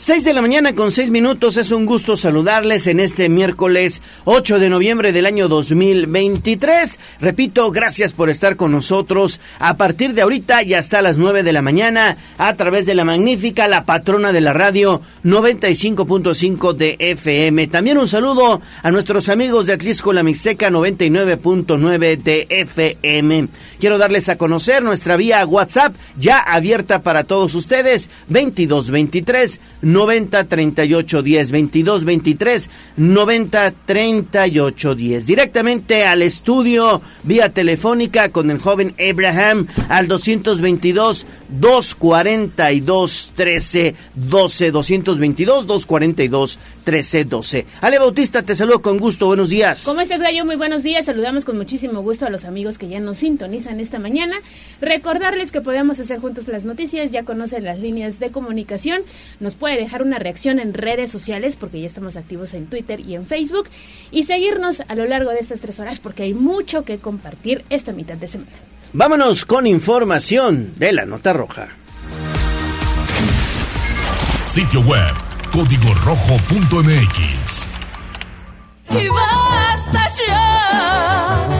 6 de la mañana con 6 minutos, es un gusto saludarles en este miércoles 8 de noviembre del año 2023. Repito, gracias por estar con nosotros a partir de ahorita y hasta las 9 de la mañana a través de la magnífica, la patrona de la radio 95.5 de FM. También un saludo a nuestros amigos de Atlisco La Mixteca 99.9 de FM. Quiero darles a conocer nuestra vía WhatsApp ya abierta para todos ustedes 2223 90 38 10 22 23 90 38 10 directamente al estudio vía telefónica con el joven Abraham al 222 242 13 12 222 242 13 12 Ale Bautista te saludo con gusto buenos días. ¿Cómo estás Gallo? Muy buenos días saludamos con muchísimo gusto a los amigos que ya nos sintonizan esta mañana. Recordarles que podemos hacer juntos las noticias ya conocen las líneas de comunicación nos puede dejar una reacción en redes sociales, porque ya estamos activos en Twitter y en Facebook, y seguirnos a lo largo de estas tres horas, porque hay mucho que compartir esta mitad de semana. Vámonos con información de la Nota Roja. Sitio web, código rojo.mx. Y basta ya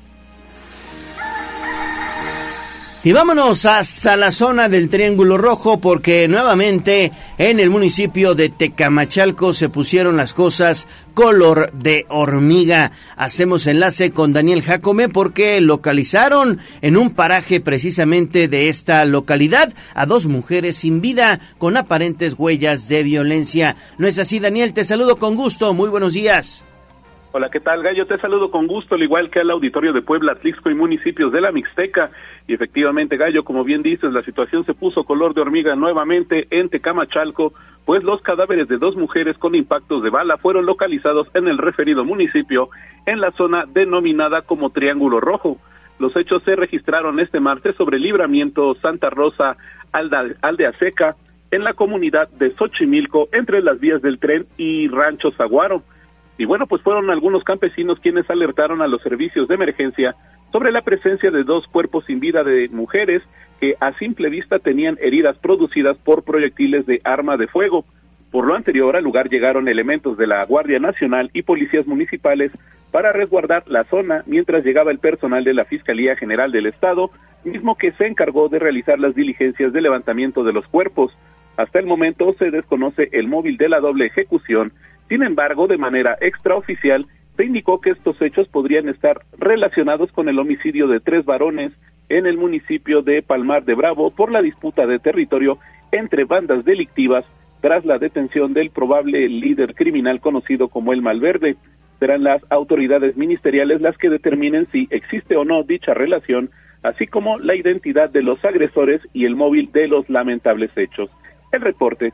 Y vámonos hasta la zona del Triángulo Rojo porque nuevamente en el municipio de Tecamachalco se pusieron las cosas color de hormiga. Hacemos enlace con Daniel Jacome porque localizaron en un paraje precisamente de esta localidad a dos mujeres sin vida con aparentes huellas de violencia. ¿No es así, Daniel? Te saludo con gusto. Muy buenos días. Hola, ¿qué tal, Gallo? Te saludo con gusto, al igual que al auditorio de Puebla, Atlixco y municipios de la Mixteca. Y efectivamente, Gallo, como bien dices, la situación se puso color de hormiga nuevamente en Tecamachalco, pues los cadáveres de dos mujeres con impactos de bala fueron localizados en el referido municipio, en la zona denominada como Triángulo Rojo. Los hechos se registraron este martes sobre el libramiento Santa Rosa Aldea Seca, en la comunidad de Xochimilco, entre las vías del tren y Rancho Zaguaro. Y bueno, pues fueron algunos campesinos quienes alertaron a los servicios de emergencia sobre la presencia de dos cuerpos sin vida de mujeres que a simple vista tenían heridas producidas por proyectiles de arma de fuego. Por lo anterior, al lugar llegaron elementos de la Guardia Nacional y policías municipales para resguardar la zona mientras llegaba el personal de la Fiscalía General del Estado, mismo que se encargó de realizar las diligencias de levantamiento de los cuerpos. Hasta el momento se desconoce el móvil de la doble ejecución sin embargo, de manera extraoficial, se indicó que estos hechos podrían estar relacionados con el homicidio de tres varones en el municipio de Palmar de Bravo por la disputa de territorio entre bandas delictivas tras la detención del probable líder criminal conocido como el Malverde. Serán las autoridades ministeriales las que determinen si existe o no dicha relación, así como la identidad de los agresores y el móvil de los lamentables hechos. El reporte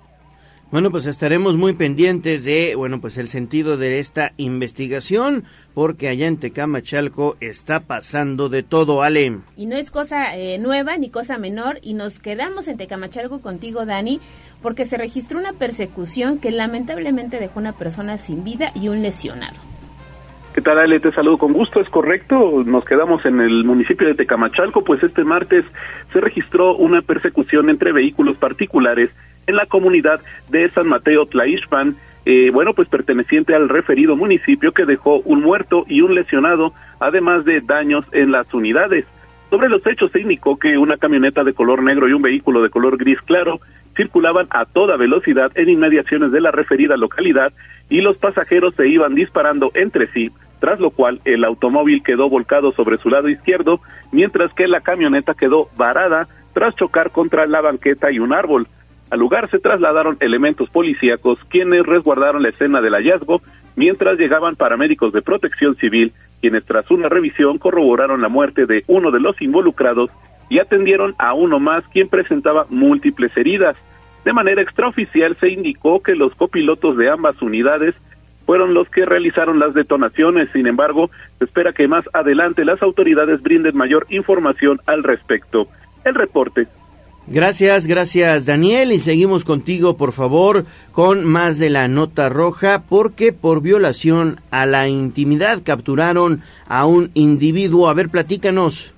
bueno, pues estaremos muy pendientes de, bueno, pues el sentido de esta investigación, porque allá en Tecamachalco está pasando de todo, Ale. Y no es cosa eh, nueva ni cosa menor, y nos quedamos en Tecamachalco contigo, Dani, porque se registró una persecución que lamentablemente dejó una persona sin vida y un lesionado. ¿Qué tal, Ale? Te saludo con gusto, es correcto. Nos quedamos en el municipio de Tecamachalco, pues este martes se registró una persecución entre vehículos particulares en la comunidad de San Mateo Tlaixpan, eh, bueno, pues perteneciente al referido municipio que dejó un muerto y un lesionado, además de daños en las unidades. Sobre los hechos se indicó que una camioneta de color negro y un vehículo de color gris claro circulaban a toda velocidad en inmediaciones de la referida localidad y los pasajeros se iban disparando entre sí, tras lo cual el automóvil quedó volcado sobre su lado izquierdo, mientras que la camioneta quedó varada tras chocar contra la banqueta y un árbol. Al lugar se trasladaron elementos policíacos quienes resguardaron la escena del hallazgo, mientras llegaban paramédicos de protección civil, quienes tras una revisión corroboraron la muerte de uno de los involucrados y atendieron a uno más quien presentaba múltiples heridas. De manera extraoficial se indicó que los copilotos de ambas unidades fueron los que realizaron las detonaciones. Sin embargo, se espera que más adelante las autoridades brinden mayor información al respecto. El reporte. Gracias, gracias Daniel y seguimos contigo por favor con más de la nota roja porque por violación a la intimidad capturaron a un individuo. A ver, platícanos.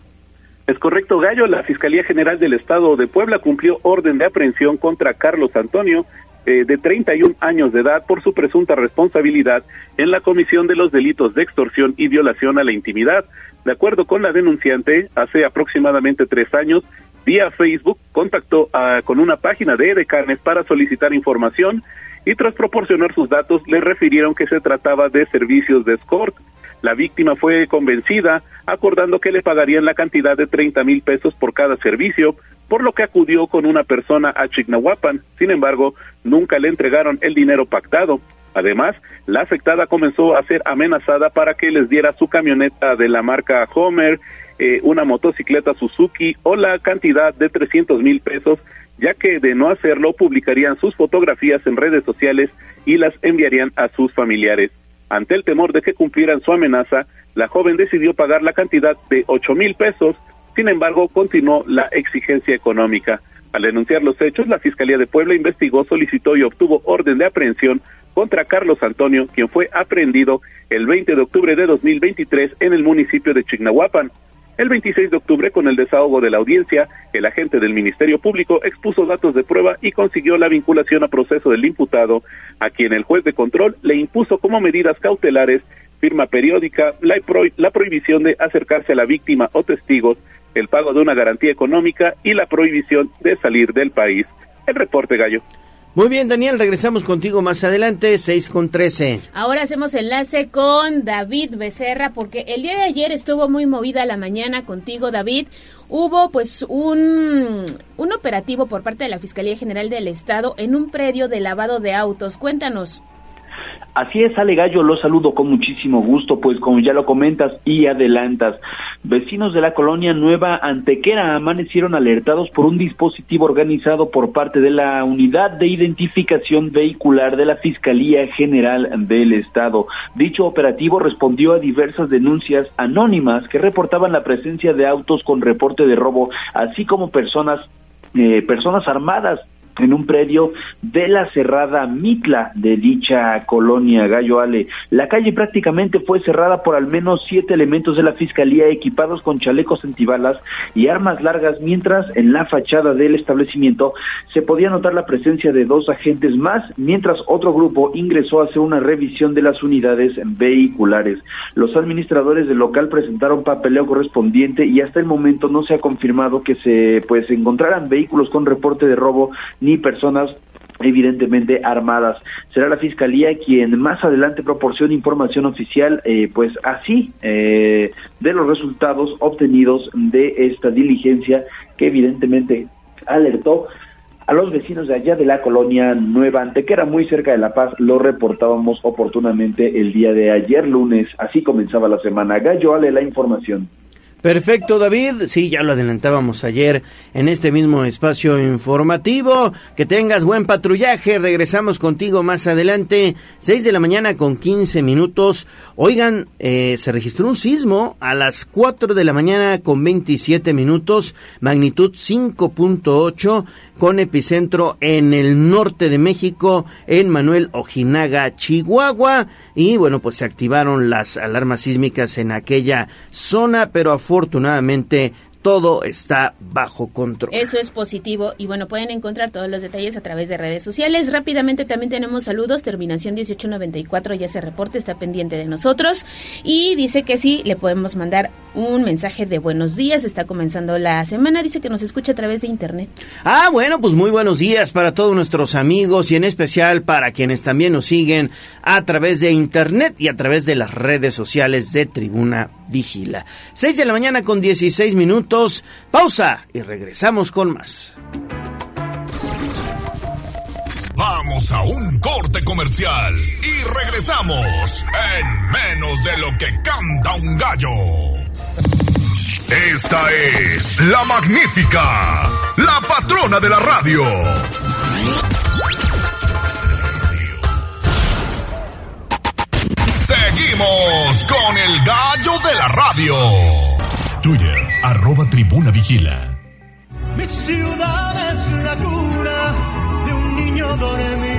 Es correcto, Gallo. La Fiscalía General del Estado de Puebla cumplió orden de aprehensión contra Carlos Antonio, eh, de 31 años de edad, por su presunta responsabilidad en la comisión de los delitos de extorsión y violación a la intimidad. De acuerdo con la denunciante, hace aproximadamente tres años, vía Facebook, contactó con una página de Edecanes para solicitar información y tras proporcionar sus datos le refirieron que se trataba de servicios de escort. La víctima fue convencida, acordando que le pagarían la cantidad de 30 mil pesos por cada servicio, por lo que acudió con una persona a Chignahuapan. Sin embargo, nunca le entregaron el dinero pactado. Además, la afectada comenzó a ser amenazada para que les diera su camioneta de la marca Homer, eh, una motocicleta Suzuki o la cantidad de 300 mil pesos, ya que de no hacerlo publicarían sus fotografías en redes sociales y las enviarían a sus familiares. Ante el temor de que cumplieran su amenaza, la joven decidió pagar la cantidad de ocho mil pesos, sin embargo, continuó la exigencia económica. Al denunciar los hechos, la Fiscalía de Puebla investigó, solicitó y obtuvo orden de aprehensión contra Carlos Antonio, quien fue aprehendido el 20 de octubre de 2023 en el municipio de Chignahuapan. El 26 de octubre, con el desahogo de la audiencia, el agente del Ministerio Público expuso datos de prueba y consiguió la vinculación a proceso del imputado, a quien el juez de control le impuso como medidas cautelares firma periódica, la, la prohibición de acercarse a la víctima o testigos, el pago de una garantía económica y la prohibición de salir del país. El reporte, Gallo. Muy bien, Daniel, regresamos contigo más adelante, 6 con 13. Ahora hacemos enlace con David Becerra, porque el día de ayer estuvo muy movida la mañana contigo, David. Hubo pues un, un operativo por parte de la Fiscalía General del Estado en un predio de lavado de autos. Cuéntanos. Así es, Ale Gallo, lo saludo con muchísimo gusto, pues como ya lo comentas y adelantas, vecinos de la colonia Nueva Antequera amanecieron alertados por un dispositivo organizado por parte de la Unidad de Identificación Vehicular de la Fiscalía General del Estado. Dicho operativo respondió a diversas denuncias anónimas que reportaban la presencia de autos con reporte de robo, así como personas eh, personas armadas en un predio de la cerrada Mitla de dicha colonia Gallo Ale. La calle prácticamente fue cerrada por al menos siete elementos de la fiscalía equipados con chalecos antibalas y armas largas, mientras en la fachada del establecimiento se podía notar la presencia de dos agentes más, mientras otro grupo ingresó a hacer una revisión de las unidades vehiculares. Los administradores del local presentaron papeleo correspondiente y hasta el momento no se ha confirmado que se pues encontraran vehículos con reporte de robo personas evidentemente armadas. Será la Fiscalía quien más adelante proporcione información oficial, eh, pues así, eh, de los resultados obtenidos de esta diligencia que evidentemente alertó a los vecinos de allá de la colonia Nueva Antequera, muy cerca de La Paz, lo reportábamos oportunamente el día de ayer lunes, así comenzaba la semana. Gallo, Ale, la información. Perfecto, David. Sí, ya lo adelantábamos ayer en este mismo espacio informativo. Que tengas buen patrullaje. Regresamos contigo más adelante. 6 de la mañana con 15 minutos. Oigan, eh, se registró un sismo a las 4 de la mañana con 27 minutos. Magnitud 5.8 con epicentro en el norte de México, en Manuel Ojinaga, Chihuahua. Y bueno, pues se activaron las alarmas sísmicas en aquella zona, pero afortunadamente todo está bajo control. Eso es positivo y bueno, pueden encontrar todos los detalles a través de redes sociales. Rápidamente también tenemos saludos, terminación 1894 ya se reporte, está pendiente de nosotros y dice que sí, le podemos mandar un mensaje de buenos días, está comenzando la semana, dice que nos escucha a través de internet. Ah, bueno, pues muy buenos días para todos nuestros amigos y en especial para quienes también nos siguen a través de internet y a través de las redes sociales de Tribuna Vigila. 6 de la mañana con 16 minutos. Pausa y regresamos con más. Vamos a un corte comercial y regresamos en menos de lo que canta un gallo. Esta es la magnífica, la patrona de la radio. Seguimos con el gallo de la radio. Twitter, arroba tribuna vigila. Mi ciudad es la cura de un niño dormido.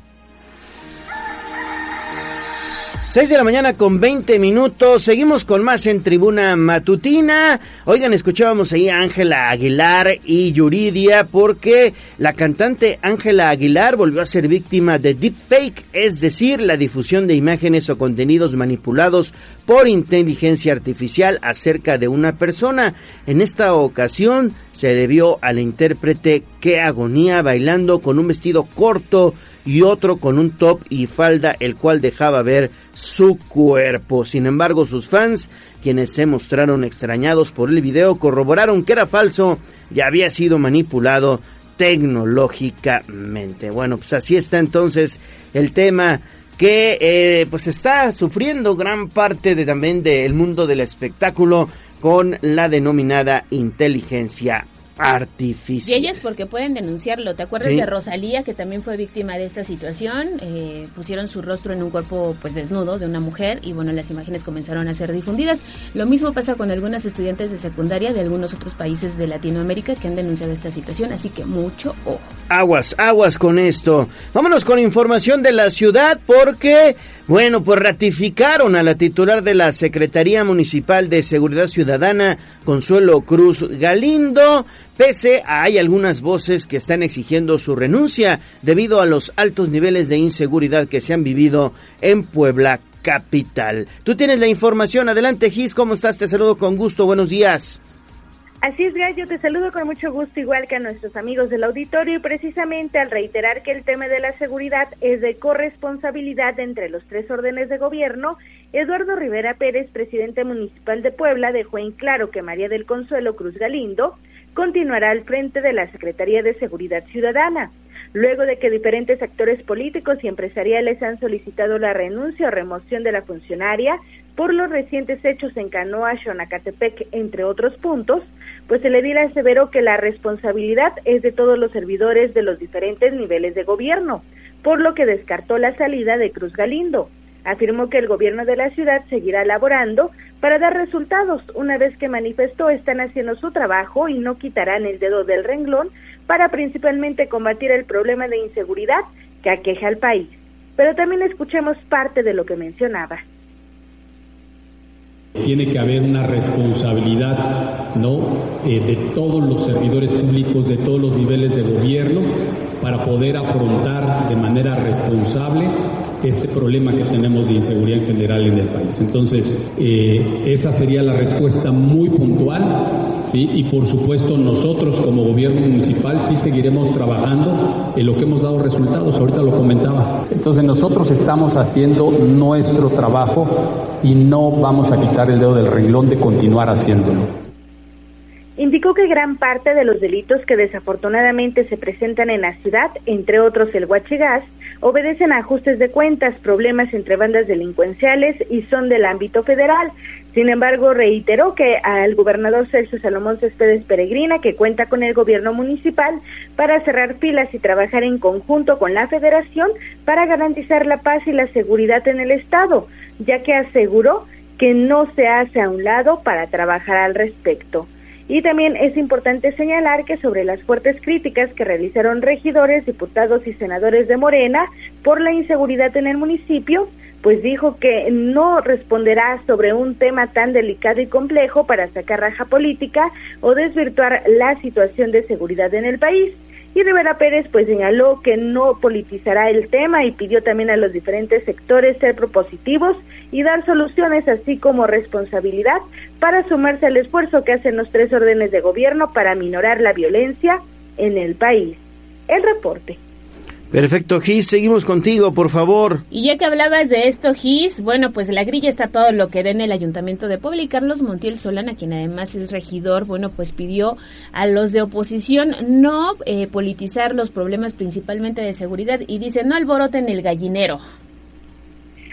6 de la mañana con 20 minutos. Seguimos con más en Tribuna Matutina. Oigan, escuchábamos ahí a Ángela Aguilar y Yuridia porque la cantante Ángela Aguilar volvió a ser víctima de deepfake, es decir, la difusión de imágenes o contenidos manipulados por inteligencia artificial acerca de una persona. En esta ocasión se vio al intérprete que agonía bailando con un vestido corto y otro con un top y falda el cual dejaba ver su cuerpo. Sin embargo, sus fans, quienes se mostraron extrañados por el video, corroboraron que era falso y había sido manipulado tecnológicamente. Bueno, pues así está entonces el tema que eh, pues está sufriendo gran parte de también del mundo del espectáculo con la denominada inteligencia artificial. Y ellas porque pueden denunciarlo. ¿Te acuerdas Sí. de Rosalía que también fue víctima de esta situación? Eh, pusieron su rostro en un cuerpo pues desnudo de una mujer y bueno, las imágenes comenzaron a ser difundidas. Lo mismo pasa con algunas estudiantes de secundaria de algunos otros países de Latinoamérica que han denunciado esta situación, así que mucho ojo. Aguas, aguas con esto. Vámonos con información de la ciudad porque, bueno, pues ratificaron a la titular de la Secretaría Municipal de Seguridad Ciudadana, Consuelo Cruz Galindo, pese a hay algunas voces que están exigiendo su renuncia debido a los altos niveles de inseguridad que se han vivido en Puebla capital. Tú tienes la información, adelante Gis, ¿cómo estás? Te saludo con gusto, buenos días. Así es, Gallo, te saludo con mucho gusto, igual que a nuestros amigos del auditorio, y precisamente al reiterar que el tema de la seguridad es de corresponsabilidad entre los tres órdenes de gobierno, Eduardo Rivera Pérez, presidente municipal de Puebla, dejó en claro que María del Consuelo Cruz Galindo continuará al frente de la Secretaría de Seguridad Ciudadana. Luego de que diferentes actores políticos y empresariales han solicitado la renuncia o remoción de la funcionaria por los recientes hechos en Canoa, Xonacatepec, entre otros puntos, pues el edil aseveró que la responsabilidad es de todos los servidores de los diferentes niveles de gobierno, por lo que descartó la salida de Cruz Galindo. Afirmó que el gobierno de la ciudad seguirá laborando para dar resultados. Una vez que manifestó están haciendo su trabajo y no quitarán el dedo del renglón para principalmente combatir el problema de inseguridad que aqueja al país. Pero también escuchemos parte de lo que mencionaba. Tiene que haber una responsabilidad ¿no? Eh, de todos los servidores públicos, de todos los niveles de gobierno, para poder afrontar de manera responsable este problema que tenemos de inseguridad en general en el país. Entonces, eh, esa sería la respuesta muy puntual, ¿sí? Y por supuesto nosotros como gobierno municipal sí seguiremos trabajando en lo que hemos dado resultados, ahorita lo comentaba. Entonces nosotros estamos haciendo nuestro trabajo y no vamos a quitar el dedo del renglón de continuar haciéndolo. Indicó que gran parte de los delitos que desafortunadamente se presentan en la ciudad, entre otros el huachigás, obedecen a ajustes de cuentas, problemas entre bandas delincuenciales y son del ámbito federal. Sin embargo, reiteró que al gobernador Celso Salomón Céspedes Peregrina, que cuenta con el gobierno municipal, para cerrar filas y trabajar en conjunto con la federación para garantizar la paz y la seguridad en el Estado, ya que aseguró que no se hace a un lado para trabajar al respecto. Y también es importante señalar que sobre las fuertes críticas que realizaron regidores, diputados y senadores de Morena por la inseguridad en el municipio, pues dijo que no responderá sobre un tema tan delicado y complejo para sacar raja política o desvirtuar la situación de seguridad en el país. Y Rivera Pérez pues señaló que no politizará el tema y pidió también a los diferentes sectores ser propositivos y dar soluciones así como responsabilidad para sumarse al esfuerzo que hacen los tres órdenes de gobierno para minorar la violencia en el país. El reporte. Perfecto, Gis, seguimos contigo, por favor. Y ya que hablabas de esto, Gis, bueno, pues la grilla está todo lo que da en el Ayuntamiento de Puebla y Carlos Montiel Solana, quien además es regidor, bueno, pues pidió a los de oposición no eh, politizar los problemas principalmente de seguridad y dice no alboroten el gallinero.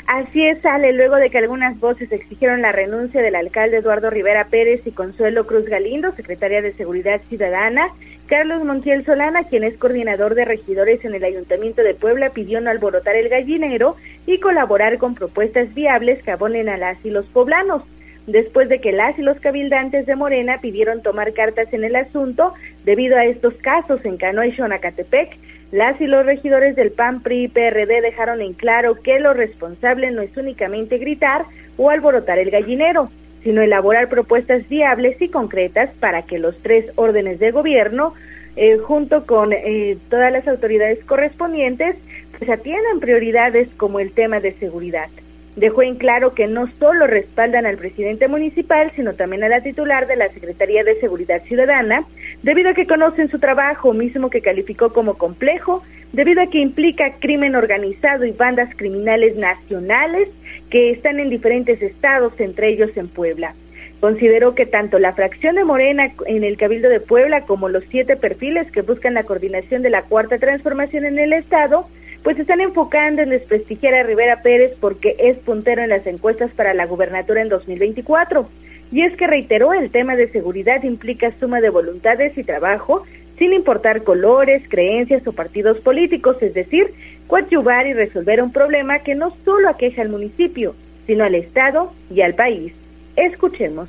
Así es, sale luego de que algunas voces exigieron la renuncia del alcalde Eduardo Rivera Pérez y Consuelo Cruz Galindo, secretaria de Seguridad Ciudadana. Carlos Montiel Solana, quien es coordinador de regidores en el Ayuntamiento de Puebla, pidió no alborotar el gallinero y colaborar con propuestas viables que abonen a las y los poblanos. Después de que las y los cabildantes de Morena pidieron tomar cartas en el asunto, debido a estos casos en Canoa y Xonacatepec, las y los regidores del PAN, PRI y PRD dejaron en claro que lo responsable no es únicamente gritar o alborotar el gallinero, sino elaborar propuestas viables y concretas para que los tres órdenes de gobierno, eh, junto con eh, todas las autoridades correspondientes, pues atiendan prioridades como el tema de seguridad. Dejó en claro que no solo respaldan al presidente municipal, sino también a la titular de la Secretaría de Seguridad Ciudadana, debido a que conocen su trabajo, mismo que calificó como complejo, debido a que implica crimen organizado y bandas criminales nacionales que están en diferentes estados, entre ellos en Puebla. Consideró que tanto la fracción de Morena en el Cabildo de Puebla como los siete perfiles que buscan la coordinación de la cuarta transformación en el Estado pues están enfocando en desprestigiar a Rivera Pérez porque es puntero en las encuestas para la gubernatura en 2024. Y es que reiteró, el tema de seguridad implica suma de voluntades y trabajo, sin importar colores, creencias o partidos políticos, es decir, coadyuvar y resolver un problema que no solo aqueja al municipio, sino al Estado y al país. Escuchemos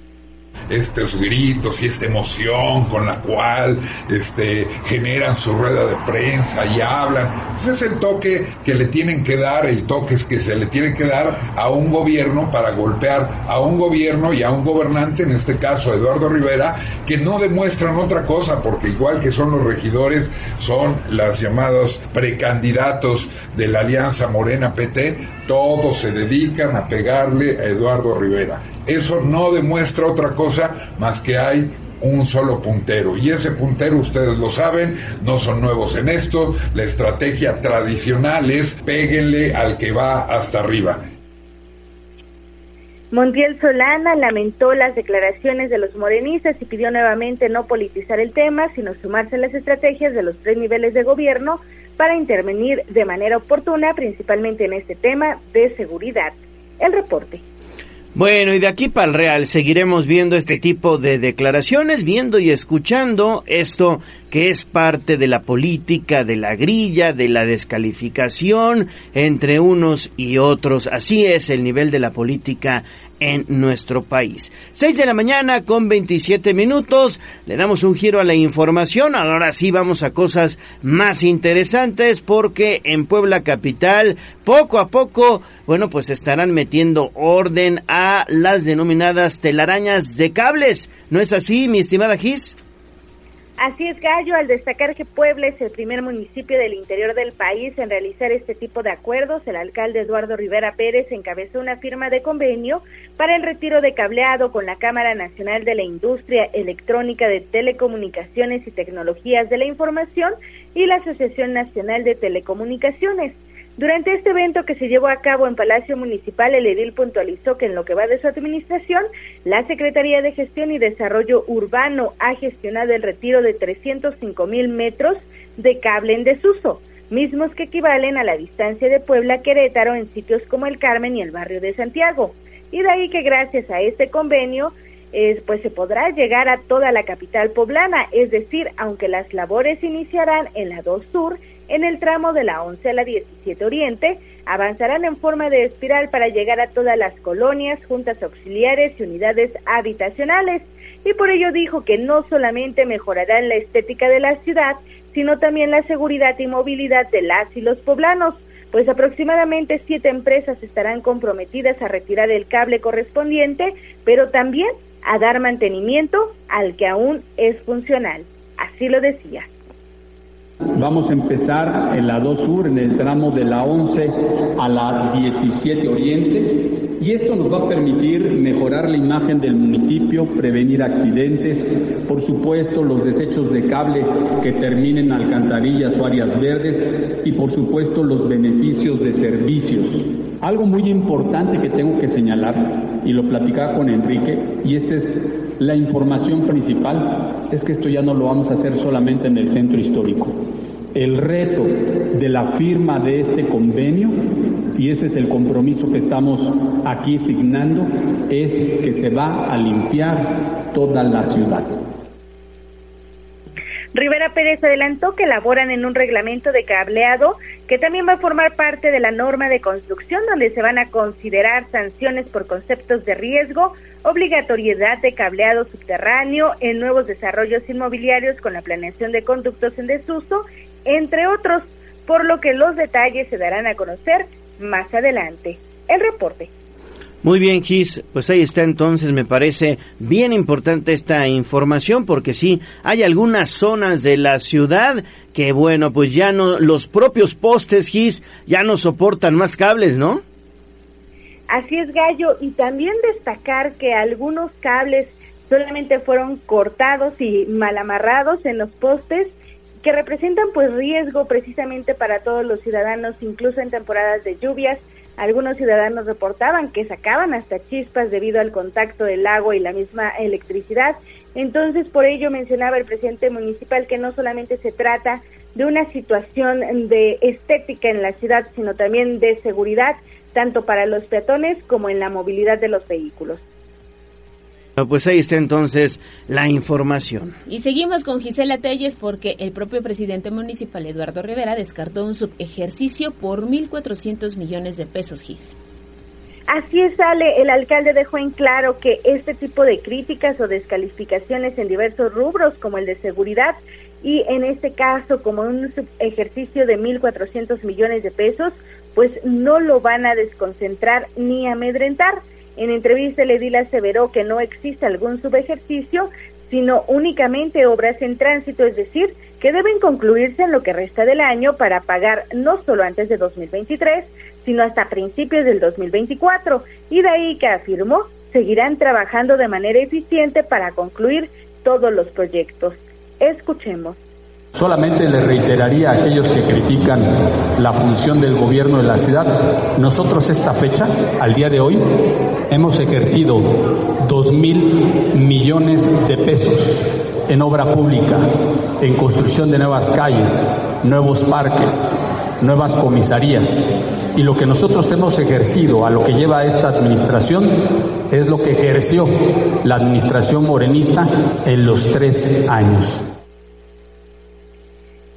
estos gritos y esta emoción con la cual este, generan su rueda de prensa y hablan. Ese es el toque que le tienen que dar, el toque que se le tiene que dar a un gobierno para golpear a un gobierno y a un gobernante, en este caso Eduardo Rivera, que no demuestran otra cosa, porque igual que son los regidores, son las llamados precandidatos de la Alianza Morena PT, todos se dedican a pegarle a Eduardo Rivera eso no demuestra otra cosa más que hay un solo puntero. Y ese puntero, ustedes lo saben, no son nuevos en esto. La estrategia tradicional es péguenle al que va hasta arriba. Montiel Solana lamentó las declaraciones de los morenistas y pidió nuevamente no politizar el tema, sino sumarse a las estrategias de los tres niveles de gobierno para intervenir de manera oportuna, principalmente en este tema de seguridad. El reporte. Bueno, y de aquí para el Real seguiremos viendo este tipo de declaraciones, viendo y escuchando esto que es parte de la política, de la grilla, de la descalificación entre unos y otros. Así es el nivel de la política en nuestro país. 6 de la mañana con 27 minutos. Le damos un giro a la información. Ahora sí vamos a cosas más interesantes porque en Puebla Capital poco a poco, bueno, pues estarán metiendo orden a las denominadas telarañas de cables. ¿No es así, mi estimada Gis? Así es, Gallo, al destacar que Puebla es el primer municipio del interior del país en realizar este tipo de acuerdos, el alcalde Eduardo Rivera Pérez encabezó una firma de convenio para el retiro de cableado con la Cámara Nacional de la Industria Electrónica de Telecomunicaciones y Tecnologías de la Información y la Asociación Nacional de Telecomunicaciones. Durante este evento que se llevó a cabo en Palacio Municipal, el edil puntualizó que en lo que va de su administración, la Secretaría de Gestión y Desarrollo Urbano ha gestionado el retiro de 305 mil metros de cable en desuso, mismos que equivalen a la distancia de Puebla-Querétaro en sitios como el Carmen y el barrio de Santiago. Y de ahí que gracias a este convenio, eh, pues se podrá llegar a toda la capital poblana, es decir, aunque las labores iniciarán en la 2 Sur, en el tramo de la 11 a la 17 Oriente, avanzarán en forma de espiral para llegar a todas las colonias, juntas auxiliares y unidades habitacionales. Y por ello dijo que no solamente mejorarán la estética de la ciudad, sino también la seguridad y movilidad de las y los poblanos, pues aproximadamente siete empresas estarán comprometidas a retirar el cable correspondiente, pero también a dar mantenimiento al que aún es funcional. Así lo decía. Vamos a empezar en la 2 Sur, en el tramo de la 11 a la 17 Oriente, y esto nos va a permitir mejorar la imagen del municipio, prevenir accidentes, por supuesto los desechos de cable que terminen en alcantarillas o áreas verdes, y por supuesto los beneficios de servicios. Algo muy importante que tengo que señalar, y lo platicaba con Enrique, y esta es la información principal, es que esto ya no lo vamos a hacer solamente en el centro histórico. El reto de la firma de este convenio y ese es el compromiso que estamos aquí signando, es que se va a limpiar toda la ciudad. Rivera Pérez adelantó que elaboran en un reglamento de cableado que también va a formar parte de la norma de construcción donde se van a considerar sanciones por conceptos de riesgo, obligatoriedad de cableado subterráneo en nuevos desarrollos inmobiliarios con la planeación de conductos en desuso, entre otros, por lo que los detalles se darán a conocer más adelante. El reporte. Muy bien, Gis, pues ahí está entonces, me parece bien importante esta información porque sí, hay algunas zonas de la ciudad que bueno, pues ya no, los propios postes, Gis, ya no soportan más cables, ¿no? Así es, Gallo, y también destacar que algunos cables solamente fueron cortados y mal amarrados en los postes que representan pues riesgo precisamente para todos los ciudadanos, incluso en temporadas de lluvias algunos ciudadanos reportaban que sacaban hasta chispas debido al contacto del agua y la misma electricidad. Entonces, por ello mencionaba el presidente municipal que no solamente se trata de una situación de estética en la ciudad, sino también de seguridad, tanto para los peatones como en la movilidad de los vehículos. Pues ahí está entonces la información. Y seguimos con Gisela Telles porque el propio presidente municipal Eduardo Rivera descartó un subejercicio por 1.400 millones de pesos, Gis. Así es, Ale. El alcalde dejó en claro que este tipo de críticas o descalificaciones en diversos rubros, como el de seguridad, y en este caso como un ejercicio de 1.400 millones de pesos, pues no lo van a desconcentrar ni amedrentar. En entrevista, el edil aseveró que no existe algún subejercicio, sino únicamente obras en tránsito, es decir, que deben concluirse en lo que resta del año para pagar no solo antes de 2023, sino hasta principios del 2024. Y de ahí que afirmó, seguirán trabajando de manera eficiente para concluir todos los proyectos. Escuchemos. Solamente le reiteraría a aquellos que critican la función del gobierno de la ciudad, nosotros esta fecha, al día de hoy, hemos ejercido dos mil millones de pesos en obra pública, en construcción de nuevas calles, nuevos parques, nuevas comisarías. Y lo que nosotros hemos ejercido a lo que lleva esta administración es lo que ejerció la administración morenista en los tres años.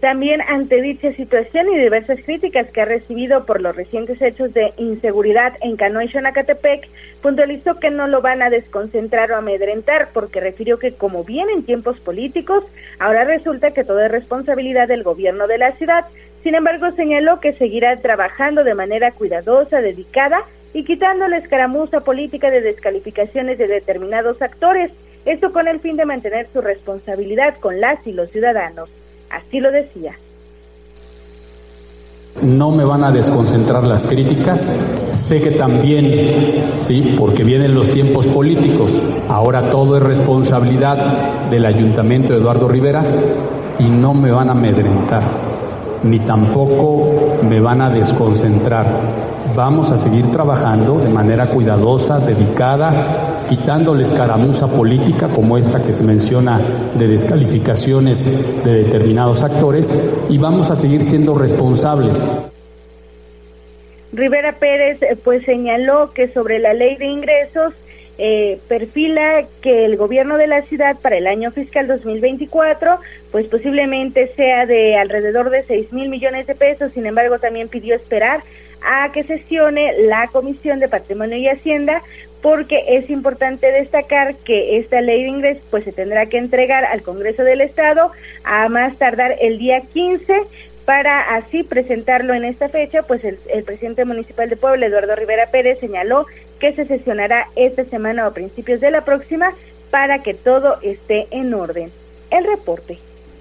También ante dicha situación y diversas críticas que ha recibido por los recientes hechos de inseguridad en Canoa y Xonacatepec, puntualizó que no lo van a desconcentrar o amedrentar porque refirió que como bien en tiempos políticos, ahora resulta que todo es responsabilidad del gobierno de la ciudad. Sin embargo, señaló que seguirá trabajando de manera cuidadosa, dedicada y quitando la escaramuza política de descalificaciones de determinados actores, esto con el fin de mantener su responsabilidad con las y los ciudadanos. Así lo decía. No me van a desconcentrar las críticas. Sé que también, sí, porque vienen los tiempos políticos. Ahora todo es responsabilidad del Ayuntamiento de Eduardo Rivera y no me van a amedrentar, ni tampoco me van a desconcentrar. Vamos a seguir trabajando de manera cuidadosa, dedicada, quitándole escaramuza política como esta que se menciona de descalificaciones de determinados actores y vamos a seguir siendo responsables. Rivera Pérez eh, pues señaló que sobre la ley de ingresos eh, perfila que el gobierno de la ciudad para el año fiscal 2024 pues posiblemente sea de alrededor de 6 mil millones de pesos, sin embargo también pidió esperar a que sesione la Comisión de Patrimonio y Hacienda porque es importante destacar que esta ley de ingresos pues se tendrá que entregar al Congreso del Estado a más tardar el día 15 para así presentarlo en esta fecha, pues el, el, presidente municipal de Puebla, Eduardo Rivera Pérez, señaló que se sesionará esta semana o a principios de la próxima para que todo esté en orden. El reporte.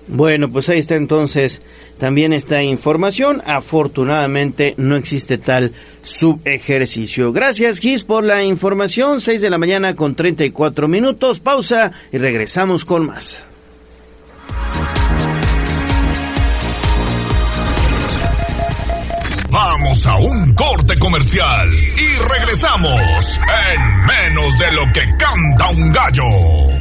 Bueno, pues ahí está entonces también esta información. Afortunadamente no existe tal subejercicio. Gracias Gis por la información. 6 de la mañana con 34 minutos. Pausa y regresamos con más. Vamos a un corte comercial y regresamos en menos de lo que canta un gallo.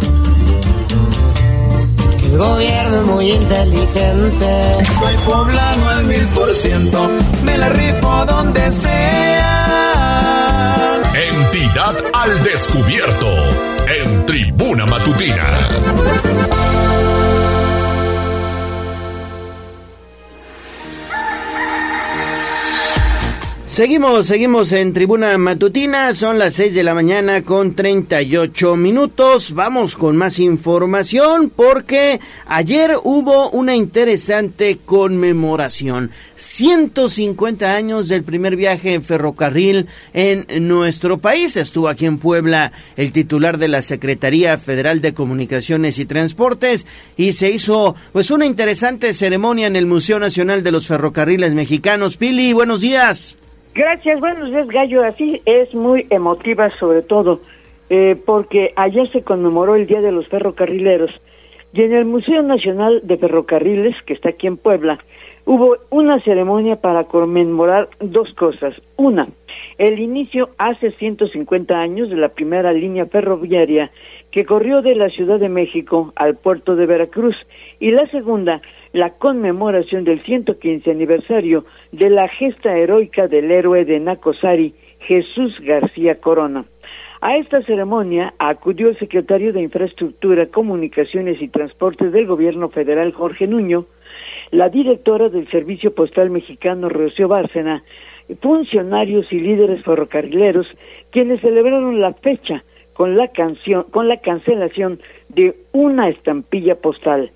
el gobierno es muy inteligente. Soy poblano al mil por ciento. Me la rifo donde sea. Entidad al descubierto en Tribuna Matutina. Seguimos, seguimos en Tribuna Matutina, son las 6 de la mañana con 38 minutos. Vamos con más información porque ayer hubo una interesante conmemoración. 150 años del primer viaje en ferrocarril en nuestro país. Estuvo aquí en Puebla el titular de la Secretaría Federal de Comunicaciones y Transportes y se hizo pues una interesante ceremonia en el Museo Nacional de los Ferrocarriles Mexicanos. Pili, buenos días. Gracias, buenos días, Gallo. Así es muy emotiva, sobre todo, eh, porque ayer se conmemoró el Día de los Ferrocarrileros y en el Museo Nacional de Ferrocarriles, que está aquí en Puebla, hubo una ceremonia para conmemorar dos cosas. Una, el inicio hace 150 años de la primera línea ferroviaria que corrió de la Ciudad de México al puerto de Veracruz y la segunda, la conmemoración del 115 aniversario de la gesta heroica del héroe de Nacosari, Jesús García Corona. A esta ceremonia acudió el secretario de Infraestructura, Comunicaciones y Transportes del Gobierno Federal, Jorge Nuño, la directora del Servicio Postal Mexicano, Rocío Bárcena, funcionarios y líderes ferrocarrileros, quienes celebraron la fecha con la, canción, con la cancelación de una estampilla postal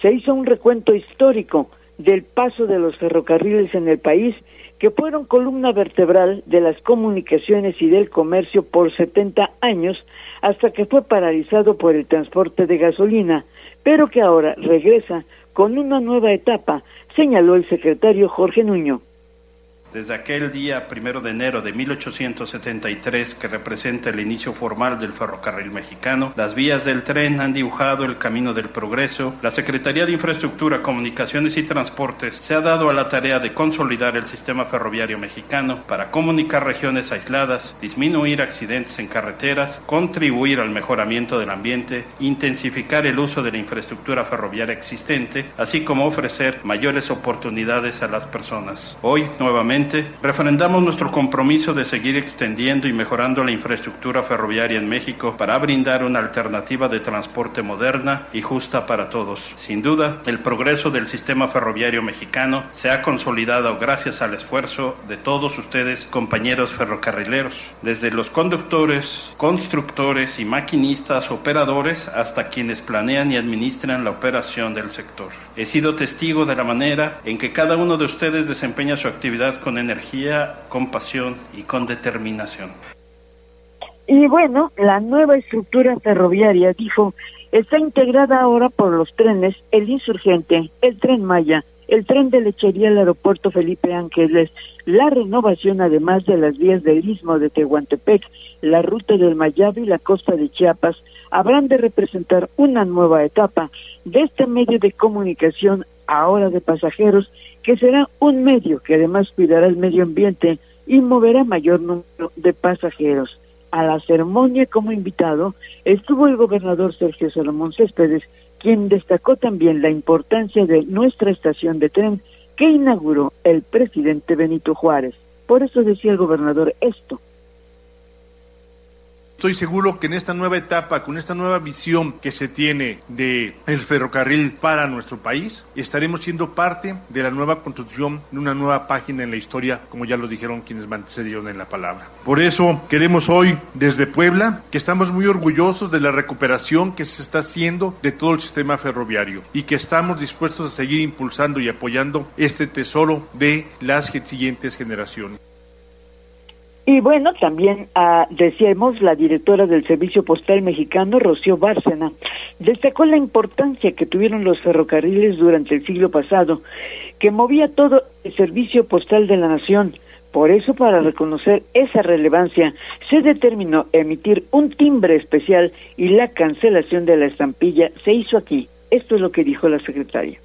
se hizo un recuento histórico del paso de los ferrocarriles en el país, que fueron columna vertebral de las comunicaciones y del comercio por 70 años, hasta que fue paralizado por el transporte de gasolina, pero que ahora regresa con una nueva etapa, señaló el secretario Jorge Nuño. Desde aquel día primero de enero de 1873, que representa el inicio formal del ferrocarril mexicano, las vías del tren han dibujado el camino del progreso. La Secretaría de Infraestructura, Comunicaciones y Transportes se ha dado a la tarea de consolidar el sistema ferroviario mexicano para comunicar regiones aisladas, disminuir accidentes en carreteras, contribuir al mejoramiento del ambiente, intensificar el uso de la infraestructura ferroviaria existente, así como ofrecer mayores oportunidades a las personas. Hoy, nuevamente, refrendamos nuestro compromiso de seguir extendiendo y mejorando la infraestructura ferroviaria en México para brindar una alternativa de transporte moderna y justa para todos. Sin duda, el progreso del sistema ferroviario mexicano se ha consolidado gracias al esfuerzo de todos ustedes, compañeros ferrocarrileros, desde los conductores, constructores y maquinistas operadores hasta quienes planean y administran la operación del sector. He sido testigo de la manera en que cada uno de ustedes desempeña su actividad con energía, con pasión y con determinación. Y bueno, la nueva estructura ferroviaria, dijo, está integrada ahora por los trenes El Insurgente, el Tren Maya, el tren de lechería al aeropuerto Felipe Ángeles, la renovación además de las vías del istmo de Tehuantepec, la ruta del Mayab y la costa de Chiapas, habrán de representar una nueva etapa de este medio de comunicación ahora de pasajeros que será un medio que además cuidará el medio ambiente y moverá mayor número de pasajeros. A la ceremonia como invitado estuvo el gobernador Sergio Salomón Céspedes, quien destacó también la importancia de nuestra estación de tren que inauguró el presidente Benito Juárez. Por eso decía el gobernador esto. Estoy seguro que en esta nueva etapa, con esta nueva visión que se tiene de el ferrocarril para nuestro país, estaremos siendo parte de la nueva construcción de una nueva página en la historia, como ya lo dijeron quienes me antecedieron en la palabra. Por eso queremos hoy desde Puebla que estamos muy orgullosos de la recuperación que se está haciendo de todo el sistema ferroviario y que estamos dispuestos a seguir impulsando y apoyando este tesoro de las siguientes generaciones. Y bueno, también ah, decíamos la directora del Servicio Postal Mexicano, Rocío Bárcena, destacó la importancia que tuvieron los ferrocarriles durante el siglo pasado, que movía todo el servicio postal de la nación. Por eso, para reconocer esa relevancia, se determinó emitir un timbre especial y la cancelación de la estampilla se hizo aquí, Esto es lo que dijo la secretaria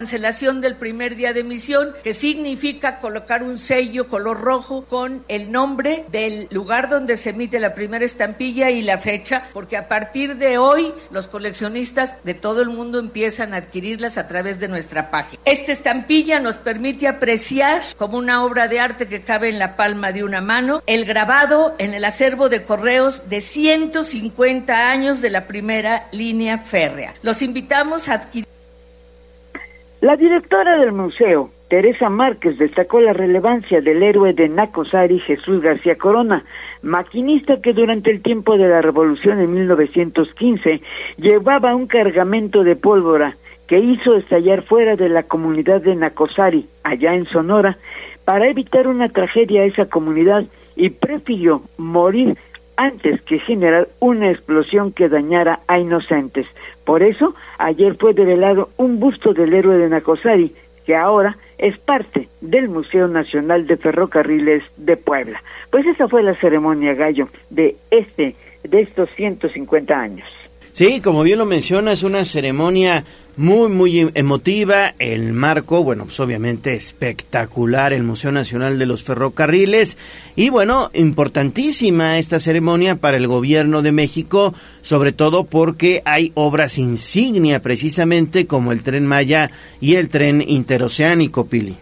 cancelación del primer día de emisión, que significa colocar un sello color rojo con el nombre del lugar donde se emite la primera estampilla y la fecha, porque a partir de hoy los coleccionistas de todo el mundo empiezan a adquirirlas a través de nuestra página. Esta estampilla nos permite apreciar como una obra de arte que cabe en la palma de una mano el grabado en el acervo de correos de 150 años de la primera línea férrea. Los invitamos a adquirir la directora del museo, Teresa Márquez, destacó la relevancia del héroe de Nacosari, Jesús García Corona, maquinista que durante el tiempo de la Revolución en 1915 llevaba un cargamento de pólvora que hizo estallar fuera de la comunidad de Nacosari, allá en Sonora, para evitar una tragedia a esa comunidad y prefirió morir antes que generar una explosión que dañara a inocentes. Por eso, ayer fue develado un busto del héroe de Nacosari, que ahora es parte del Museo Nacional de Ferrocarriles de Puebla. Pues esa fue la ceremonia gallo de este de estos 150 años. Sí, como bien lo menciona, es una ceremonia muy, muy emotiva. El marco, bueno, pues obviamente espectacular, el Museo Nacional de los Ferrocarriles. Y bueno, importantísima esta ceremonia para el gobierno de México, sobre todo porque hay obras insignia precisamente como el tren Maya y el tren interoceánico, Pili.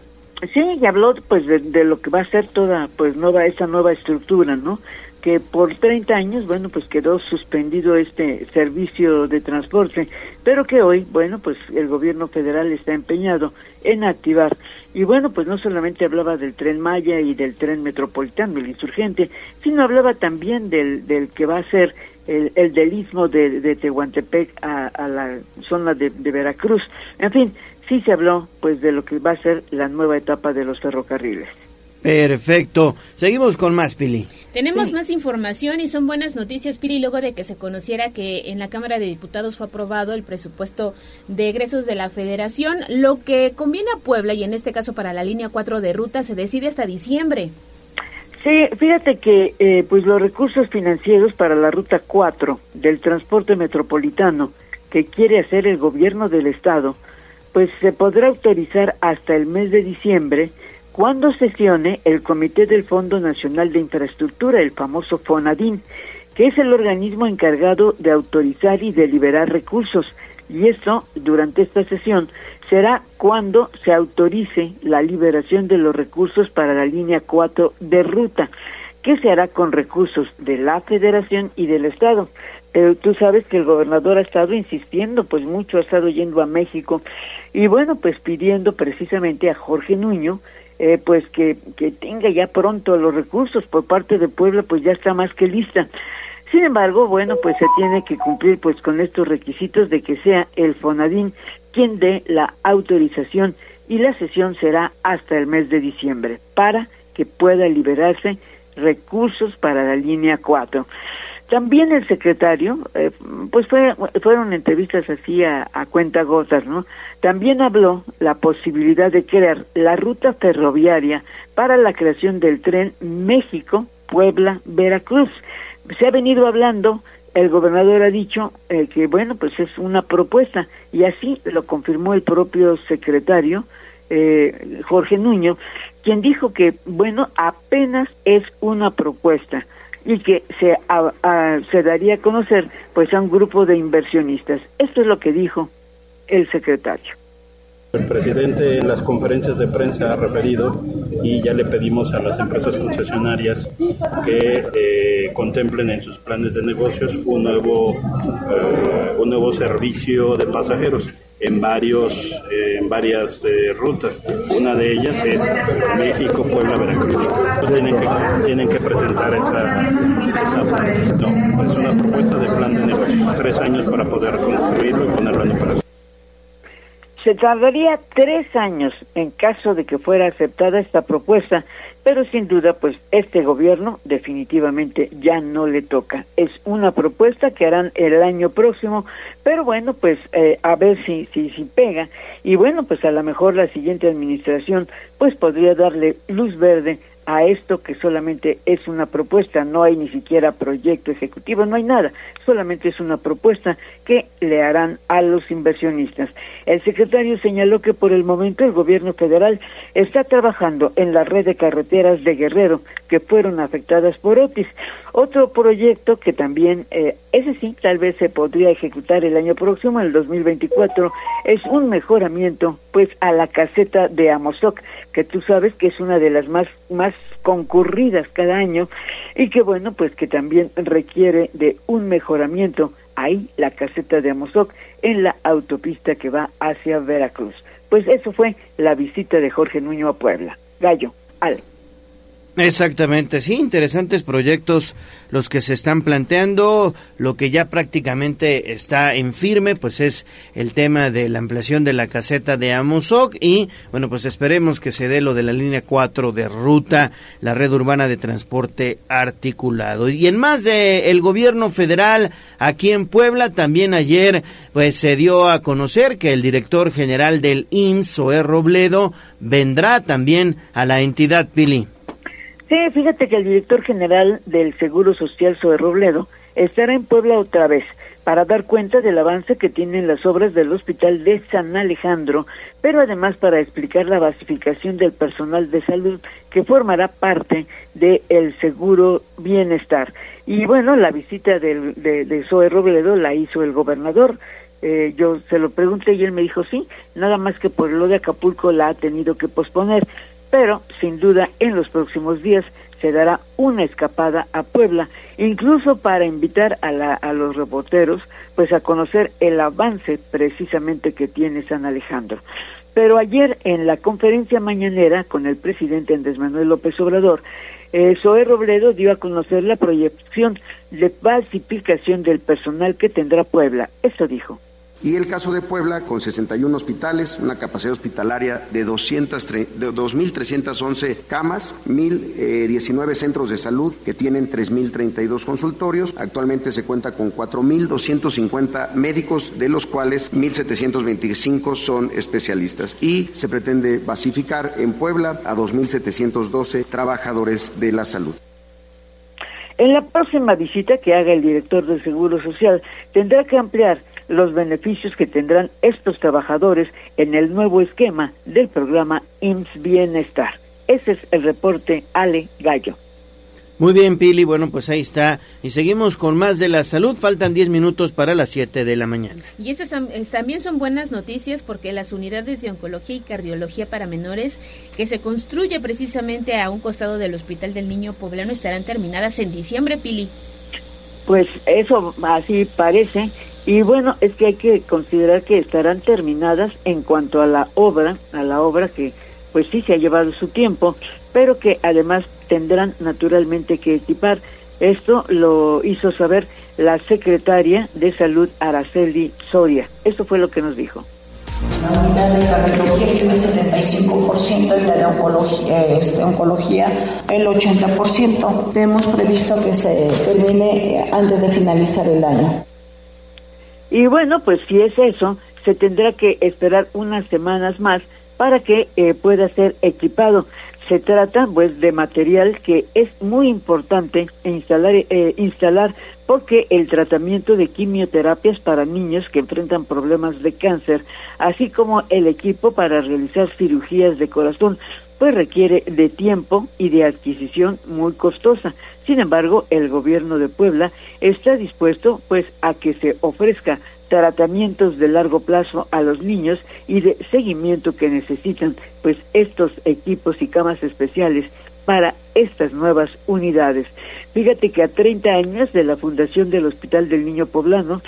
Sí, y habló pues de, de, lo que va a ser toda pues nueva esa nueva estructura, ¿no? Que por 30 años, bueno, pues quedó suspendido este servicio de transporte, pero que hoy, bueno, pues el gobierno federal está empeñado en activar. Y bueno, pues no solamente hablaba del tren Maya y del tren metropolitano, el insurgente, sino hablaba también del, del que va a ser el, el del istmo de, Tehuantepec a, a la zona de, de Veracruz. En fin, sí se habló pues de lo que va a ser la nueva etapa de los ferrocarriles. Perfecto. Seguimos con más, Pili. Tenemos sí. más información y son buenas noticias, Pili, luego de que se conociera que en la Cámara de Diputados fue aprobado el presupuesto de egresos de la Federación. Lo que conviene a Puebla, y en este caso para la línea 4 de ruta, se decide hasta diciembre. Sí, fíjate que eh, pues los recursos financieros para la ruta 4 del transporte metropolitano que quiere hacer el gobierno del estado, pues se podrá autorizar hasta el mes de diciembre cuando sesione el Comité del Fondo Nacional de Infraestructura, el famoso FONADIN, que es el organismo encargado de autorizar y deliberar recursos. Y eso, durante esta sesión, será cuando se autorice la liberación de los recursos para la línea 4 de ruta, que se hará con recursos de la Federación y del Estado. Pero tú sabes que el gobernador ha estado insistiendo, pues mucho ha estado yendo a México, y bueno, pues pidiendo precisamente a Jorge Nuño, eh, pues que, que tenga ya pronto los recursos por parte de Puebla, pues ya está más que lista. Sin embargo, bueno, pues se tiene que cumplir pues con estos requisitos de que sea el Fonadín quien dé la autorización y la sesión será hasta el mes de diciembre para que pueda liberarse recursos para la línea 4. También el secretario, eh, pues fue, fueron entrevistas así a, cuenta gotas, ¿no? También habló la posibilidad de crear la ruta ferroviaria para la creación del tren México-Puebla-Veracruz. Se ha venido hablando, el gobernador ha dicho eh, que, bueno, pues es una propuesta y así lo confirmó el propio secretario, eh, Jorge Nuño, quien dijo que, bueno, apenas es una propuesta y que se, a, se daría a conocer pues a un grupo de inversionistas. Esto es lo que dijo el secretario. El presidente en las conferencias de prensa ha referido y ya le pedimos a las empresas concesionarias que eh, contemplen en sus planes de negocios un nuevo, eh, un nuevo servicio de pasajeros en varios eh, en varias eh, rutas. Una de ellas es México, Puebla, Veracruz. Tienen que, tienen que presentar esa, esa no, es una propuesta de plan de negocios, tres años para poder construirlo y ponerlo en operación. Se tardaría tres años en caso de que fuera aceptada esta propuesta, pero sin duda, pues este gobierno definitivamente ya no le toca. Es una propuesta que harán el año próximo, pero bueno, pues eh, a ver si, si, si pega. Y bueno, pues a lo mejor la siguiente administración, pues podría darle luz verde a esto que solamente es una propuesta, no hay ni siquiera proyecto ejecutivo, no hay nada, solamente es una propuesta que le harán a los inversionistas. El secretario señaló que por el momento el gobierno federal está trabajando en la red de carreteras de Guerrero que fueron afectadas por Otis. Otro proyecto que también, eh, ese sí, tal vez se podría ejecutar el año próximo, el 2024, es un mejoramiento pues a la caseta de Amozoc, que tú sabes que es una de las más, más concurridas cada año y que bueno, pues que también requiere de un mejoramiento ahí la caseta de Amozoc en la autopista que va hacia Veracruz. Pues eso fue la visita de Jorge Nuño a Puebla. Gallo, Ale. Exactamente, sí, interesantes proyectos los que se están planteando. Lo que ya prácticamente está en firme, pues es el tema de la ampliación de la caseta de Amozoc y, bueno, pues esperemos que se dé lo de la línea 4 de ruta, la red urbana de transporte articulado. Y en más de el gobierno federal aquí en Puebla, también ayer, pues se dio a conocer que el director general del IMSS, Robledo, vendrá también a la entidad Pili. Sí, fíjate que el director general del Seguro Social, Zoe Robledo, estará en Puebla otra vez para dar cuenta del avance que tienen las obras del Hospital de San Alejandro, pero además para explicar la basificación del personal de salud que formará parte del el Seguro Bienestar. Y bueno, la visita de, de Zoe Robledo la hizo el gobernador. Eh, yo se lo pregunté y él me dijo sí, nada más que por lo de Acapulco la ha tenido que posponer pero sin duda en los próximos días se dará una escapada a Puebla, incluso para invitar a, la, a los reporteros pues a conocer el avance precisamente que tiene San Alejandro. Pero ayer en la conferencia mañanera con el presidente Andrés Manuel López Obrador, eh, Zoé Robledo dio a conocer la proyección de pacificación del personal que tendrá Puebla. Esto dijo. Y el caso de Puebla, con 61 hospitales, una capacidad hospitalaria de, 200, de 2.311 camas, 1.019 centros de salud que tienen 3.032 consultorios. Actualmente se cuenta con 4.250 médicos, de los cuales 1.725 son especialistas. Y se pretende basificar en Puebla a 2.712 trabajadores de la salud. En la próxima visita que haga el director del Seguro Social, tendrá que ampliar los beneficios que tendrán estos trabajadores en el nuevo esquema del programa IMSS Bienestar. Ese es el reporte Ale Gallo. Muy bien, Pili. Bueno, pues ahí está. Y seguimos con más de la salud. Faltan 10 minutos para las 7 de la mañana. Y estas también son buenas noticias porque las unidades de oncología y cardiología para menores que se construye precisamente a un costado del Hospital del Niño Poblano estarán terminadas en diciembre, Pili. Pues eso así parece. Y bueno, es que hay que considerar que estarán terminadas en cuanto a la obra, a la obra que pues sí se ha llevado su tiempo, pero que además tendrán naturalmente que equipar. Esto lo hizo saber la secretaria de Salud Araceli Soria. Esto fue lo que nos dijo. La unidad de cardiología tiene el 75% y la de oncología, este, oncología el 80%. Hemos previsto que se termine antes de finalizar el año. Y bueno, pues si es eso, se tendrá que esperar unas semanas más para que eh, pueda ser equipado. Se trata pues de material que es muy importante instalar, eh, instalar porque el tratamiento de quimioterapias para niños que enfrentan problemas de cáncer, así como el equipo para realizar cirugías de corazón, pues requiere de tiempo y de adquisición muy costosa. Sin embargo, el gobierno de Puebla está dispuesto pues a que se ofrezca tratamientos de largo plazo a los niños y de seguimiento que necesitan pues estos equipos y camas especiales para estas nuevas unidades. Fíjate que a 30 años de la fundación del Hospital del Niño Poblano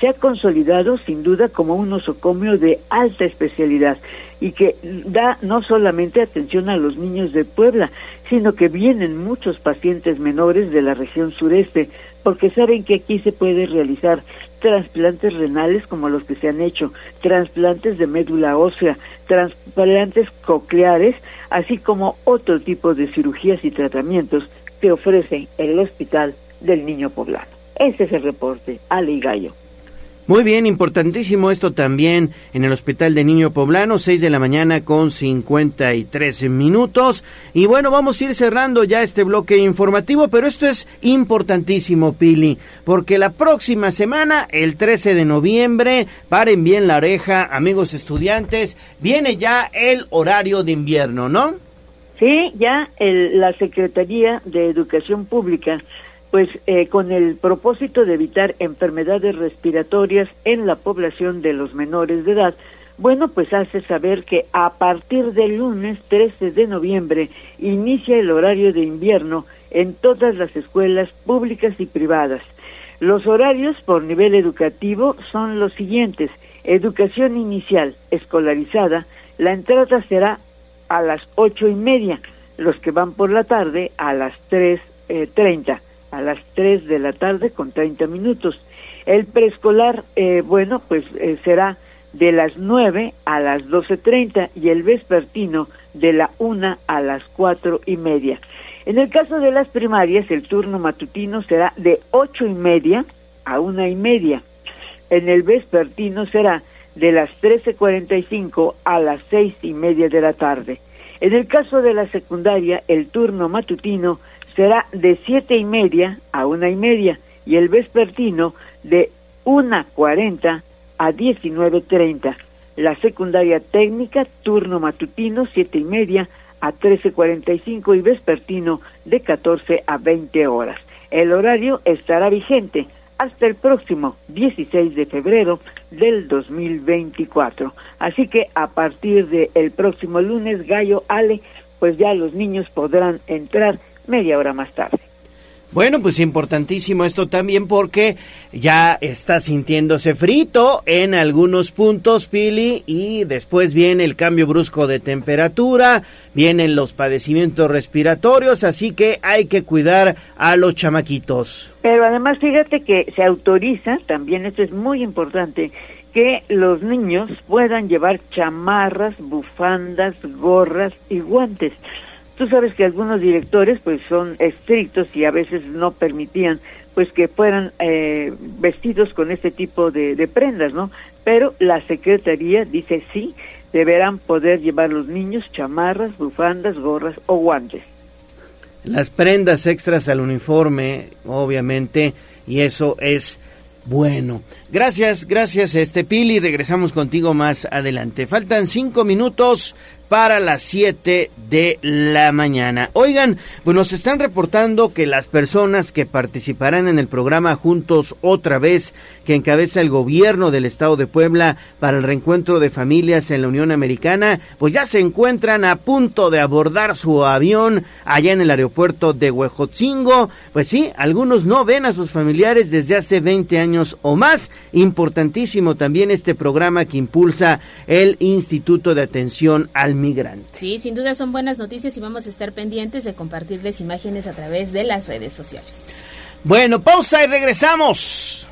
se ha consolidado sin duda como un nosocomio de alta especialidad y que da no solamente atención a los niños de Puebla, sino que vienen muchos pacientes menores de la región sureste, porque saben que aquí se puede realizar trasplantes renales como los que se han hecho, trasplantes de médula ósea, trasplantes cocleares, así como otro tipo de cirugías y tratamientos que ofrece el Hospital del Niño Poblano. Este es el reporte, Ale y Gallo. Muy bien, importantísimo esto también en el Hospital de Niño Poblano, 6 de la mañana con 53 minutos. Y bueno, vamos a ir cerrando ya este bloque informativo, pero esto es importantísimo, Pili, porque la próxima semana, el 13 de noviembre, paren bien la oreja, amigos estudiantes, viene ya el horario de invierno, ¿no? Sí, ya el, la Secretaría de Educación Pública pues eh, con el propósito de evitar enfermedades respiratorias en la población de los menores de edad, bueno, pues hace saber que a partir del lunes 13 de noviembre inicia el horario de invierno en todas las escuelas públicas y privadas. Los horarios por nivel educativo son los siguientes. Educación inicial escolarizada, la entrada será a las ocho y media, los que van por la tarde a las tres eh, treinta a las 3 de la tarde con 30 minutos. El preescolar, eh, bueno, pues eh, será de las 9 a las 12.30 y el vespertino de la 1 a las cuatro y media. En el caso de las primarias, el turno matutino será de ocho y media a una y media. En el vespertino será de las 13.45 a las seis y media de la tarde. En el caso de la secundaria, el turno matutino será de siete y media a una y media y el vespertino de una cuarenta a diecinueve treinta. La secundaria técnica, turno matutino, siete y media a trece cuarenta y cinco y vespertino de catorce a veinte horas. El horario estará vigente hasta el próximo 16 de febrero del 2024. Así que a partir del próximo lunes, Gallo Ale, pues ya los niños podrán entrar media hora más tarde. Bueno, pues importantísimo esto también porque ya está sintiéndose frito en algunos puntos, Pili, y después viene el cambio brusco de temperatura, vienen los padecimientos respiratorios, así que hay que cuidar a los chamaquitos. Pero además fíjate que se autoriza, también esto es muy importante, que los niños puedan llevar chamarras, bufandas, gorras y guantes. Tú sabes que algunos directores pues son estrictos y a veces no permitían pues que fueran eh, vestidos con este tipo de, de, prendas, ¿no? Pero la Secretaría dice sí, deberán poder llevar los niños chamarras, bufandas, gorras o guantes. Las prendas extras al uniforme, obviamente, y eso es bueno. Gracias, gracias, este Pili. Regresamos contigo más adelante. Faltan cinco minutos para las 7 de la mañana. Oigan, pues nos están reportando que las personas que participarán en el programa Juntos otra vez, que encabeza el gobierno del estado de Puebla para el reencuentro de familias en la Unión Americana, pues ya se encuentran a punto de abordar su avión allá en el aeropuerto de Huejotzingo. Pues sí, algunos no ven a sus familiares desde hace 20 años o más. Importantísimo también este programa que impulsa el Instituto de Atención al Migrante. Sí, sin duda son buenas noticias y vamos a estar pendientes de compartirles imágenes a través de las redes sociales. Bueno, pausa y regresamos.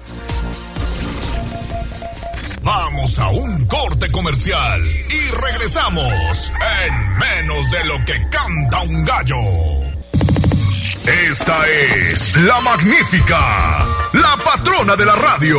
Vamos a un corte comercial y regresamos en menos de lo que canta un gallo. Esta es la magnífica, la patrona de la radio.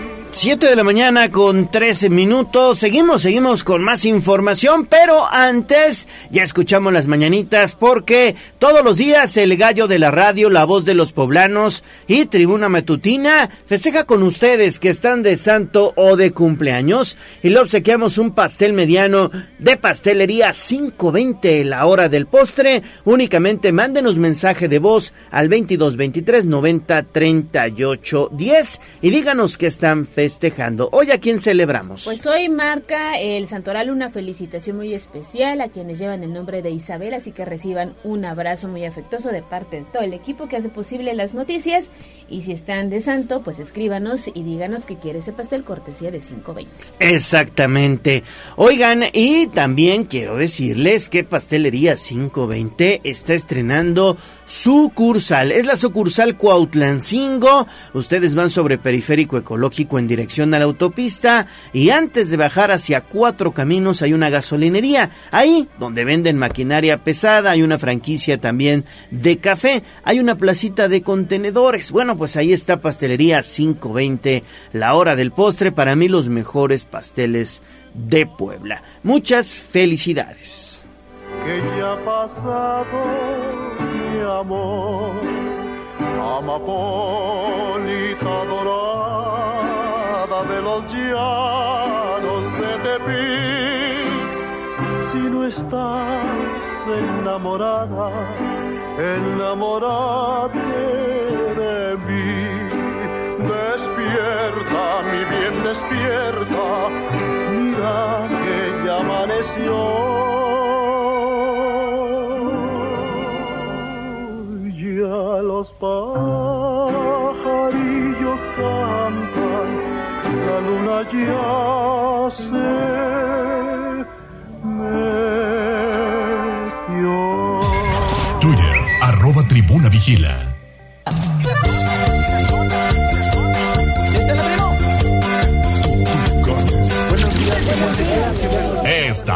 7 de la mañana con 13 minutos. Seguimos, seguimos con más información, pero antes ya escuchamos las mañanitas porque todos los días el gallo de la radio, la voz de los poblanos y Tribuna Matutina festeja con ustedes que están de santo o de cumpleaños y le obsequiamos un pastel mediano de pastelería 520 la hora del postre. Únicamente mándenos mensaje de voz al 22 23 90 38 10 y díganos que están festejando festejando. ¿Hoy a quién celebramos? Pues hoy marca el Santoral una felicitación muy especial a quienes llevan el nombre de Isabel, así que reciban un abrazo muy afectuoso de parte de todo el equipo que hace posible las noticias. Y si están de santo, pues escríbanos y díganos que quiere ese pastel cortesía de 520. Exactamente. Oigan, y también quiero decirles que Pastelería 520 está estrenando sucursal. Es la sucursal Cuautlancingo. Ustedes van sobre Periférico Ecológico en dirección a la autopista y antes de bajar hacia Cuatro Caminos hay una gasolinería. Ahí donde venden maquinaria pesada hay una franquicia también de café. Hay una placita de contenedores. Bueno, pues ahí está Pastelería 520, la hora del postre. Para mí los mejores pasteles de Puebla. Muchas felicidades. Que ya ha pasado mi amor, amapolita dorada de los llanos de Tepic. Si no estás enamorada, enamorate despierta, mira que ya amaneció. Ya los pajarillos cantan, la luna ya se metió. Twitter, arroba tribuna vigila.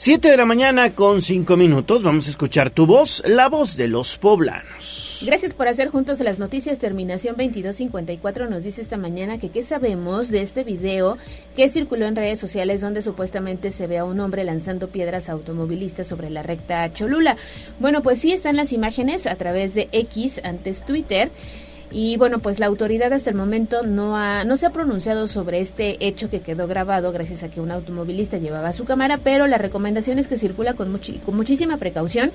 Siete de la mañana con cinco minutos. Vamos a escuchar tu voz, la voz de los poblanos. Gracias por hacer juntos las noticias. Terminación 2254 nos dice esta mañana que qué sabemos de este video que circuló en redes sociales donde supuestamente se ve a un hombre lanzando piedras automovilistas sobre la recta Cholula. Bueno, pues sí están las imágenes a través de X, antes Twitter. Y bueno, pues la autoridad hasta el momento no, ha, no se ha pronunciado sobre este hecho que quedó grabado gracias a que un automovilista llevaba su cámara, pero la recomendación es que circula con, con muchísima precaución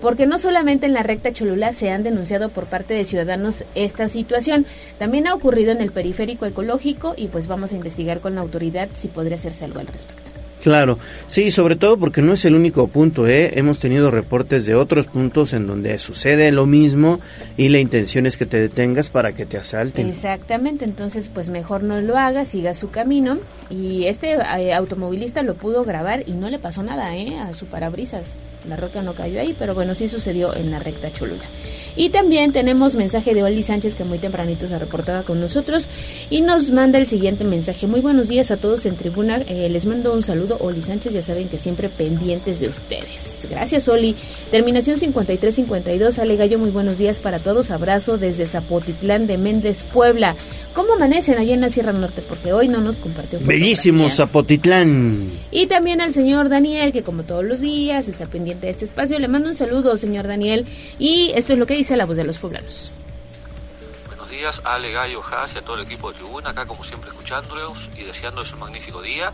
porque no solamente en la recta Cholula se han denunciado por parte de ciudadanos esta situación, también ha ocurrido en el periférico ecológico y pues vamos a investigar con la autoridad si podría hacerse algo al respecto. Claro, sí, sobre todo porque no es el único punto, ¿eh? Hemos tenido reportes de otros puntos en donde sucede lo mismo y la intención es que te detengas para que te asalten. Exactamente, entonces pues mejor no lo haga, siga su camino y este eh, automovilista lo pudo grabar y no le pasó nada ¿eh? a su parabrisas. La roca no cayó ahí, pero bueno, sí sucedió en la recta Cholula. Y también tenemos mensaje de Oli Sánchez que muy tempranito se reportaba con nosotros y nos manda el siguiente mensaje. Muy buenos días a todos en tribuna. Eh, les mando un saludo. Oli Sánchez, ya saben que siempre pendientes de ustedes. Gracias, Oli. Terminación 5352. Ale Gallo, muy buenos días para todos. Abrazo desde Zapotitlán de Méndez, Puebla. ¿Cómo amanecen allá en la Sierra Norte? Porque hoy no nos compartió. Bellísimo. Zapotitlán. Y también al señor Daniel, que como todos los días está pendiente de este espacio. Le mando un saludo, señor Daniel. Y esto es lo que dice la voz de los poblanos. Buenos días, Ale Gallo, Haas y a todo el equipo de Tribuna, acá como siempre escuchándolos y deseándoles un magnífico día.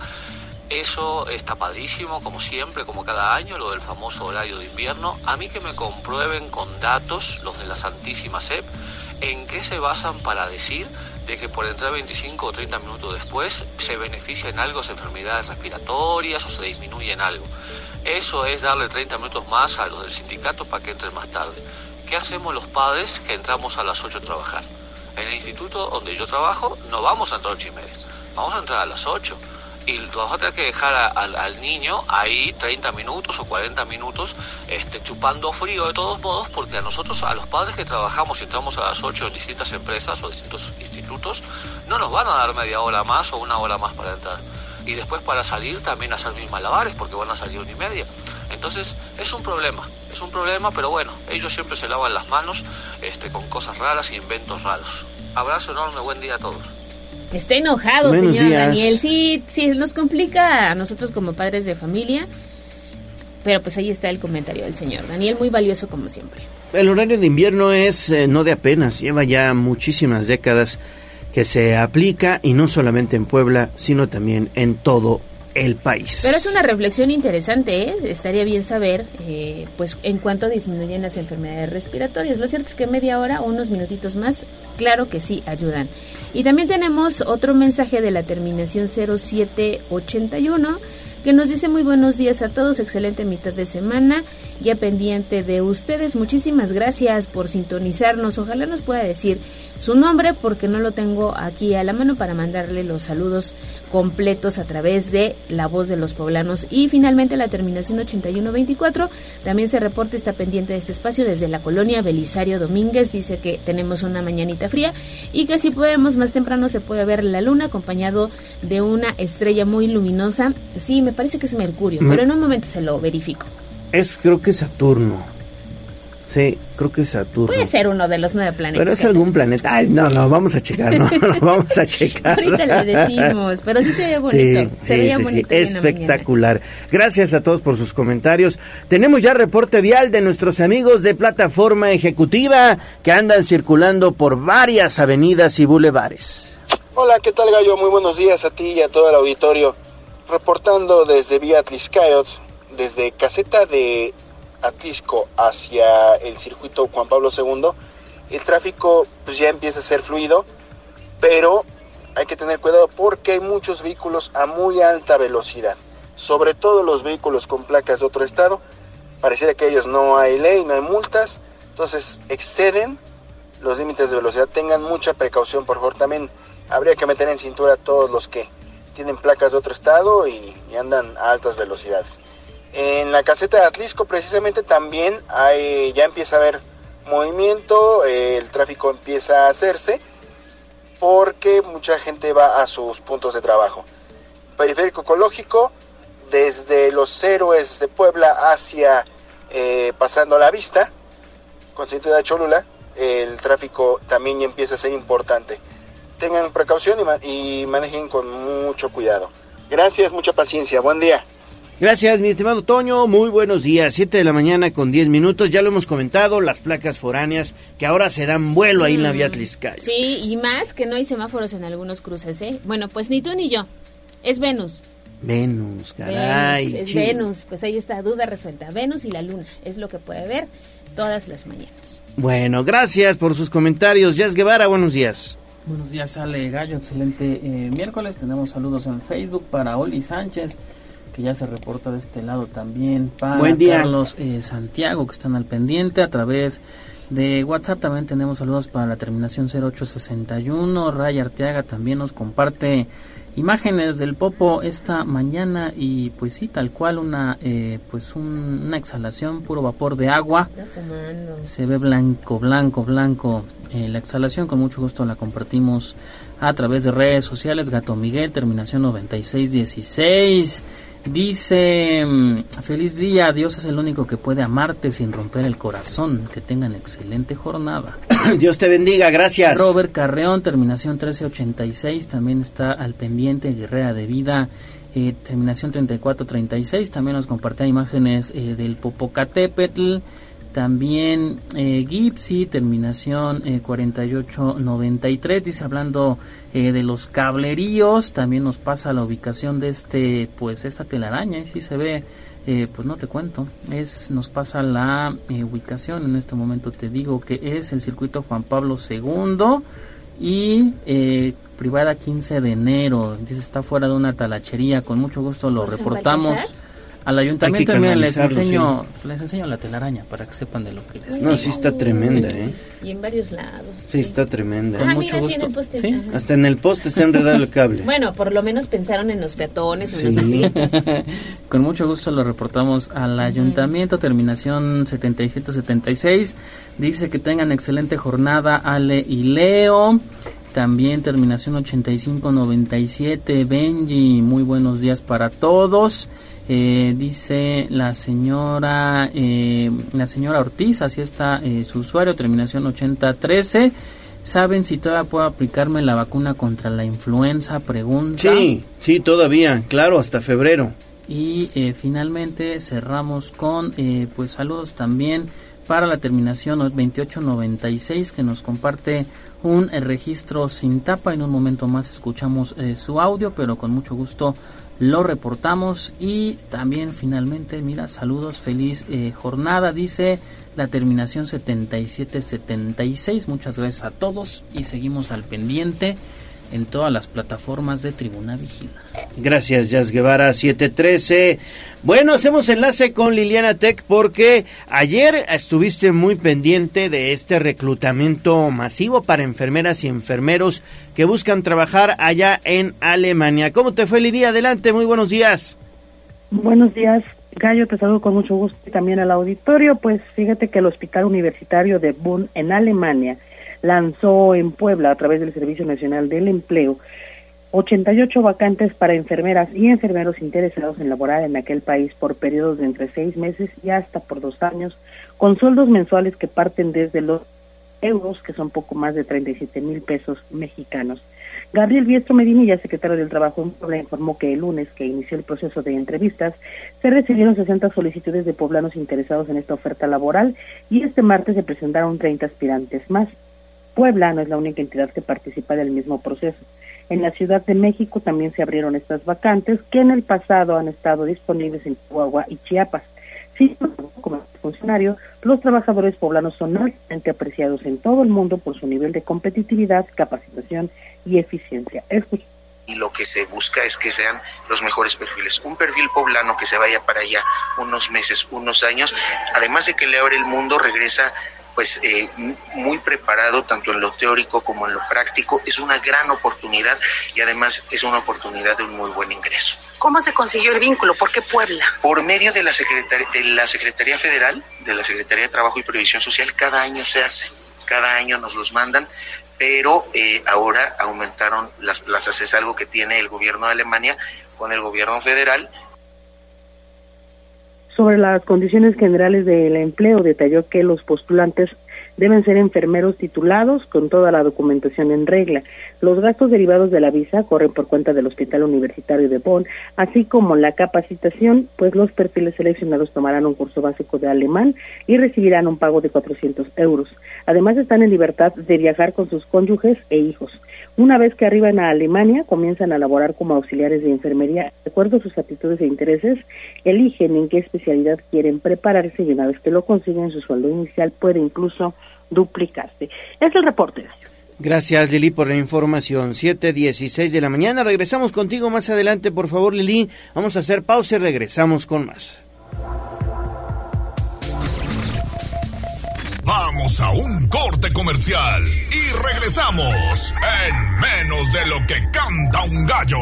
Eso está padrísimo, como siempre, como cada año, lo del famoso horario de invierno. A mí que me comprueben con datos, los de la Santísima SEP, en qué se basan para decir de que por entrar 25 o 30 minutos después se beneficia en algo las enfermedades respiratorias o se disminuye en algo. Eso es darle 30 minutos más a los del sindicato para que entren más tarde. ¿Qué hacemos los padres que entramos a las 8 a trabajar? En el instituto donde yo trabajo no vamos a entrar a 8 y media, vamos a entrar a las 8 y vas a tener que dejar a- al, niño ahí 30 minutos o 40 minutos este, chupando frío de todos modos porque a nosotros, a los padres que trabajamos y entramos a las 8 en distintas empresas o distintos institutos, no nos van a dar media hora más o una hora más para entrar. Y después para salir también hacer mis malabares porque van a salir una y media. Entonces es un problema, es un problema, pero bueno, ellos siempre se lavan las manos este, con cosas raras e inventos raros. Abrazo enorme, buen día a todos. Está enojado, Buenos señor días. Daniel. Sí, sí, nos complica a nosotros como padres de familia. Pero pues ahí está el comentario del señor Daniel, muy valioso como siempre. El horario de invierno es eh, no de apenas, lleva ya muchísimas décadas que se aplica y no solamente en Puebla, sino también en todo el país. Pero es una reflexión interesante, ¿eh? Estaría bien saber, eh, pues, en cuánto disminuyen las enfermedades respiratorias. Lo cierto es que media hora unos minutitos más, claro que sí, ayudan. Y también tenemos otro mensaje de la terminación 0781 que nos dice muy buenos días a todos, excelente mitad de semana, ya pendiente de ustedes. Muchísimas gracias por sintonizarnos. Ojalá nos pueda decir su nombre porque no lo tengo aquí a la mano para mandarle los saludos completos a través de la voz de los poblanos. Y finalmente la terminación 8124 también se reporta, está pendiente de este espacio desde la colonia Belisario Domínguez. Dice que tenemos una mañanita fría y que si podemos más temprano se puede ver la luna acompañado de una estrella muy luminosa. Sí, me parece que es Mercurio, Me- pero en un momento se lo verifico. Es creo que Saturno. Sí, creo que Saturno. Puede ser uno de los nueve planetas. Pero es algún planeta. Ay, no, no, vamos a checar, no, no, vamos a checar. Ahorita le decimos, pero sí se ve bonito. Sí, se sí, veía sí, bonito espectacular. Gracias a todos por sus comentarios. Tenemos ya reporte vial de nuestros amigos de plataforma ejecutiva que andan circulando por varias avenidas y bulevares. Hola, ¿qué tal Gallo? Muy buenos días a ti y a todo el auditorio. Reportando desde Vía Atliscayot, desde caseta de Atlisco hacia el circuito Juan Pablo II, el tráfico pues ya empieza a ser fluido, pero hay que tener cuidado porque hay muchos vehículos a muy alta velocidad, sobre todo los vehículos con placas de otro estado. Pareciera que ellos no hay ley, no hay multas, entonces exceden los límites de velocidad. Tengan mucha precaución, por favor. También habría que meter en cintura a todos los que tienen placas de otro estado y, y andan a altas velocidades. En la caseta de Atlisco precisamente también hay, ya empieza a haber movimiento, eh, el tráfico empieza a hacerse porque mucha gente va a sus puntos de trabajo. Periférico ecológico, desde los héroes de Puebla hacia eh, pasando la vista, con de Cholula, el tráfico también empieza a ser importante. Tengan precaución y, ma- y manejen con mucho cuidado. Gracias, mucha paciencia. Buen día. Gracias, mi estimado Toño. Muy buenos días. 7 de la mañana con 10 minutos. Ya lo hemos comentado, las placas foráneas que ahora se dan vuelo ahí en la Mm. vía Atliscay. Sí, y más que no hay semáforos en algunos cruces, ¿eh? Bueno, pues ni tú ni yo. Es Venus. Venus, caray. Venus, es Venus. Pues ahí está, duda resuelta. Venus y la luna es lo que puede ver todas las mañanas. Bueno, gracias por sus comentarios. Jazz Guevara, buenos días. Buenos días, Ale Gallo. Excelente eh, miércoles. Tenemos saludos en Facebook para Oli Sánchez, que ya se reporta de este lado también. Para Buen día. Carlos eh, Santiago, que están al pendiente. A través de WhatsApp también tenemos saludos para la terminación 0861. Ray Arteaga también nos comparte imágenes del Popo esta mañana y pues sí, tal cual una, eh, pues un- una exhalación, puro vapor de agua. Se ve blanco, blanco, blanco. Eh, la exhalación con mucho gusto la compartimos a través de redes sociales. Gato Miguel, terminación 9616. Dice, mm, feliz día, Dios es el único que puede amarte sin romper el corazón. Que tengan excelente jornada. Dios te bendiga, gracias. Robert Carreón, terminación 1386, también está al pendiente, Guerrera de Vida, eh, terminación 3436, también nos compartía imágenes eh, del Popocatépetl, también eh, Gipsy, terminación eh, 4893, dice hablando eh, de los cableríos, también nos pasa la ubicación de este, pues esta telaraña, y si se ve eh, pues no te cuento, es nos pasa la eh, ubicación, en este momento te digo que es el circuito Juan Pablo II y eh, privada 15 de enero, dice está fuera de una talachería, con mucho gusto lo ¿Por San reportamos? Al ayuntamiento, les enseño, les enseño la telaraña para que sepan de lo que les No, digo. sí está tremenda, ¿eh? Y en varios lados. Sí, está tremenda. ah, mira, sí, en el poste. Ajá. Hasta en el poste está enredado el cable. Bueno, por lo menos pensaron en los peatones, en los Sí. ciclistas. Con mucho gusto lo reportamos al ayuntamiento, terminación 7776. Dice que tengan excelente jornada Ale y Leo. También terminación 8597, Benji, muy buenos días para todos. Eh, dice la señora eh, la señora Ortiz, así está eh, su usuario, terminación 8013. ¿Saben si todavía puedo aplicarme la vacuna contra la influenza? Pregunta. Sí, sí, todavía, claro, hasta febrero. Y finalmente cerramos con pues saludos también para la terminación 2896 que nos comparte un registro sin tapa. En un momento más escuchamos su audio, pero con mucho gusto lo reportamos y también finalmente, mira, saludos, feliz eh, jornada, dice la terminación 7776. Muchas gracias a todos y seguimos al pendiente en todas las plataformas de Tribuna Vigila. Gracias, Jazz Guevara 713. Bueno, hacemos enlace con Liliana Tech porque ayer estuviste muy pendiente de este reclutamiento masivo para enfermeras y enfermeros que buscan trabajar allá en Alemania. ¿Cómo te fue, Lilia? Adelante, muy buenos días. Buenos días, Gallo, te saludo con mucho gusto y también al auditorio. Pues fíjate que el Hospital Universitario de Bonn en Alemania lanzó en Puebla a través del Servicio Nacional del Empleo 88 vacantes para enfermeras y enfermeros interesados en laborar en aquel país por periodos de entre seis meses y hasta por dos años, con sueldos mensuales que parten desde los euros, que son poco más de 37 mil pesos mexicanos. Gabriel Biestro Medinilla, secretario del Trabajo en Puebla, informó que el lunes que inició el proceso de entrevistas se recibieron 60 solicitudes de poblanos interesados en esta oferta laboral y este martes se presentaron 30 aspirantes más. Puebla no es la única entidad que participa del mismo proceso. En la Ciudad de México también se abrieron estas vacantes que en el pasado han estado disponibles en Chihuahua y Chiapas. Sí, como funcionario, los trabajadores poblanos son altamente apreciados en todo el mundo por su nivel de competitividad, capacitación y eficiencia. y lo que se busca es que sean los mejores perfiles. Un perfil poblano que se vaya para allá unos meses, unos años, además de que le abre el mundo, regresa pues eh, muy preparado tanto en lo teórico como en lo práctico. Es una gran oportunidad y además es una oportunidad de un muy buen ingreso. ¿Cómo se consiguió el vínculo? ¿Por qué Puebla? Por medio de la, de la Secretaría Federal, de la Secretaría de Trabajo y Previsión Social, cada año se hace. Cada año nos los mandan, pero eh, ahora aumentaron las plazas. Es algo que tiene el gobierno de Alemania con el gobierno federal sobre las condiciones generales del empleo, detalló que los postulantes deben ser enfermeros titulados con toda la documentación en regla. Los gastos derivados de la visa corren por cuenta del Hospital Universitario de Bonn, así como la capacitación, pues los perfiles seleccionados tomarán un curso básico de alemán y recibirán un pago de 400 euros. Además están en libertad de viajar con sus cónyuges e hijos. Una vez que arriban a Alemania, comienzan a laborar como auxiliares de enfermería. De acuerdo a sus aptitudes e intereses, eligen en qué especialidad quieren prepararse y una vez que lo consiguen, su sueldo inicial puede incluso duplicarse. Es el reporte. Gracias Lili por la información. 7.16 de la mañana. Regresamos contigo más adelante, por favor Lili. Vamos a hacer pausa y regresamos con más. Vamos a un corte comercial y regresamos en menos de lo que canta un gallo.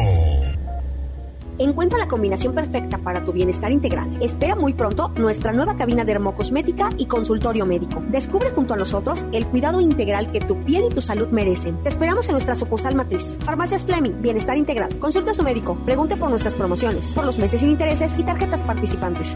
Encuentra la combinación perfecta para tu bienestar integral. Espera muy pronto nuestra nueva cabina de dermocosmética y consultorio médico. Descubre junto a nosotros el cuidado integral que tu piel y tu salud merecen. Te esperamos en nuestra sucursal matriz. Farmacias Fleming, Bienestar Integral. Consulta a su médico. Pregunte por nuestras promociones, por los meses sin intereses y tarjetas participantes.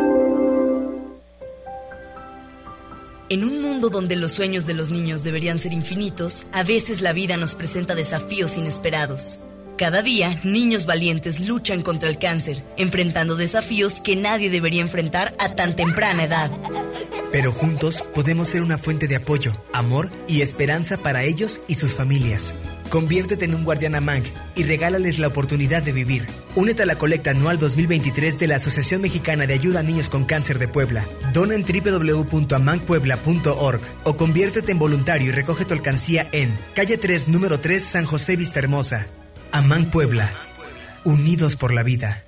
En un mundo donde los sueños de los niños deberían ser infinitos, a veces la vida nos presenta desafíos inesperados. Cada día, niños valientes luchan contra el cáncer, enfrentando desafíos que nadie debería enfrentar a tan temprana edad. Pero juntos podemos ser una fuente de apoyo, amor y esperanza para ellos y sus familias. Conviértete en un guardián AMANG y regálales la oportunidad de vivir. Únete a la colecta anual 2023 de la Asociación Mexicana de Ayuda a Niños con Cáncer de Puebla. Dona en www.amangpuebla.org o conviértete en voluntario y recoge tu alcancía en calle 3, número 3, San José Vista Hermosa. Amang Puebla. Unidos por la vida.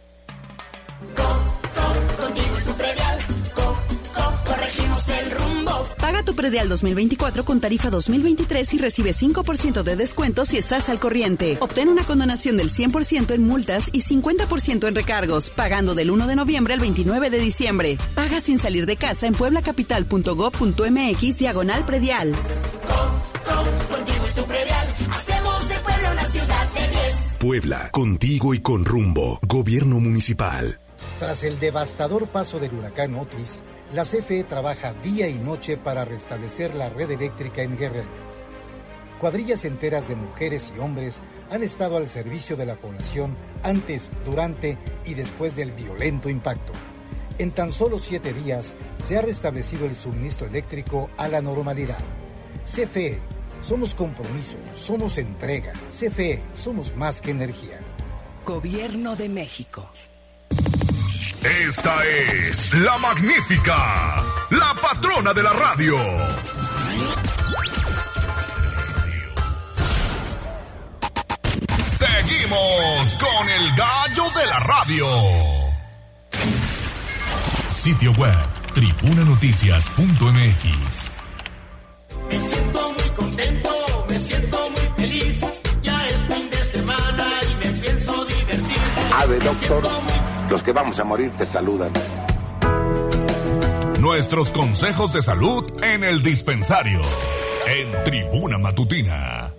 Paga tu predial 2024 con tarifa 2023 y recibe 5% de descuento si estás al corriente. Obtén una condonación del 100% en multas y 50% en recargos, pagando del 1 de noviembre al 29 de diciembre. Paga sin salir de casa en pueblacapital.gov.mx diagonal predial. contigo y tu predial, hacemos de Puebla una ciudad de 10. Puebla, contigo y con rumbo. Gobierno municipal. Tras el devastador paso del huracán Otis, la CFE trabaja día y noche para restablecer la red eléctrica en Guerrero. Cuadrillas enteras de mujeres y hombres han estado al servicio de la población antes, durante y después del violento impacto. En tan solo siete días se ha restablecido el suministro eléctrico a la normalidad. CFE, somos compromiso, somos entrega. CFE, somos más que energía. Gobierno de México. Esta es la magnífica, la patrona de la radio. Seguimos con el gallo de la radio. Sitio web, tribunanoticias.mx. Me siento muy contento, me siento muy feliz. Ya es fin de semana y me pienso divertir. Ave, doctor. Los que vamos a morir te saludan. Nuestros consejos de salud en el dispensario. En Tribuna Matutina.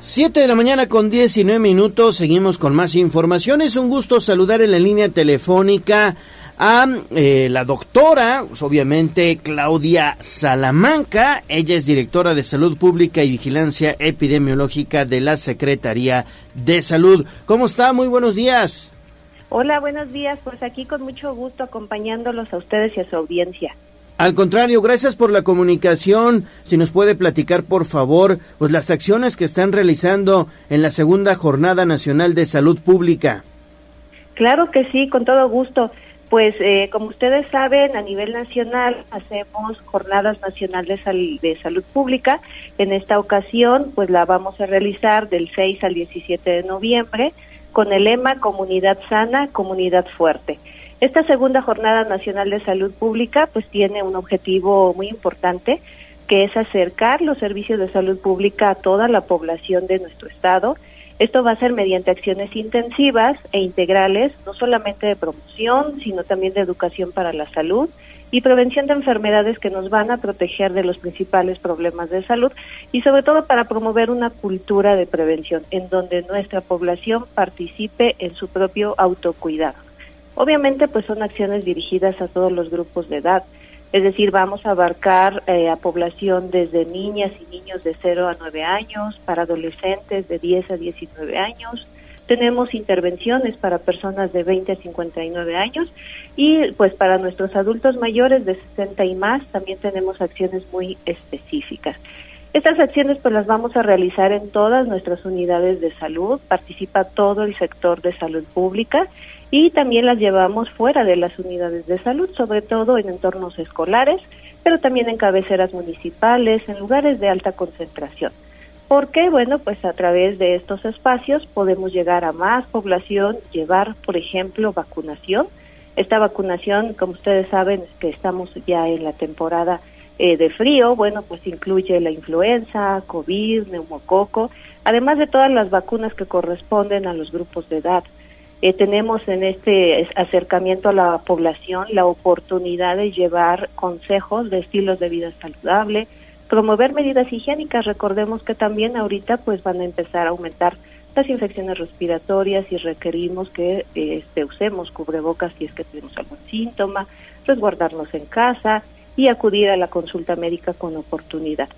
7 de la mañana con 19 minutos, seguimos con más información. Es un gusto saludar en la línea telefónica a eh, la doctora, pues, obviamente Claudia Salamanca. Ella es directora de Salud Pública y Vigilancia Epidemiológica de la Secretaría de Salud. ¿Cómo está? Muy buenos días. Hola, buenos días. Pues aquí con mucho gusto acompañándolos a ustedes y a su audiencia. Al contrario, gracias por la comunicación. Si nos puede platicar, por favor, pues las acciones que están realizando en la segunda Jornada Nacional de Salud Pública. Claro que sí, con todo gusto. Pues eh, como ustedes saben, a nivel nacional hacemos jornadas nacionales de salud pública. En esta ocasión, pues la vamos a realizar del 6 al 17 de noviembre con el lema Comunidad sana, comunidad fuerte. Esta segunda jornada nacional de salud pública, pues tiene un objetivo muy importante, que es acercar los servicios de salud pública a toda la población de nuestro estado esto va a ser mediante acciones intensivas e integrales, no solamente de promoción, sino también de educación para la salud y prevención de enfermedades que nos van a proteger de los principales problemas de salud y sobre todo para promover una cultura de prevención en donde nuestra población participe en su propio autocuidado. Obviamente pues son acciones dirigidas a todos los grupos de edad, es decir, vamos a abarcar eh, a población desde niñas y niños de 0 a 9 años, para adolescentes de 10 a 19 años. Tenemos intervenciones para personas de 20 a 59 años y pues para nuestros adultos mayores de 60 y más también tenemos acciones muy específicas. Estas acciones pues las vamos a realizar en todas nuestras unidades de salud, participa todo el sector de salud pública y también las llevamos fuera de las unidades de salud, sobre todo en entornos escolares, pero también en cabeceras municipales, en lugares de alta concentración. Porque, bueno, pues a través de estos espacios podemos llegar a más población, llevar, por ejemplo, vacunación. Esta vacunación, como ustedes saben, que estamos ya en la temporada eh, de frío, bueno, pues incluye la influenza, COVID, neumococo, además de todas las vacunas que corresponden a los grupos de edad. Eh, tenemos en este acercamiento a la población la oportunidad de llevar consejos de estilos de vida saludable, promover medidas higiénicas. Recordemos que también ahorita pues van a empezar a aumentar las infecciones respiratorias y requerimos que este, usemos cubrebocas si es que tenemos algún síntoma, resguardarnos en casa y acudir a la consulta médica con oportunidad.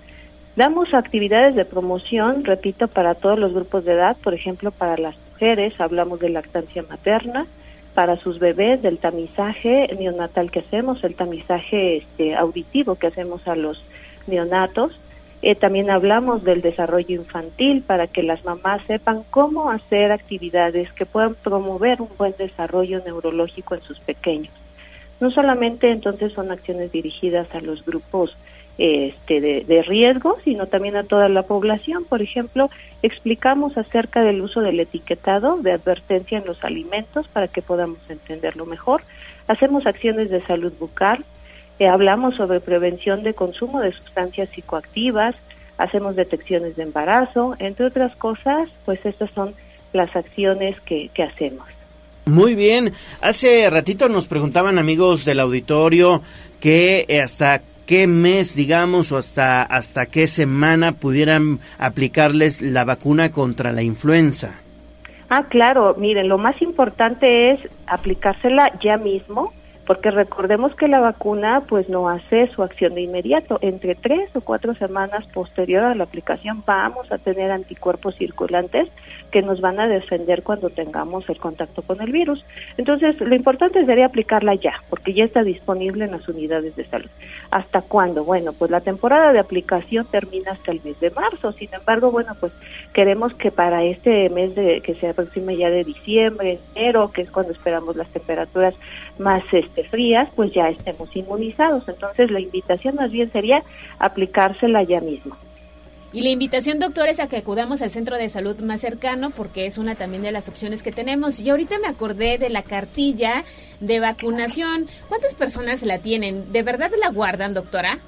Damos actividades de promoción, repito, para todos los grupos de edad, por ejemplo, para las mujeres, hablamos de lactancia materna, para sus bebés, del tamizaje neonatal que hacemos, el tamizaje este, auditivo que hacemos a los neonatos. Eh, también hablamos del desarrollo infantil para que las mamás sepan cómo hacer actividades que puedan promover un buen desarrollo neurológico en sus pequeños. No solamente entonces son acciones dirigidas a los grupos este, de, de riesgo, sino también a toda la población. Por ejemplo, explicamos acerca del uso del etiquetado de advertencia en los alimentos para que podamos entenderlo mejor. Hacemos acciones de salud bucal, eh, hablamos sobre prevención de consumo de sustancias psicoactivas, hacemos detecciones de embarazo, entre otras cosas, pues estas son las acciones que, que hacemos. Muy bien. Hace ratito nos preguntaban amigos del auditorio que eh, hasta qué mes, digamos, o hasta, hasta qué semana pudieran aplicarles la vacuna contra la influenza. Ah, claro, miren, lo más importante es aplicársela ya mismo, porque recordemos que la vacuna pues no hace su acción de inmediato. Entre tres o cuatro semanas posterior a la aplicación vamos a tener anticuerpos circulantes que nos van a defender cuando tengamos el contacto con el virus. Entonces, lo importante sería aplicarla ya, porque ya está disponible en las unidades de salud. ¿Hasta cuándo? Bueno, pues la temporada de aplicación termina hasta el mes de marzo. Sin embargo, bueno, pues queremos que para este mes de que se aproxime ya de diciembre, enero, que es cuando esperamos las temperaturas más este, frías, pues ya estemos inmunizados. Entonces, la invitación más bien sería aplicársela ya mismo. Y la invitación, doctor, es a que acudamos al centro de salud más cercano porque es una también de las opciones que tenemos. Y ahorita me acordé de la cartilla de vacunación. ¿Cuántas personas la tienen? ¿De verdad la guardan, doctora?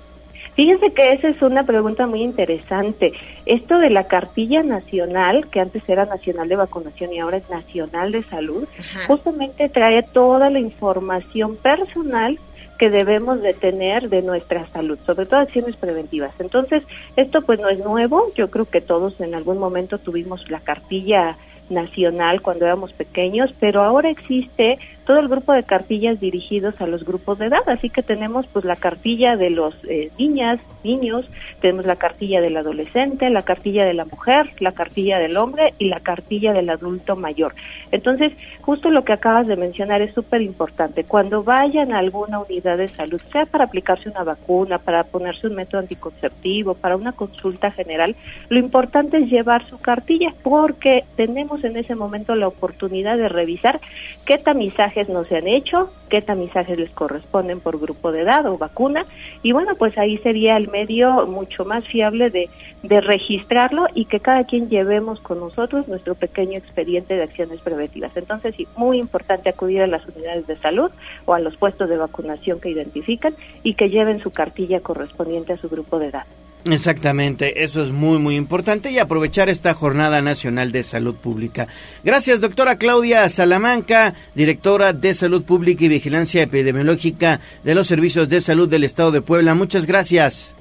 Fíjense que esa es una pregunta muy interesante. Esto de la cartilla nacional, que antes era nacional de vacunación y ahora es nacional de salud, justamente trae toda la información personal que debemos de tener de nuestra salud, sobre todo acciones preventivas. Entonces, esto pues no es nuevo, yo creo que todos en algún momento tuvimos la cartilla nacional cuando éramos pequeños, pero ahora existe todo el grupo de cartillas dirigidos a los grupos de edad, así que tenemos pues la cartilla de los eh, niñas, niños, tenemos la cartilla del adolescente, la cartilla de la mujer, la cartilla del hombre y la cartilla del adulto mayor. Entonces, justo lo que acabas de mencionar es súper importante. Cuando vayan a alguna unidad de salud, sea para aplicarse una vacuna, para ponerse un método anticonceptivo, para una consulta general, lo importante es llevar su cartilla porque tenemos en ese momento la oportunidad de revisar qué tamizaje no se han hecho, qué tamizajes les corresponden por grupo de edad o vacuna, y bueno, pues ahí sería el medio mucho más fiable de, de registrarlo y que cada quien llevemos con nosotros nuestro pequeño expediente de acciones preventivas. Entonces, sí, muy importante acudir a las unidades de salud o a los puestos de vacunación que identifican y que lleven su cartilla correspondiente a su grupo de edad. Exactamente, eso es muy muy importante y aprovechar esta Jornada Nacional de Salud Pública. Gracias, doctora Claudia Salamanca, directora de Salud Pública y Vigilancia Epidemiológica de los Servicios de Salud del Estado de Puebla. Muchas gracias.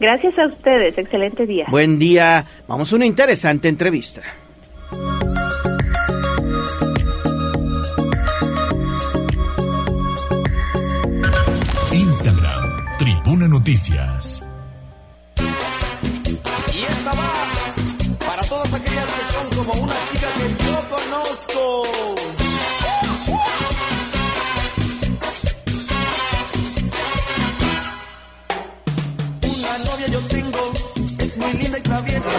Gracias a ustedes, excelente día. Buen día, vamos a una interesante entrevista. Instagram, Tribuna Noticias. Como una chica que yo conozco. Una novia yo tengo, es muy linda y traviesa.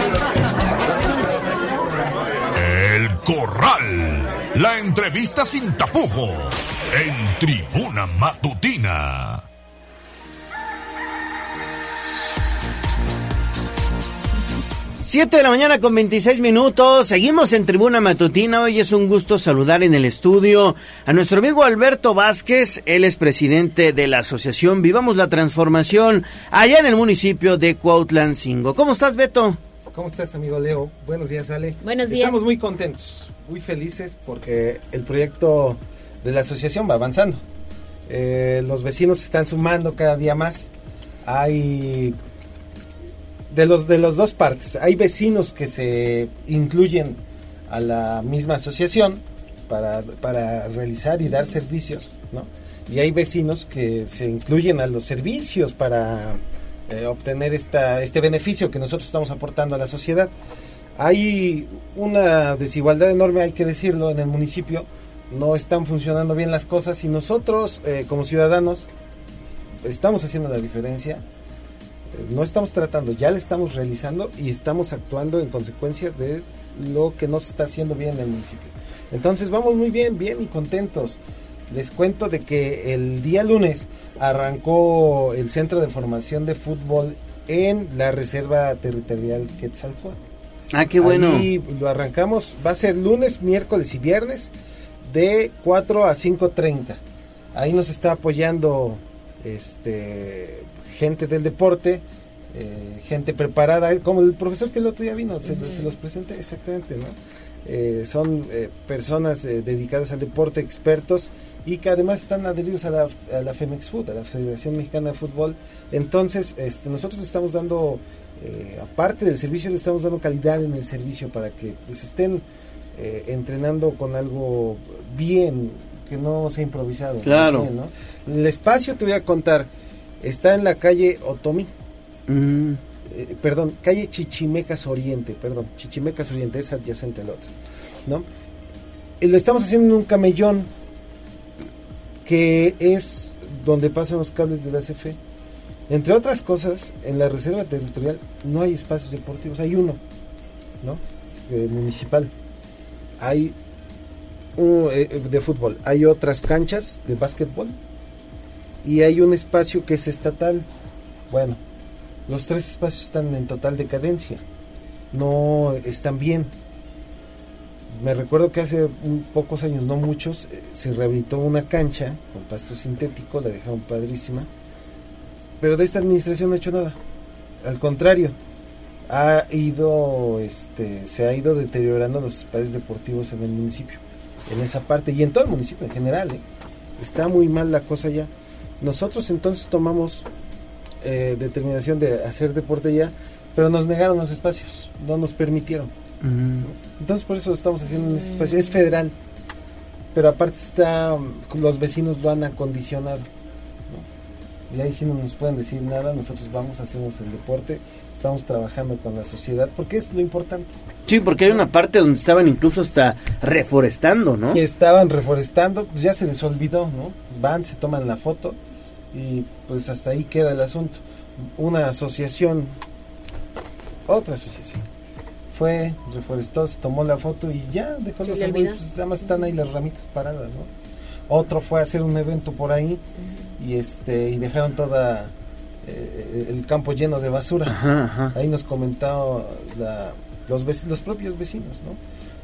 El Corral. La entrevista sin tapujos. En Tribuna Matutina. Siete de la mañana con 26 minutos. Seguimos en Tribuna Matutina. Hoy es un gusto saludar en el estudio a nuestro amigo Alberto Vázquez. Él es presidente de la asociación Vivamos la Transformación allá en el municipio de Cuautlancingo. ¿Cómo estás, Beto? ¿Cómo estás, amigo Leo? Buenos días, Ale. Buenos días. Estamos muy contentos, muy felices porque el proyecto de la asociación va avanzando. Eh, los vecinos se están sumando cada día más. Hay de los de las dos partes. Hay vecinos que se incluyen a la misma asociación para, para realizar y dar servicios, ¿no? Y hay vecinos que se incluyen a los servicios para eh, obtener esta, este beneficio que nosotros estamos aportando a la sociedad. Hay una desigualdad enorme, hay que decirlo, en el municipio. No están funcionando bien las cosas y nosotros, eh, como ciudadanos, estamos haciendo la diferencia no estamos tratando, ya le estamos realizando y estamos actuando en consecuencia de lo que no se está haciendo bien en el municipio. Entonces vamos muy bien, bien y contentos. Les cuento de que el día lunes arrancó el centro de formación de fútbol en la Reserva Territorial Quetzalcóatl. Ah, qué bueno. Ahí lo arrancamos, va a ser lunes, miércoles y viernes de 4 a 5.30. Ahí nos está apoyando este gente del deporte, eh, gente preparada, como el profesor que el otro día vino, se, se los presenté exactamente, ¿no? Eh, son eh, personas eh, dedicadas al deporte, expertos y que además están adheridos a la, a la Femex Food, a la Federación Mexicana de Fútbol. Entonces, este, nosotros estamos dando, eh, aparte del servicio, le estamos dando calidad en el servicio para que pues, estén eh, entrenando con algo bien, que no sea improvisado. Claro. Bien, ¿no? El espacio, te voy a contar, está en la calle Otomi. Mm. Eh, perdón, calle Chichimecas Oriente, perdón, Chichimecas Oriente, es adyacente al otro, ¿no? Y lo estamos haciendo en un camellón que es donde pasan los cables de la CFE. Entre otras cosas, en la reserva territorial no hay espacios deportivos, hay uno, ¿no? Eh, municipal. Hay eh, de fútbol, hay otras canchas de básquetbol y hay un espacio que es estatal. Bueno, los tres espacios están en total decadencia, no están bien. Me recuerdo que hace pocos años, no muchos, eh, se rehabilitó una cancha con pasto sintético, la dejaron padrísima, pero de esta administración no ha hecho nada. Al contrario, ha ido, este, se ha ido deteriorando los espacios deportivos en el municipio, en esa parte y en todo el municipio en general. ¿eh? Está muy mal la cosa ya. Nosotros entonces tomamos eh, determinación de hacer deporte ya, pero nos negaron los espacios, no nos permitieron. Entonces por eso lo estamos haciendo en ese espacio. Es federal, pero aparte está, mm, los vecinos lo han acondicionado. ¿no? Y ahí sí no nos pueden decir nada, nosotros vamos, hacemos el deporte, estamos trabajando con la sociedad, porque es lo importante. Sí, porque hay una parte donde estaban incluso hasta reforestando, ¿no? Que estaban reforestando, pues ya se les olvidó, ¿no? Van, se toman la foto y pues hasta ahí queda el asunto. Una asociación, otra asociación, fue, reforestó, se tomó la foto y ya dejó los le árboles, pues nada más están ahí las ramitas paradas, ¿no? Otro fue a hacer un evento por ahí y este y dejaron toda eh, el campo lleno de basura. Ajá, ajá. Ahí nos comentaba la- los, los propios vecinos, ¿no?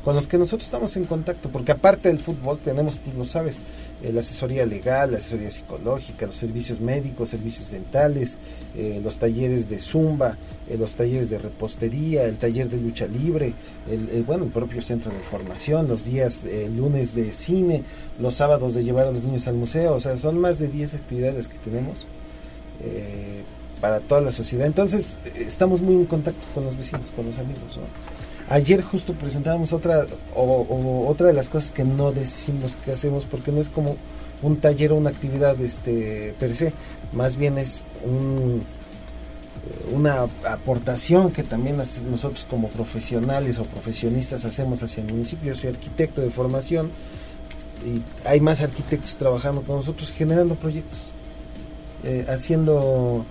Con los que nosotros estamos en contacto, porque aparte del fútbol tenemos, tú lo sabes, eh, la asesoría legal, la asesoría psicológica, los servicios médicos, servicios dentales, eh, los talleres de zumba, eh, los talleres de repostería, el taller de lucha libre, el, bueno, el propio centro de formación, los días lunes de cine, los sábados de llevar a los niños al museo, o sea, son más de 10 actividades que tenemos para toda la sociedad. Entonces, estamos muy en contacto con los vecinos, con los amigos. ¿no? Ayer justo presentábamos otra, o, otra de las cosas que no decimos que hacemos, porque no es como un taller o una actividad este per se, más bien es un, una aportación que también nosotros como profesionales o profesionistas hacemos hacia el municipio. Yo soy arquitecto de formación y hay más arquitectos trabajando con nosotros generando proyectos, eh, haciendo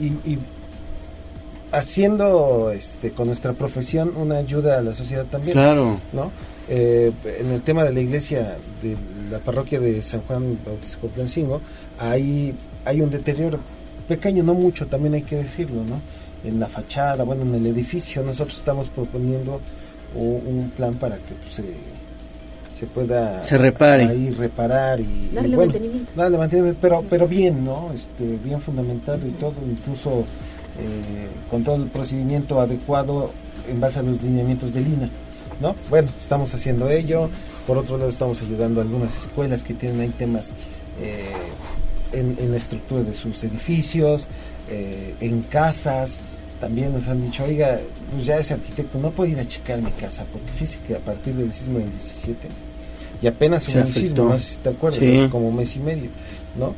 y haciendo este con nuestra profesión una ayuda a la sociedad también. Claro. ¿no? Eh, en el tema de la iglesia de la parroquia de San Juan Bautista Cotlancingo, hay, hay un deterioro pequeño, no mucho, también hay que decirlo, ¿no? En la fachada, bueno, en el edificio, nosotros estamos proponiendo un plan para que pues, se, se pueda Se repare. ahí reparar y, y, Darle bueno, mantenimiento. darle mantenimiento, pero, pero bien, ¿no? Este, bien fundamentado y todo, incluso eh, con todo el procedimiento adecuado en base a los lineamientos del INA, ¿no? Bueno, estamos haciendo ello. Por otro lado, estamos ayudando a algunas escuelas que tienen ahí temas eh, en, en la estructura de sus edificios, eh, en casas. También nos han dicho, oiga, pues ya ese arquitecto no puede ir a checar mi casa, porque fíjese que a partir del sismo del 17 y apenas hubo un sismo, no sé si te acuerdas, Sí. hace como mes y medio, ¿no?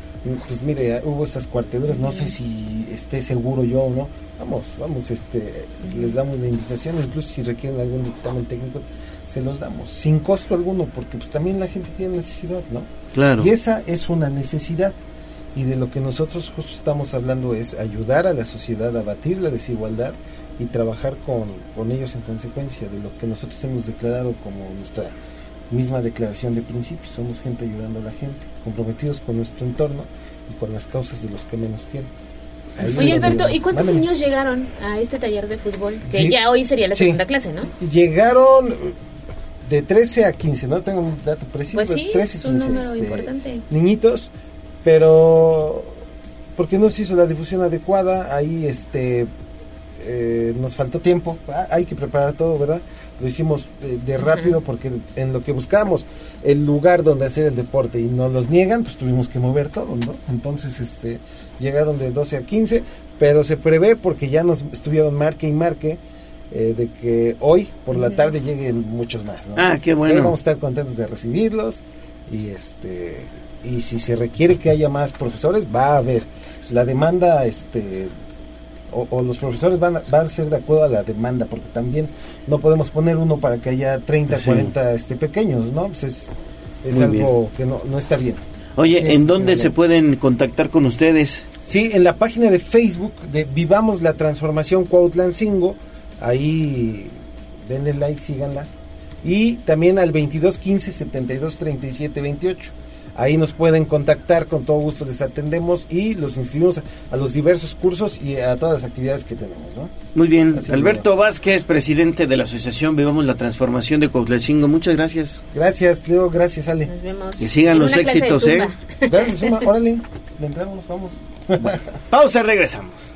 Pues mire, hubo estas cuarteaduras, no sé si esté seguro yo o no. Vamos, vamos, este, les damos la indicación, incluso si requieren algún dictamen técnico, se los damos, sin costo alguno, porque pues también la gente tiene necesidad, ¿no? Claro. Y esa es una necesidad. Y de lo que nosotros justo estamos hablando es ayudar a la sociedad a batir la desigualdad y trabajar con, con ellos en consecuencia de lo que nosotros hemos declarado como nuestra misma declaración de principios. Somos gente ayudando a la gente, comprometidos con nuestro entorno y con las causas de los que menos tienen. Ahí Oye, Alberto, ¿y cuántos niños llegaron a este taller de fútbol? Que ya hoy sería la Sí. segunda clase, ¿no? Llegaron de 13 a 15, no tengo un dato preciso. Pues sí, 13 y es un 15, número este, importante. Niñitos, pero porque no se hizo la difusión adecuada, ahí este eh, nos faltó tiempo, Ah, hay que preparar todo, ¿verdad? Lo hicimos eh, de rápido porque en lo que buscábamos el lugar donde hacer el deporte y nos los niegan, pues tuvimos que mover todo, ¿no? Entonces, este, llegaron de 12 a 15, pero se prevé porque ya nos estuvieron marque y marque eh, de que hoy por la tarde lleguen muchos más, ¿no? Ah, qué bueno. Vamos a estar contentos de recibirlos y este y si se requiere que haya más profesores va a haber la demanda este o, o los profesores van a, van a ser de acuerdo a la demanda porque también no podemos poner uno para que haya 30 Sí. 40 este pequeños no pues es, algo que no, no está bien Oye, ¿en Es- dónde se pueden contactar con ustedes? Sí, en la página de Facebook de Vivamos la Transformación Cuautlancingo, ahí denle like, síganla. Y también al 22 15 72 37 28. Ahí nos pueden contactar, con todo gusto les atendemos y los inscribimos a, a los diversos cursos y a todas las actividades que tenemos, ¿no? Muy bien, Así Alberto Vázquez, presidente de la Asociación Vivamos la Transformación de Cuautlacingo, muchas gracias. Gracias, Leo, gracias, Ale. Nos vemos. Que sigan En los éxitos, ¿eh? Gracias, Zumba. Órale, le entramos, vamos. Pausa, regresamos.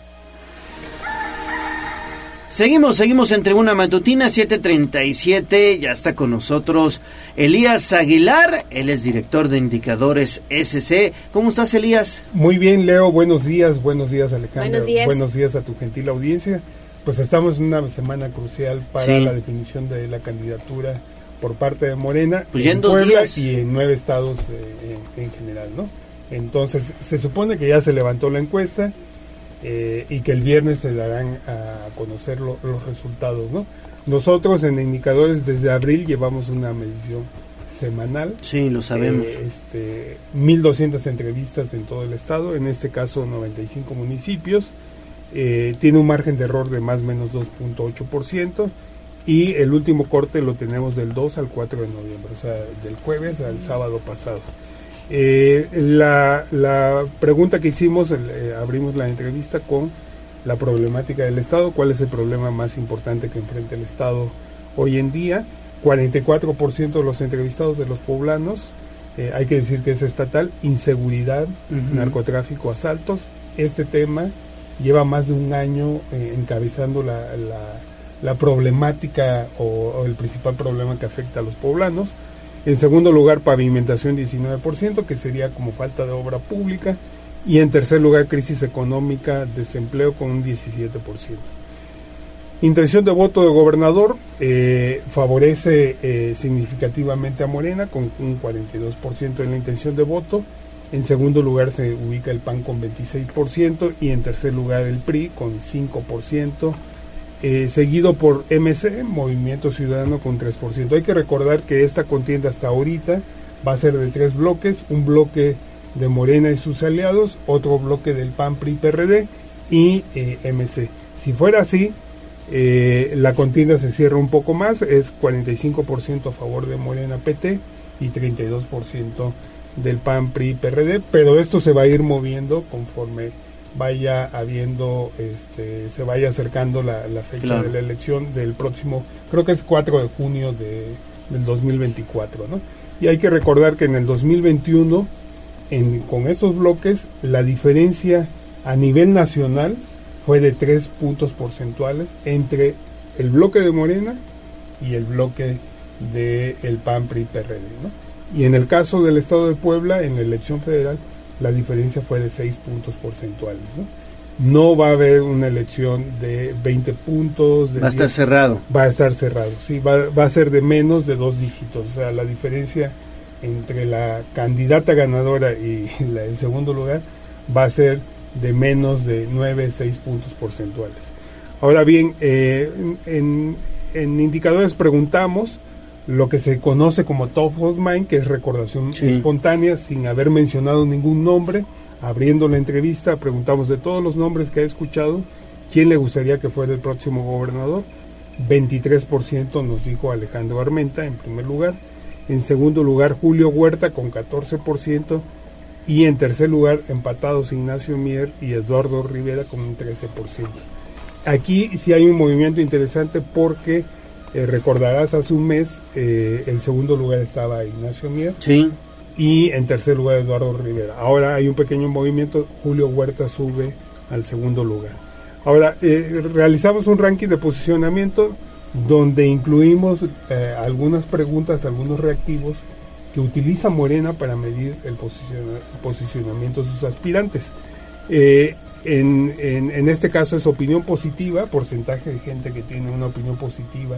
Seguimos, seguimos en Tribuna Matutina 737. Ya está con nosotros Elías Aguilar. Él es director de indicadores SC. ¿Cómo estás, Elías? Muy bien, Leo. Buenos días, buenos días, Alejandro. Buenos días. a tu gentil audiencia. Pues estamos en una semana crucial para Sí. la definición de la candidatura por parte de Morena Pues en Puebla días. y en nueve estados eh, en, en general, ¿no? Entonces, se supone que ya se levantó la encuesta eh, y que el viernes se darán a conocer lo- los resultados, ¿no? Nosotros en indicadores desde abril llevamos una medición semanal. Sí, lo sabemos. Eh, este, 1.200 entrevistas en todo el estado, en este caso 95 municipios. Eh, tiene un margen de error de más o menos 2.8% y el último corte lo tenemos del 2 al 4 de noviembre, o sea, del jueves al sábado pasado. Eh, la, la pregunta que hicimos, eh, abrimos la entrevista con la problemática del Estado, cuál es el problema más importante que enfrenta el Estado hoy en día. 44% de los entrevistados de los poblanos, eh, hay que decir que es estatal, inseguridad, narcotráfico, asaltos. Este tema lleva más de un año eh, encabezando la, la- la problemática o, o el principal problema que afecta a los poblanos. En segundo lugar, pavimentación 19%, que sería como falta de obra pública. Y en tercer lugar, crisis económica, desempleo con un 17%. Intención de voto de gobernador eh, favorece eh, significativamente a Morena con un 42% en la intención de voto. En segundo lugar se ubica el PAN con 26% y en tercer lugar el PRI con 5%. Eh, seguido por MC, Movimiento Ciudadano con 3%. Hay que recordar que esta contienda hasta ahorita va a ser de tres bloques, un bloque de Morena y sus aliados, otro bloque del PAN, PRI, PRD y eh, MC. Si fuera así, eh, la contienda se cierra un poco más, es 45% a favor de Morena PT y 32% del PAN, PRI, PRD, pero esto se va a ir moviendo conforme vaya habiendo, este, se vaya acercando la, la fecha Claro. de la elección del próximo, creo que es 4 de junio de, del 2024, ¿no? Y hay que recordar que en el 2021, en, con estos bloques, la diferencia a nivel nacional fue de 3 puntos porcentuales entre el bloque de Morena y el bloque del el PAN PRI PRD. ¿no? Y en el caso del estado de Puebla, en la elección federal, la diferencia fue de 6 puntos porcentuales. ¿no? no va a haber una elección de 20 puntos. De va a estar cerrado. Va a estar cerrado, sí, va, va, a ser de menos de dos dígitos. O sea, la diferencia entre la candidata ganadora y la, el segundo lugar va a ser de menos de 9, 6 puntos porcentuales. Ahora bien, eh, en, en, indicadores preguntamos lo que se conoce como top of mind, que es recordación sí. espontánea, sin haber mencionado ningún nombre. Abriendo la entrevista, preguntamos de todos los nombres que ha escuchado, ¿quién le gustaría que fuera el próximo gobernador? 23% nos dijo Alejandro Armenta en primer lugar. En segundo lugar, Julio Huerta con 14%. Y en tercer lugar, empatados Ignacio Mier y Eduardo Rivera con un 13%. Aquí sí hay un movimiento interesante porque eh, recordarás hace un mes eh, el segundo lugar estaba Ignacio Mier. Sí. Y en tercer lugar Eduardo Rivera. Ahora hay un pequeño movimiento, Julio Huerta sube al segundo lugar. Ahora, eh, realizamos un ranking de posicionamiento donde incluimos eh, algunas preguntas, algunos reactivos que utiliza Morena para medir el posiciona posicionamiento de sus aspirantes. En, en, en, este caso es opinión positiva, porcentaje de gente que tiene una opinión positiva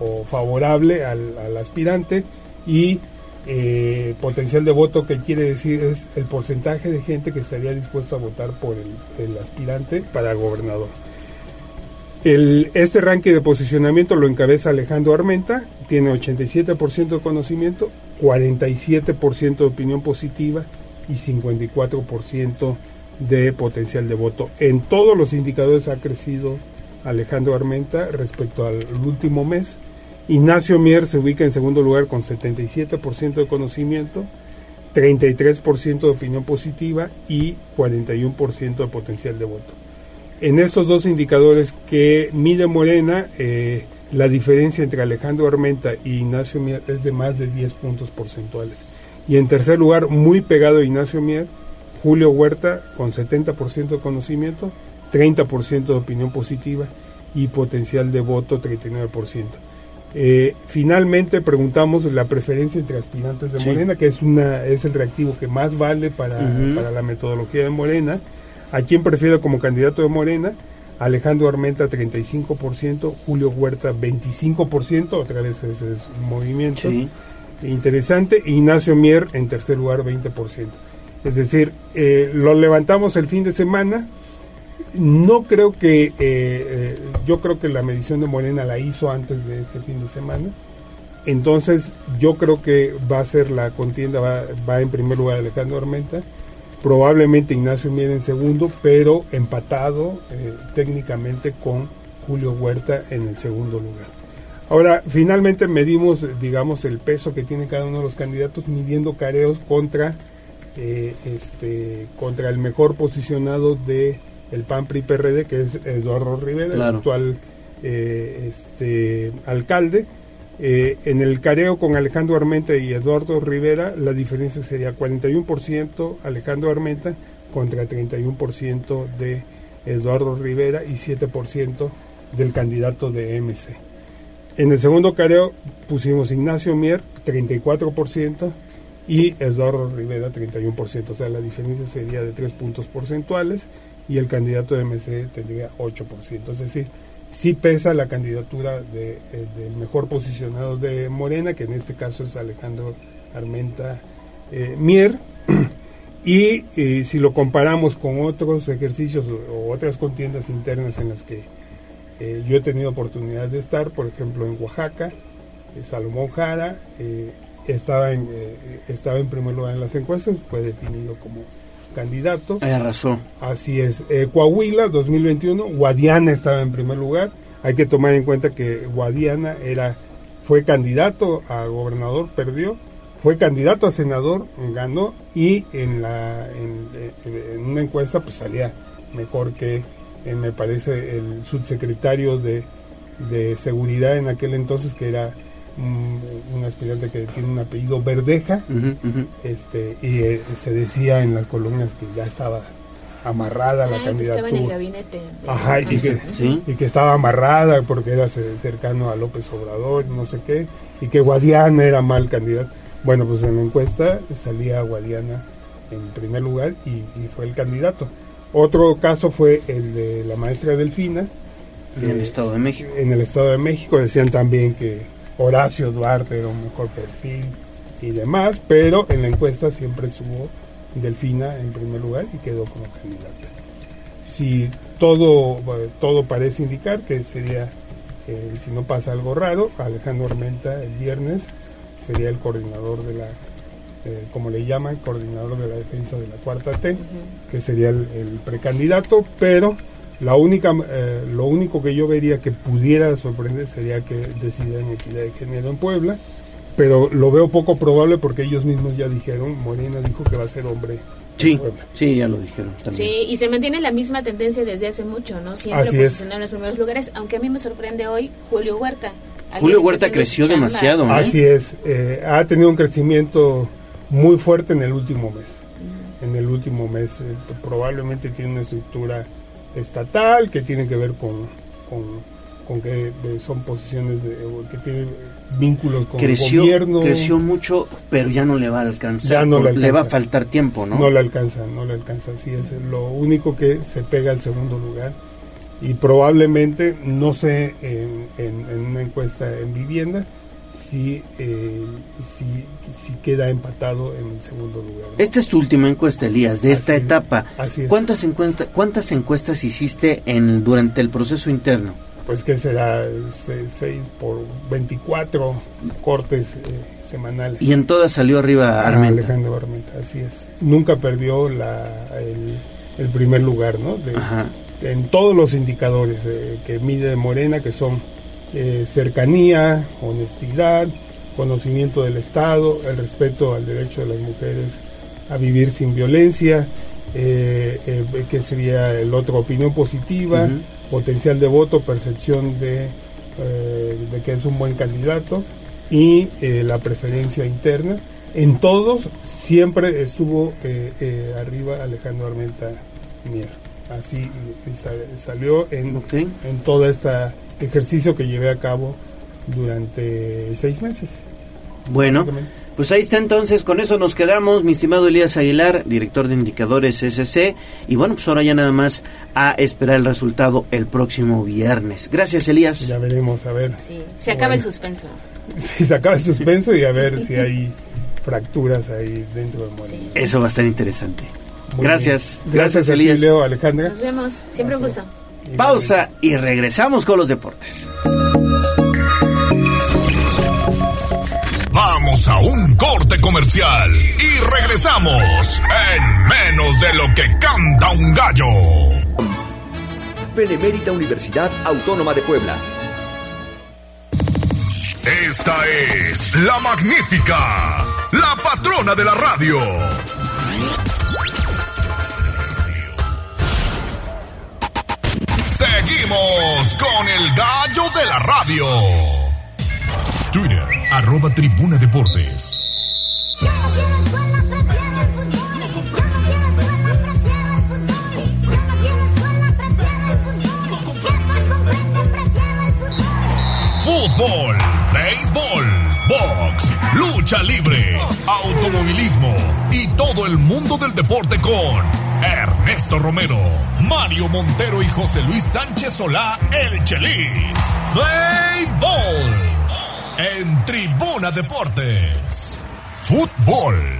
o favorable al, aspirante y eh, potencial de voto que quiere decir es el porcentaje de gente que estaría dispuesto a votar por el, aspirante para gobernador. Este ranking de posicionamiento lo encabeza Alejandro Armenta, tiene 87% de conocimiento, 47% de opinión positiva y 54% de potencial de voto. En todos los indicadores ha crecido Alejandro Armenta respecto al último mes. Ignacio Mier se ubica en segundo lugar con 77% de conocimiento, 33% de opinión positiva y 41% de potencial de voto. En estos dos indicadores que mide Morena, eh, la diferencia entre Alejandro Armenta y Ignacio Mier es de más de 10 puntos porcentuales. Y en tercer lugar, muy pegado a Ignacio Mier, Julio Huerta con 70% de conocimiento, 30% de opinión positiva y potencial de voto 39%. Eh, finalmente preguntamos la preferencia entre aspirantes de sí. Morena, que es una es el reactivo que más vale para, uh -huh. para la metodología de Morena. ¿A quién prefiere como candidato de Morena? Alejandro Armenta 35%, Julio Huerta 25%, otra vez ese es un movimiento sí. interesante, Ignacio Mier en tercer lugar 20%. Es decir, eh, lo levantamos el fin de semana, no creo que, eh, eh, yo creo que la medición de Morena la hizo antes de este fin de semana, entonces yo creo que va a ser la contienda, va, va en primer lugar Alejandro Armenta, probablemente Ignacio Mier en segundo, pero empatado eh, técnicamente con Julio Huerta en el segundo lugar. Ahora, finalmente medimos, digamos, el peso que tiene cada uno de los candidatos, midiendo careos contra, eh, este, contra el mejor posicionado de el PAN PRI PRD, que es Eduardo Rivera, claro. el actual eh, este, alcalde. Eh, en el careo con Alejandro Armenta y Eduardo Rivera, la diferencia sería 41% Alejandro Armenta contra 31% de Eduardo Rivera y 7% del candidato de MC. En el segundo careo pusimos Ignacio Mier, 34%, y Eduardo Rivera, 31%. O sea, la diferencia sería de 3 puntos porcentuales y el candidato de MC tendría 8%. Es decir, sí pesa la candidatura de, de, del mejor posicionado de Morena, que en este caso es Alejandro Armenta eh, Mier. Y eh, si lo comparamos con otros ejercicios o, otras contiendas internas en las que eh, yo he tenido oportunidad de estar, por ejemplo en Oaxaca, eh, Salomón Jara estaba, en, estaba en primer lugar en las encuestas, fue definido como candidato. Hay razón. Así es. Eh, Coahuila 2021, Guadiana estaba en primer lugar. Hay que tomar en cuenta que Guadiana era fue candidato a gobernador, perdió. Fue candidato a senador, ganó y en la en, en una encuesta pues salía mejor que eh, me parece el subsecretario de, de seguridad en aquel entonces que era un, un, aspirante que tiene un apellido Verdeja, uh -huh, uh -huh. este, y eh, se decía en las columnas que ya estaba amarrada la Ay, que candidatura. estaba en el gabinete. Ajá, y que, y que estaba amarrada porque era ce- cercano a López Obrador, no sé qué, y que Guadiana era mal candidato. Bueno, pues en la encuesta salía Guadiana en primer lugar y, y fue el candidato. Otro caso fue el de la maestra Delfina. En el que- Estado de México. En el Estado de México decían también que Horacio Duarte era un mejor perfil y demás, pero en la encuesta siempre estuvo Delfina en primer lugar y quedó como candidata. Si todo, eh, todo parece indicar que sería, eh, si no pasa algo raro, Alejandro Armenta el viernes sería el coordinador de la, eh, como le llaman, coordinador de la defensa de la cuarta T, que sería el, el precandidato, pero la única, eh, lo único que yo vería que pudiera sorprender sería que decidan equidad de género en Puebla, pero lo veo poco probable porque ellos mismos ya dijeron, Morena dijo que va a ser hombre. Sí, sí, ya lo dijeron también. Sí, y se mantiene la misma tendencia desde hace mucho, ¿no? Siempre Así posicionado en los primeros lugares, aunque a mí me sorprende hoy Julio Huerta. Julio Huerta creció chamba. demasiado, ¿eh? Así es, eh, ha tenido un crecimiento muy fuerte en el último mes. En el último mes eh, probablemente tiene una estructura estatal que tiene que ver con, con, con que eh, son posiciones de, que tiene vínculos con el creció, gobierno. creció mucho, pero ya no le va a alcanzar. Ya no le va a faltar tiempo, ¿no? No le alcanza, no le alcanza. Así es lo único que se pega al segundo lugar. Y probablemente, no sé, en, en- en una encuesta en vivienda, si, eh, si, si queda empatado en el segundo lugar. ¿no? Esta es tu última encuesta, Elías, de esta etapa. así es. ¿Cuántas, encuesta- ¿Cuántas encuestas hiciste en, durante el proceso interno? Pues que será 6 por 24 cortes eh, semanales. Y en todas salió arriba Ah, Armenta. Alejandro Armenta, así es. Nunca perdió la, el, el primer lugar, ¿no? De- En todos los indicadores eh, que mide Morena, que son eh, cercanía, honestidad, conocimiento del Estado, el respeto al derecho de las mujeres a vivir sin violencia, eh, eh, que sería el otro, opinión positiva, potencial de voto, percepción de, eh, de que es un buen candidato y la preferencia interna. En todos siempre estuvo arriba Alejandro Armenta Mier. Así sa- salió en, en todo este ejercicio que llevé a cabo durante seis meses. Bueno, pues ahí está entonces, con eso nos quedamos, mi estimado Elías Aguilar, director de indicadores SC, y bueno, pues ahora ya nada más a esperar el resultado el próximo viernes. Gracias, Elías. Ya veremos, a ver. Se acaba el suspenso. Si se acaba el suspenso y a ver si hay fracturas ahí dentro de Morena. Eso va a estar interesante. Muy Gracias. bien. Gracias, ti, Elías. Leo, Alejandra. Nos vemos. Siempre un gusto. Pausa y regresamos con los deportes. Vamos a un corte comercial y regresamos en menos de lo que canta un gallo. Benemérita Universidad Autónoma de Puebla. Esta es la magnífica, la patrona de la radio. Seguimos con el gallo de la radio. Twitter, arroba Tribuna Deportes. Fútbol, béisbol, box, lucha libre, automovilismo y todo el mundo del deporte con Ernesto Romero, Mario Montero y José Luis Sánchez Solá, el Chelis. Play Ball en Tribuna Deportes. Fútbol.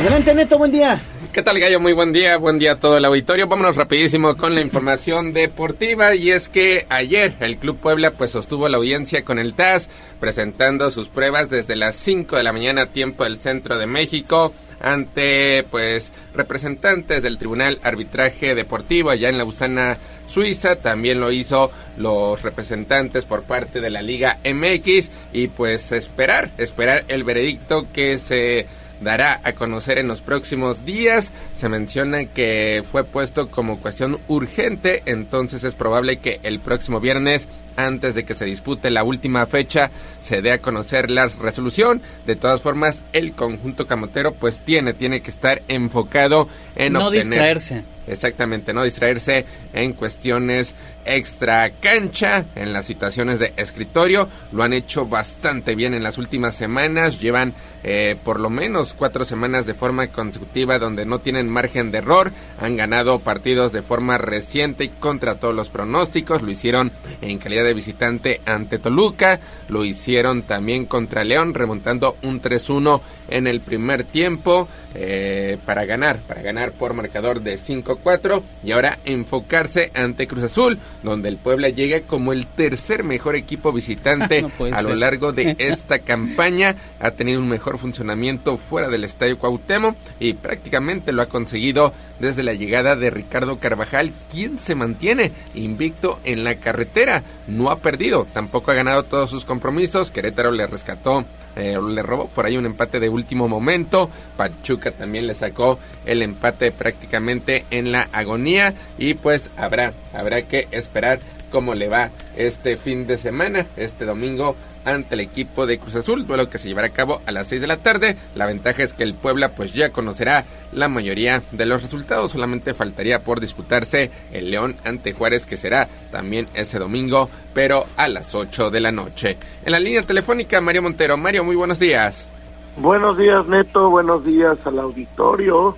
Adelante, Neto, buen día. ¿Qué tal, Gallo? Muy buen día, buen día a todo el auditorio. Vámonos rapidísimo con la información deportiva y es que ayer el Club Puebla pues sostuvo la audiencia con el TAS presentando sus pruebas desde las 5 de la mañana tiempo del centro de México ante pues representantes del Tribunal Arbitraje Deportivo allá en Lausana, Suiza. También lo hizo los representantes por parte de la Liga MX y pues esperar, esperar el veredicto que se dará a conocer en los próximos días. Se menciona que fue puesto como cuestión urgente, entonces es probable que el próximo viernes, antes de que se dispute la última fecha, se dé a conocer la resolución. De todas formas, el conjunto camotero pues tiene, tiene que estar enfocado en no obtener- distraerse. Exactamente, no distraerse en cuestiones extra cancha, en las situaciones de escritorio. Lo han hecho bastante bien en las últimas semanas. Llevan eh, por lo menos cuatro semanas de forma consecutiva donde no tienen margen de error. Han ganado partidos de forma reciente contra todos los pronósticos. Lo hicieron en calidad de visitante ante Toluca. Lo hicieron también contra León, remontando un 3-1 en el primer tiempo eh, para ganar, para ganar por marcador de 5-4 y ahora enfocarse ante Cruz Azul, donde el Puebla llega como el tercer mejor equipo visitante No a lo largo de esta campaña. Ha tenido un mejor funcionamiento fuera del Estadio Cuauhtémoc y prácticamente lo ha conseguido desde la llegada de Ricardo Carvajal, quien se mantiene invicto en la carretera. No ha perdido, tampoco ha ganado todos sus compromisos. Querétaro le rescató eh, le robó por ahí un empate de último momento. Pachuca también le sacó el empate prácticamente en la agonía. Y pues habrá, habrá que esperar cómo le va este fin de semana, este domingo ante el equipo de Cruz Azul, duelo que se llevará a cabo a las 6 de la tarde. La ventaja es que el Puebla pues ya conocerá la mayoría de los resultados, solamente faltaría por disputarse el León ante Juárez que será también ese domingo, pero a las 8 de la noche. En la línea telefónica Mario Montero. Mario, muy buenos días. Buenos días, Neto. Buenos días al auditorio.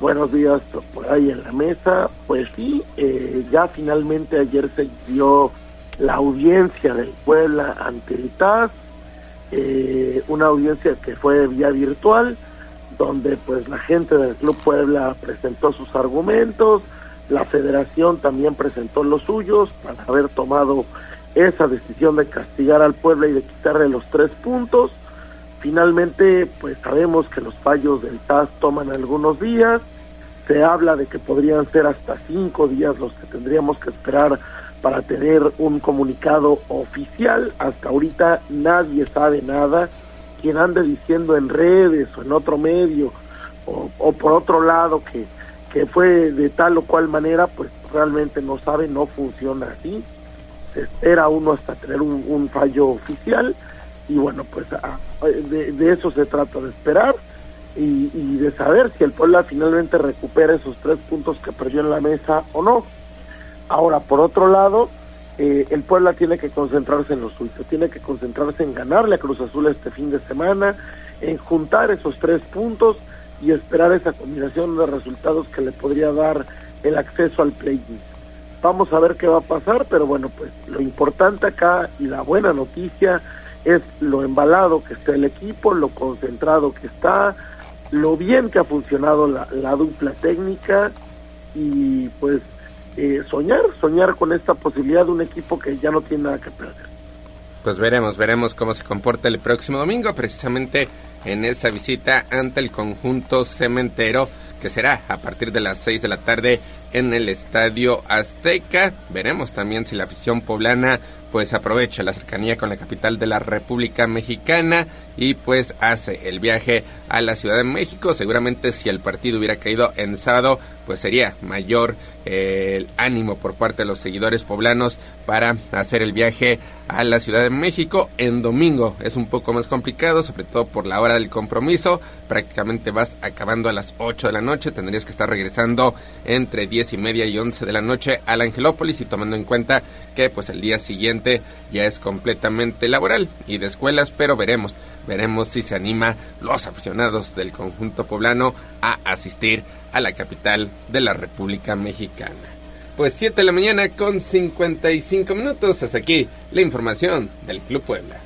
Buenos días por ahí en la mesa. Pues sí, eh, ya finalmente ayer se dio la audiencia del Puebla ante el TAS. eh, una audiencia que fue vía virtual, donde pues la gente del Club Puebla presentó sus argumentos, la federación también presentó los suyos para haber tomado esa decisión de castigar al Puebla y de quitarle los tres puntos. Finalmente, pues sabemos que los fallos del TAS toman algunos días. Se habla de que podrían ser hasta cinco días los que tendríamos que esperar para tener un comunicado oficial. Hasta ahorita nadie sabe nada. Quien ande diciendo en redes o en otro medio o, por otro lado que, que fue de tal o cual manera, pues realmente no sabe, no funciona así. Se espera uno hasta tener un, fallo oficial y bueno, pues a- de, de eso se trata de esperar y, y de saber si el Puebla finalmente recupera esos tres puntos que perdió en la mesa o no. Ahora, por otro lado, eh, el Puebla tiene que concentrarse en lo suyo, tiene que concentrarse en ganarle a Cruz Azul este fin de semana, en juntar esos tres puntos y esperar esa combinación de resultados que le podría dar el acceso al play-in. Vamos a ver qué va a pasar, pero bueno, pues lo importante acá y la buena noticia es lo embalado que está el equipo, lo concentrado que está, lo bien que ha funcionado la, la dupla técnica y pues eh, soñar, soñar con esta posibilidad de un equipo que ya no tiene nada que perder. Pues veremos, veremos cómo se comporta el próximo domingo, precisamente en esa visita ante el conjunto cementero, que será a partir de las 6 de la tarde en el Estadio Azteca. Veremos también si la afición poblana pues aprovecha la cercanía con la capital de la República Mexicana y pues hace el viaje a la Ciudad de México. Seguramente si el partido hubiera caído en sábado, pues sería mayor eh, el ánimo por parte de los seguidores poblanos para hacer el viaje a la Ciudad de México. En domingo es un poco más complicado, sobre todo por la hora del compromiso. Prácticamente vas acabando a las 8 de la noche, tendrías que estar regresando entre 10 y media y 11 de la noche al Angelópolis y tomando en cuenta que pues el día siguiente ya es completamente laboral y de escuelas, pero veremos, veremos si se anima los aficionados del conjunto poblano a asistir a la capital de la República Mexicana. Pues 7 de la mañana con 55 minutos, hasta aquí la información del Club Puebla.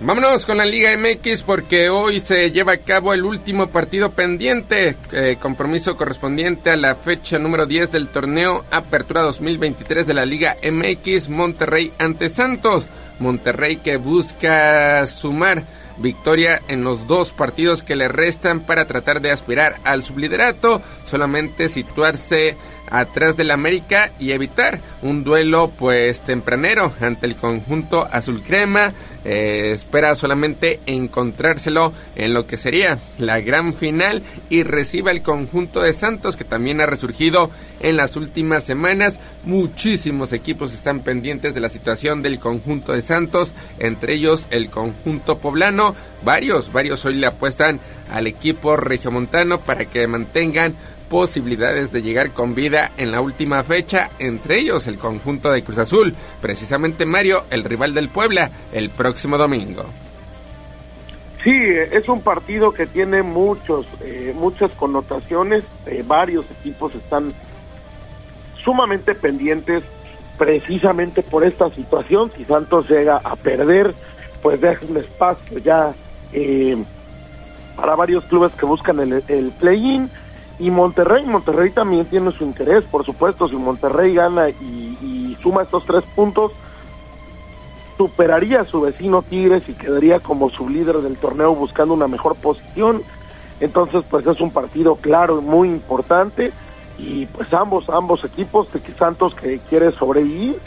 Vámonos con la Liga MX porque hoy se lleva a cabo el último partido pendiente, eh, compromiso correspondiente a la fecha número 10 del torneo Apertura 2023 de la Liga MX Monterrey ante Santos. Monterrey que busca sumar victoria en los dos partidos que le restan para tratar de aspirar al subliderato, solamente situarse atrás del América y evitar un duelo pues tempranero ante el conjunto azul crema. Eh, espera solamente encontrárselo en lo que sería la gran final y reciba el conjunto de Santos que también ha resurgido en las últimas semanas. Muchísimos equipos están pendientes de la situación del conjunto de Santos, entre ellos el conjunto poblano. Varios, varios hoy le apuestan al equipo regiomontano para que mantengan posibilidades de llegar con vida en la última fecha, entre ellos el conjunto de Cruz Azul, precisamente Mario, el rival del Puebla, el próximo domingo. Sí, es un partido que tiene muchos, eh, muchas connotaciones. Eh, varios equipos están sumamente pendientes precisamente por esta situación. Si Santos llega a perder, pues deja un espacio ya eh, para varios clubes que buscan el, el play-in. Y Monterrey, Monterrey también tiene su interés, por supuesto, si Monterrey gana y, suma estos tres puntos, superaría a su vecino Tigres y quedaría como su líder del torneo buscando una mejor posición. Entonces, pues es un partido claro y muy importante y pues ambos ambos equipos Santos que quiere sobrevivir,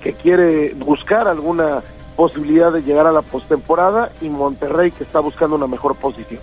que quiere buscar alguna posibilidad de llegar a la postemporada y Monterrey que está buscando una mejor posición.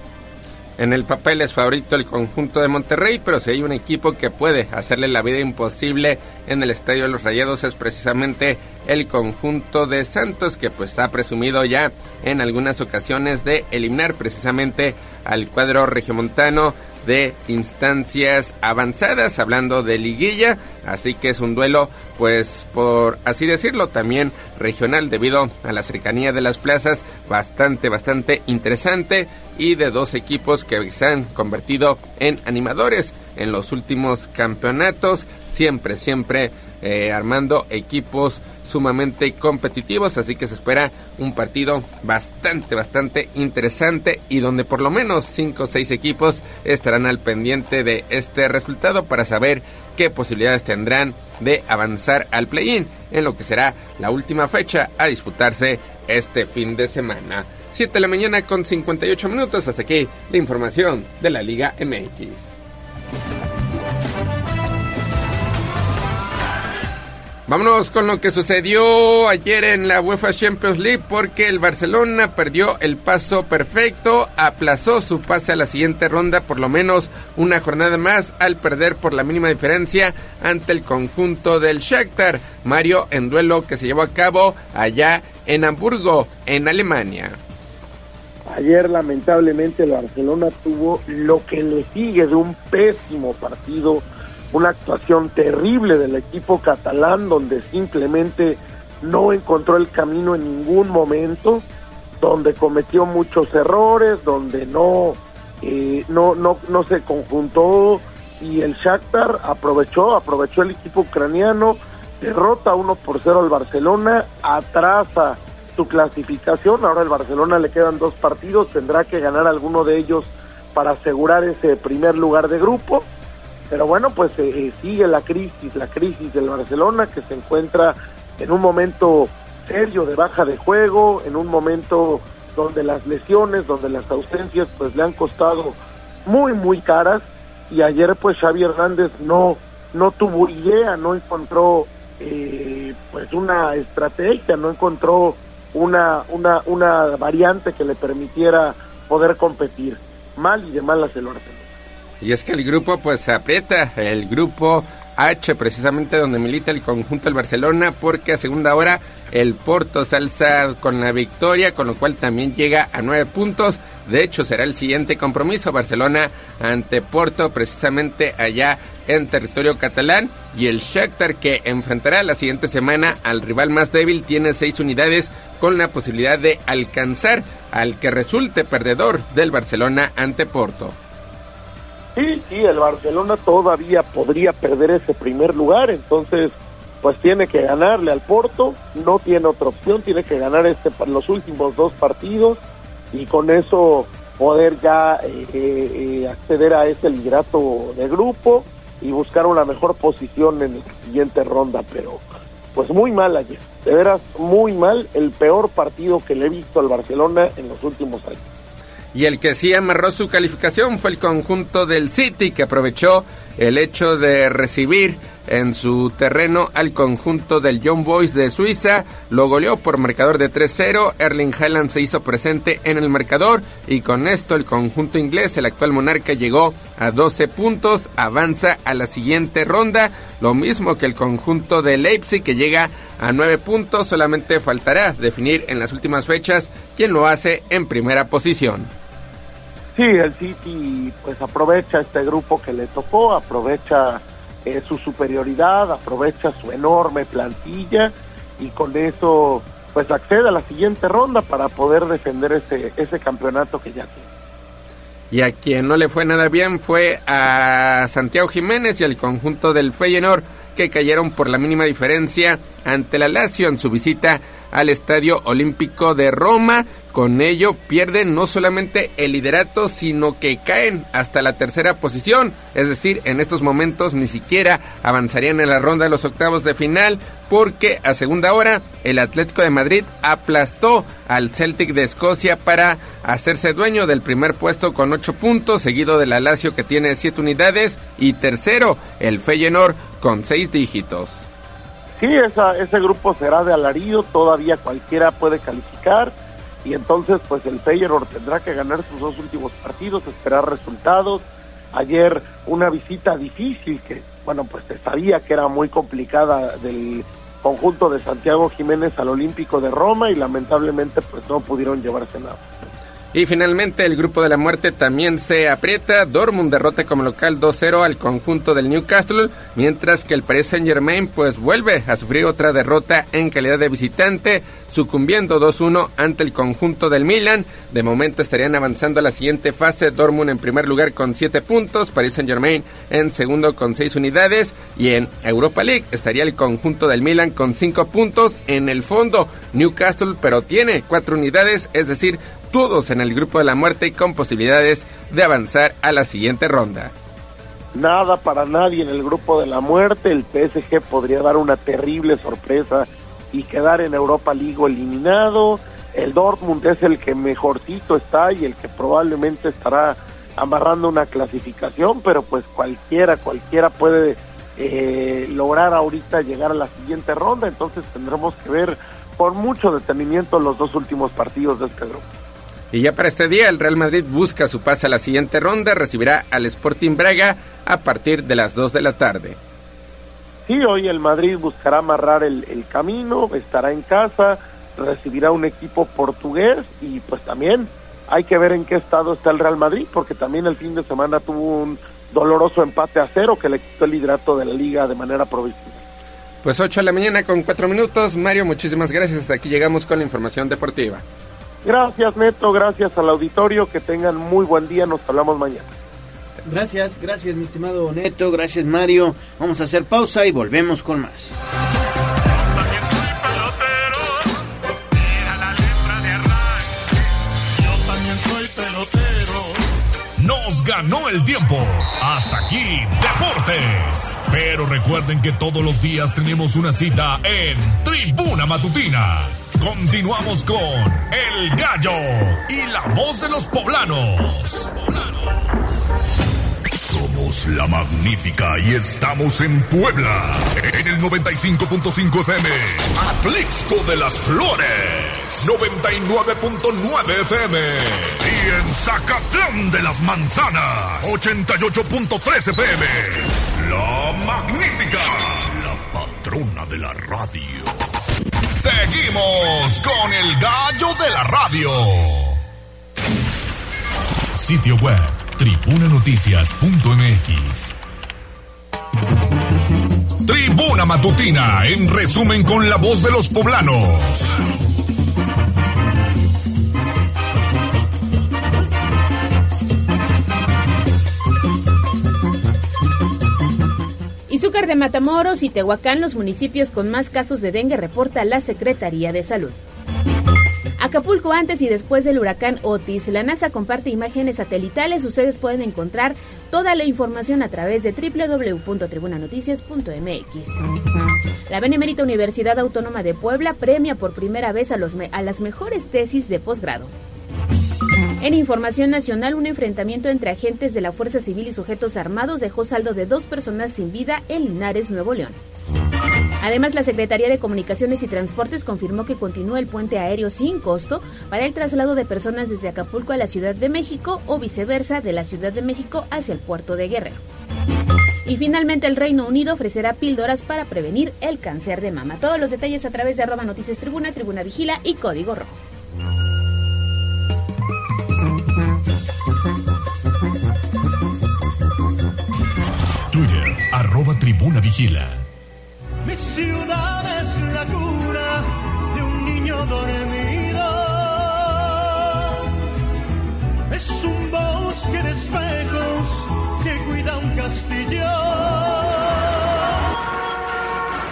En el papel es favorito el conjunto de Monterrey, pero si hay un equipo que puede hacerle la vida imposible en el Estadio de los Rayados es precisamente el conjunto de Santos, que pues ha presumido ya en algunas ocasiones de eliminar precisamente al cuadro regiomontano de instancias avanzadas, hablando de liguilla, así que es un duelo, pues por así decirlo, también regional debido a la cercanía de las plazas, bastante, bastante interesante y de dos equipos que se han convertido en animadores en los últimos campeonatos, siempre, siempre eh, armando equipos sumamente competitivos, así que se espera un partido bastante, bastante interesante y donde por lo menos 5 o 6 equipos estarán al pendiente de este resultado para saber qué posibilidades tendrán de avanzar al play-in en lo que será la última fecha a disputarse este fin de semana. 7 de la mañana con 58 minutos, hasta aquí la información de la Liga MX. Vámonos con lo que sucedió ayer en la UEFA Champions League porque el Barcelona perdió el paso perfecto, aplazó su pase a la siguiente ronda por lo menos una jornada más al perder por la mínima diferencia ante el conjunto del Shakhtar. Mario en duelo que se llevó a cabo allá en Hamburgo, en Alemania. Ayer lamentablemente el Barcelona tuvo lo que le sigue de un pésimo partido una actuación terrible del equipo catalán donde simplemente no encontró el camino en ningún momento, donde cometió muchos errores, donde no, eh, no, no, no se conjuntó. Y el Shakhtar aprovechó, aprovechó el equipo ucraniano, derrota 1 por 0 al Barcelona, atrasa su clasificación, ahora el Barcelona le quedan dos partidos, tendrá que ganar alguno de ellos para asegurar ese primer lugar de grupo pero bueno, pues eh, eh, sigue la crisis, la crisis del Barcelona que se encuentra en un momento serio de baja de juego, en un momento donde las lesiones, donde las ausencias pues le han costado muy muy caras y ayer pues Xavi Hernández no no tuvo idea, no encontró eh, pues una estrategia, no encontró una, una, una variante que le permitiera poder competir. Mal y de malas el Barcelona. Y es que el grupo pues se aprieta, el grupo H precisamente donde milita el conjunto del Barcelona porque a segunda hora el Porto se alza con la victoria, con lo cual también llega a nueve puntos. De hecho, será el siguiente compromiso Barcelona ante Porto, precisamente allá en territorio catalán. Y el Shakhtar que enfrentará la siguiente semana al rival más débil tiene seis unidades con la posibilidad de alcanzar al que resulte perdedor del Barcelona ante Porto. Sí, sí, el Barcelona todavía podría perder ese primer lugar, entonces pues tiene que ganarle al Porto, no tiene otra opción, tiene que ganar este los últimos dos partidos y con eso poder ya eh, eh, acceder a ese liderato de grupo y buscar una mejor posición en la siguiente ronda, pero pues muy mal ayer, de veras muy mal, el peor partido que le he visto al Barcelona en los últimos años. Y el que sí amarró su calificación fue el conjunto del City, que aprovechó el hecho de recibir en su terreno al conjunto del Young Boys de Suiza. Lo goleó por marcador de 3-0. Erling Haaland se hizo presente en el marcador y con esto el conjunto inglés, el actual monarca, llegó a 12 puntos, avanza a la siguiente ronda. Lo mismo que el conjunto de Leipzig que llega a 9 puntos. Solamente faltará definir en las últimas fechas quién lo hace en primera posición. Sí, el City pues aprovecha este grupo que le tocó, aprovecha eh, su superioridad, aprovecha su enorme plantilla y con eso pues accede a la siguiente ronda para poder defender ese, ese campeonato que ya tiene. Y a quien no le fue nada bien fue a Santiago Jiménez y al conjunto del Feyenoord que cayeron por la mínima diferencia ante la Lazio en su visita al Estadio Olímpico de Roma. Con ello pierden no solamente el liderato, sino que caen hasta la tercera posición. Es decir, en estos momentos ni siquiera avanzarían en la ronda de los octavos de final, porque a segunda hora el Atlético de Madrid aplastó al Celtic de Escocia para hacerse dueño del primer puesto con ocho puntos, seguido del Lazio que tiene siete unidades y tercero el Feyenoord con seis dígitos. Sí, esa, ese grupo será de alarido, todavía cualquiera puede calificar y entonces pues el Feyenoord tendrá que ganar sus dos últimos partidos, esperar resultados. Ayer una visita difícil que, bueno, pues se sabía que era muy complicada del conjunto de Santiago Jiménez al Olímpico de Roma y lamentablemente pues no pudieron llevarse nada. Y finalmente el grupo de la muerte también se aprieta. Dortmund derrota como local 2-0 al conjunto del Newcastle, mientras que el Paris Saint Germain pues vuelve a sufrir otra derrota en calidad de visitante, sucumbiendo 2-1 ante el conjunto del Milan. De momento estarían avanzando a la siguiente fase. Dortmund en primer lugar con 7 puntos, Paris Saint Germain en segundo con 6 unidades y en Europa League estaría el conjunto del Milan con 5 puntos. En el fondo Newcastle pero tiene 4 unidades, es decir, todos en el grupo de la muerte y con posibilidades de avanzar a la siguiente ronda. Nada para nadie en el grupo de la muerte, el PSG podría dar una terrible sorpresa y quedar en Europa League eliminado, el Dortmund es el que mejorcito está y el que probablemente estará amarrando una clasificación, pero pues cualquiera, cualquiera puede eh, lograr ahorita llegar a la siguiente ronda, entonces tendremos que ver por mucho detenimiento los dos últimos partidos de este grupo. Y ya para este día el Real Madrid busca su pase a la siguiente ronda, recibirá al Sporting Braga a partir de las 2 de la tarde. Sí, hoy el Madrid buscará amarrar el, el camino, estará en casa, recibirá un equipo portugués y pues también hay que ver en qué estado está el Real Madrid, porque también el fin de semana tuvo un doloroso empate a cero que le quitó el liderato de la liga de manera provisional. Pues 8 de la mañana con 4 minutos. Mario, muchísimas gracias. Hasta aquí llegamos con la información deportiva. Gracias Neto, gracias al auditorio, que tengan muy buen día, nos hablamos mañana. Gracias, gracias mi estimado Neto, gracias Mario. Vamos a hacer pausa y volvemos con más. Nos ganó el tiempo. Hasta aquí, Deportes. Pero recuerden que todos los días tenemos una cita en Tribuna Matutina. Continuamos con El Gallo y la voz de los poblanos. Somos la magnífica y estamos en Puebla. En el 95.5 FM. Atlixco de las Flores. 99.9 FM. Y en Zacatlán de las Manzanas. 88.3 FM. La magnífica. La patrona de la radio. Seguimos con el gallo de la radio. Sitio web tribunanoticias.mx. Tribuna Matutina, en resumen con la voz de los poblanos. De Matamoros y Tehuacán, los municipios con más casos de dengue, reporta la Secretaría de Salud. Acapulco antes y después del huracán Otis. La NASA comparte imágenes satelitales. Ustedes pueden encontrar toda la información a través de www.tribunanoticias.mx. La Benemérita Universidad Autónoma de Puebla premia por primera vez a, a las mejores tesis de posgrado. En información nacional, un enfrentamiento entre agentes de la Fuerza Civil y sujetos armados dejó saldo de dos personas sin vida en Linares, Nuevo León. Además, la Secretaría de Comunicaciones y Transportes confirmó que continúa el puente aéreo sin costo para el traslado de personas desde Acapulco a la Ciudad de México o viceversa de la Ciudad de México hacia el puerto de Guerrero. Y finalmente el Reino Unido ofrecerá píldoras para prevenir el cáncer de mama. Todos los detalles a través de arroba noticias tribuna, tribuna vigila y código rojo. Twitter, arroba tribuna vigila. Mi ciudad es la cura de un niño dormido. Es un bosque de espejos que cuida un castillo.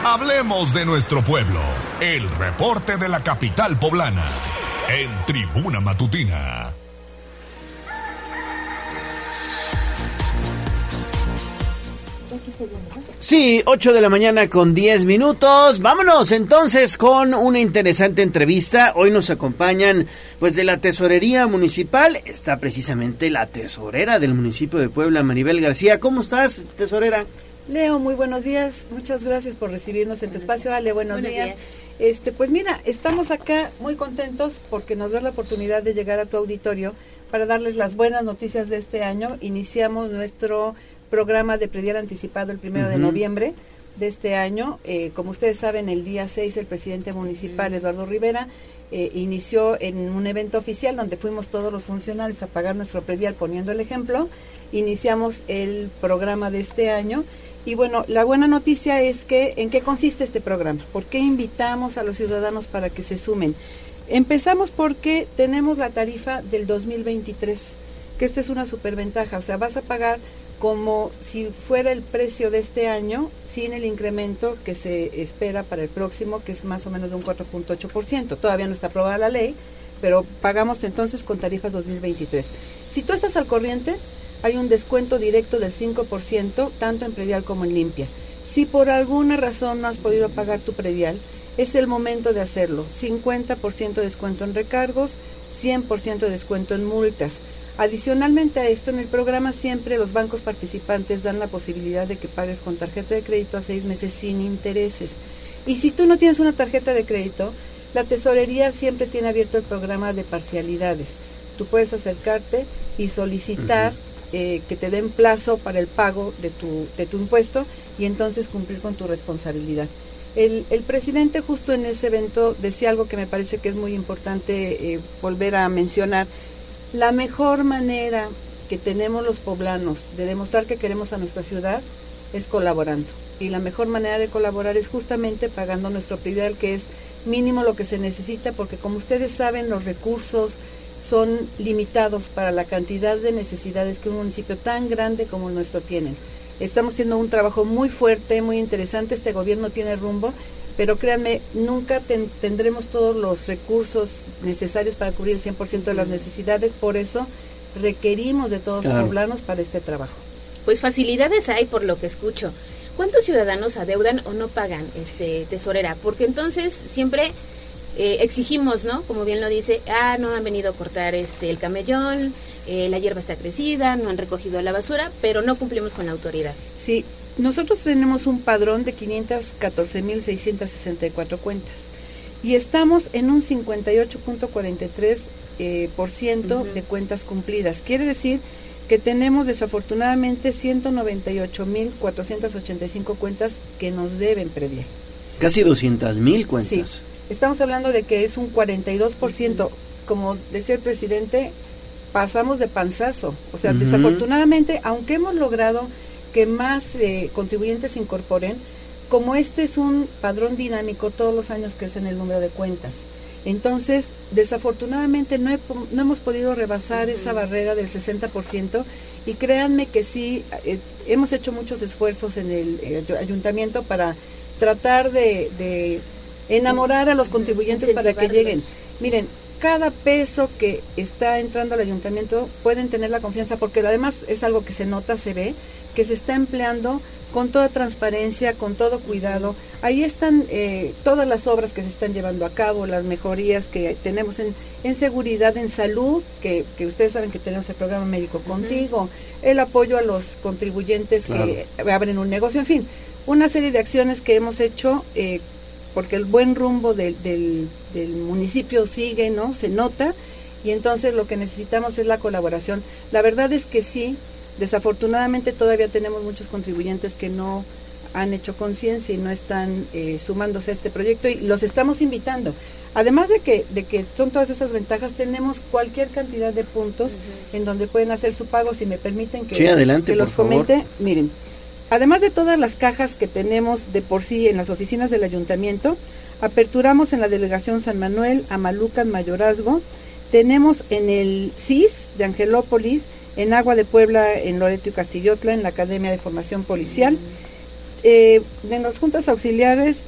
Hablemos de nuestro pueblo. El reporte de la capital poblana. En Tribuna Matutina. Sí, 8 de la mañana con 10 minutos. Vámonos entonces con una interesante entrevista. Hoy nos acompañan pues de la Tesorería Municipal. Está precisamente la tesorera del municipio de Puebla, Maribel García. ¿Cómo estás, tesorera? Leo, muy buenos días. Muchas gracias por recibirnos en tu espacio. Ale, buenos, Buenos días. días. Este, pues mira, estamos acá muy contentos porque nos da la oportunidad de llegar a tu auditorio para darles las buenas noticias de este año. Iniciamos nuestro programa de predial anticipado el primero de noviembre de este año. Eh, como ustedes saben, el día 6 el presidente municipal, Eduardo Rivera, eh, inició en un evento oficial donde fuimos todos los funcionarios a pagar nuestro predial poniendo el ejemplo. Iniciamos el programa de este año. Y bueno, la buena noticia es que, ¿en qué consiste este programa? ¿Por qué invitamos a los ciudadanos para que se sumen? Empezamos porque tenemos la tarifa del 2023, que esto es una superventaja, o sea, vas a pagar como si fuera el precio de este año sin el incremento que se espera para el próximo, que es más o menos de un 4.8%. Todavía no está aprobada la ley, pero pagamos entonces con tarifas 2023. Si tú estás al corriente, hay un descuento directo del 5%, tanto en predial como en limpia. Si por alguna razón no has podido pagar tu predial, es el momento de hacerlo. 50% de descuento en recargos, 100% de descuento en multas. Adicionalmente a esto, en el programa siempre los bancos participantes dan la posibilidad de que pagues con tarjeta de crédito a seis meses sin intereses. Y si tú no tienes una tarjeta de crédito, la tesorería siempre tiene abierto el programa de parcialidades. Tú puedes acercarte y solicitar eh, que te den plazo para el pago de tu, de tu impuesto y entonces cumplir con tu responsabilidad. El, el presidente justo en ese evento decía algo que me parece que es muy importante eh, volver a mencionar. La mejor manera que tenemos los poblanos de demostrar que queremos a nuestra ciudad es colaborando. Y la mejor manera de colaborar es justamente pagando nuestro predial, que es mínimo lo que se necesita, porque como ustedes saben, los recursos son limitados para la cantidad de necesidades que un municipio tan grande como el nuestro tiene. Estamos haciendo un trabajo muy fuerte, muy interesante. Este gobierno tiene rumbo, pero créanme, nunca ten- tendremos todos los recursos necesarios para cubrir el 100% de las necesidades. Por eso requerimos de todos Claro. los poblanos para este trabajo. Pues facilidades hay por lo que escucho. ¿Cuántos ciudadanos adeudan o no pagan este tesorera? Porque entonces siempre eh, exigimos, ¿no? Como bien lo dice, ah, no han venido a cortar este el camellón, eh, la hierba está crecida, no han recogido la basura, pero no cumplimos con la autoridad. Sí, nosotros tenemos un padrón de 514.664 cuentas y estamos en un 58.43% eh, por ciento de cuentas cumplidas. Quiere decir que tenemos desafortunadamente 198.485 cuentas que nos deben predial. Casi 200 mil cuentas. Sí, estamos hablando de que es un 42%. Como decía el presidente, pasamos de panzazo. O sea, desafortunadamente, aunque hemos logrado que más eh, contribuyentes se incorporen, como este es un padrón dinámico, todos los años crecen el número de cuentas. Entonces, desafortunadamente no, he no hemos podido rebasar esa barrera del 60% y créanme que sí, eh, hemos hecho muchos esfuerzos en el eh, ayuntamiento para tratar de, de enamorar a los contribuyentes para que lleguen. Miren, cada peso que está entrando al ayuntamiento pueden tener la confianza porque además es algo que se nota, se ve, que se está empleando con toda transparencia, con todo cuidado. Ahí están eh, todas las obras que se están llevando a cabo, las mejorías que tenemos en, en seguridad, en salud, que, que ustedes saben que tenemos el programa médico contigo, el apoyo a los contribuyentes que abren un negocio, en fin, una serie de acciones que hemos hecho eh, porque el buen rumbo del, del, del municipio sigue, ¿no? Se nota y entonces lo que necesitamos es la colaboración. La verdad es que sí, desafortunadamente todavía tenemos muchos contribuyentes que no han hecho conciencia y no están eh, sumándose a este proyecto y los estamos invitando. Además de que, de que son todas estas ventajas, tenemos cualquier cantidad de puntos en donde pueden hacer su pago, si me permiten que, Sí, adelante, que los por favor. comente. Miren, además de todas las cajas que tenemos de por sí en las oficinas del ayuntamiento, aperturamos en la delegación San Manuel, Amalucan, Mayorazgo, tenemos en el CIS de Angelópolis, en Agua de Puebla, en Loreto y Castillotla, en la Academia de Formación Policial, eh, en las juntas auxiliares,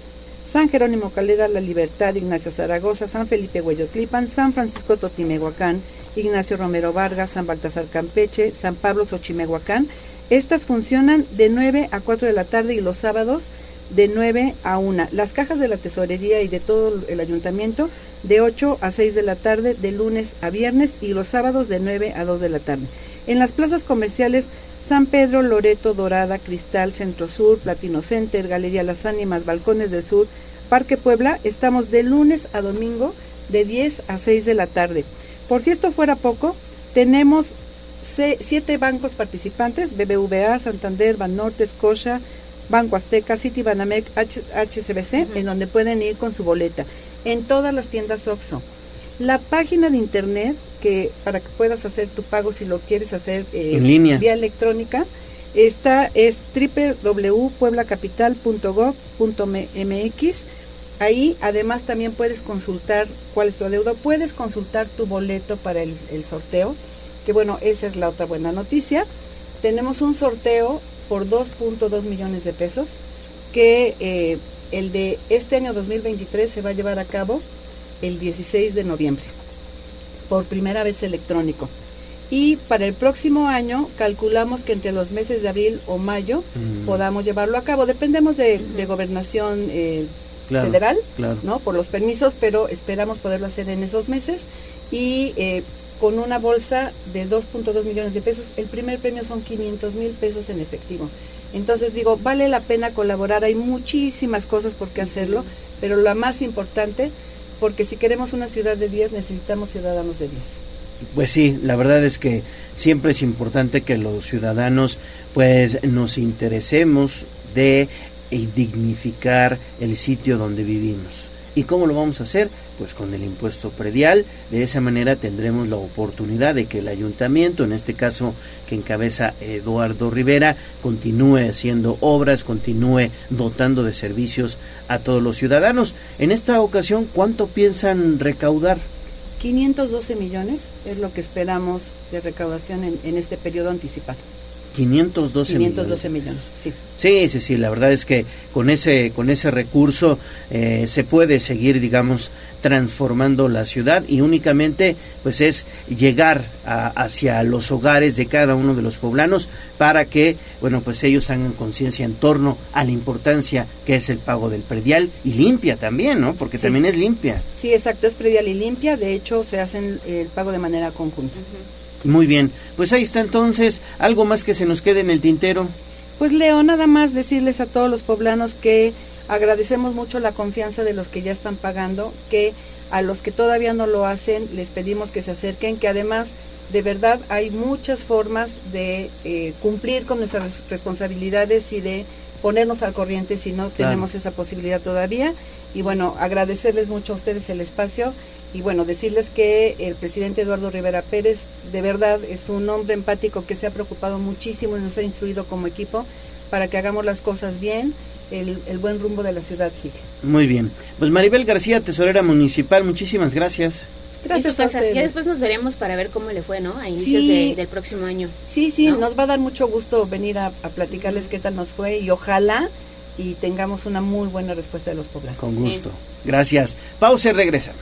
San Jerónimo Calera, La Libertad, Ignacio Zaragoza, San Felipe Hueyotlipan, San Francisco Totimehuacán, Ignacio Romero Vargas, San Baltasar Campeche, San Pablo Xochimehuacán. Estas funcionan de 9 a 4 de la tarde y los sábados de 9 a 1. Las cajas de la tesorería y de todo el ayuntamiento de 8 a 6 de la tarde, de lunes a viernes y los sábados de 9 a 2 de la tarde. En las plazas comerciales San Pedro, Loreto, Dorada, Cristal, Centro Sur, Platino Center, Galería Las Ánimas, Balcones del Sur, Parque Puebla, estamos de lunes a domingo de 10 a 6 de la tarde. Por si esto fuera poco, tenemos siete bancos participantes, BBVA, Santander, Banorte, Scotia, Banco Azteca, City Banamex, H- HSBC, en donde pueden ir con su boleta. En todas las tiendas OXXO. La página de internet que para que puedas hacer tu pago si lo quieres hacer eh, En línea. vía electrónica esta es www.pueblacapital.gov.mx ahí además también puedes consultar cuál es tu adeudo puedes consultar tu boleto para el, el sorteo que bueno esa es la otra buena noticia tenemos un sorteo por 2.2 millones de pesos que eh, el de este año 2023 se va a llevar a cabo el 16 de noviembre por primera vez electrónico. Y para el próximo año calculamos que entre los meses de abril o mayo Mm. podamos llevarlo a cabo. Dependemos de, de gobernación eh, Claro, federal, claro. ¿no? Por los permisos, pero esperamos poderlo hacer en esos meses. Y eh, con una bolsa de 2.2 millones de pesos, el primer premio son 500 mil pesos en efectivo. Entonces digo, vale la pena colaborar, hay muchísimas cosas por qué hacerlo, pero la más importante, porque si queremos una ciudad de 10, necesitamos ciudadanos de 10. Pues sí, la verdad es que siempre es importante que los ciudadanos pues nos interesemos de eh, dignificar el sitio donde vivimos. ¿Y cómo lo vamos a hacer? Pues con el impuesto predial. De esa manera tendremos la oportunidad de que el ayuntamiento, en este caso que encabeza Eduardo Rivera, continúe haciendo obras, continúe dotando de servicios a todos los ciudadanos. En esta ocasión, ¿cuánto piensan recaudar? 512 millones es lo que esperamos de recaudación en, en este periodo anticipado. 512, 512 millones. millones, sí. Sí, sí, sí, la verdad es que con ese, con ese recurso eh, se puede seguir, digamos, transformando la ciudad y únicamente pues es llegar a- hacia los hogares de cada uno de los poblanos para que, bueno, pues ellos hagan conciencia en torno a la importancia que es el pago del predial y limpia también, ¿no? Porque Sí. también es limpia. Sí, exacto, es predial y limpia, de hecho se hacen el pago de manera conjunta. Muy bien, pues ahí está entonces, algo más que se nos quede en el tintero. Pues Leo, nada más decirles a todos los poblanos que agradecemos mucho la confianza de los que ya están pagando, que a los que todavía no lo hacen les pedimos que se acerquen, que además de verdad hay muchas formas de eh, cumplir con nuestras res- responsabilidades y de ponernos al corriente si no tenemos esa posibilidad todavía. Y bueno, agradecerles mucho a ustedes el espacio y bueno, decirles que el presidente Eduardo Rivera Pérez de verdad es un hombre empático que se ha preocupado muchísimo y nos ha instruido como equipo para que hagamos las cosas bien, el, el buen rumbo de la ciudad sigue. Muy bien, pues Maribel García, tesorera municipal, muchísimas gracias. Gracias a casa. ustedes. Ya después nos veremos para ver cómo le fue, ¿no? A inicios Sí. de- del próximo año. Sí, sí, ¿no? nos va a dar mucho gusto venir a, a platicarles qué tal nos fue y ojalá y tengamos una muy buena respuesta de los poblanos. Con gusto. Gracias. Pausa y regresamos.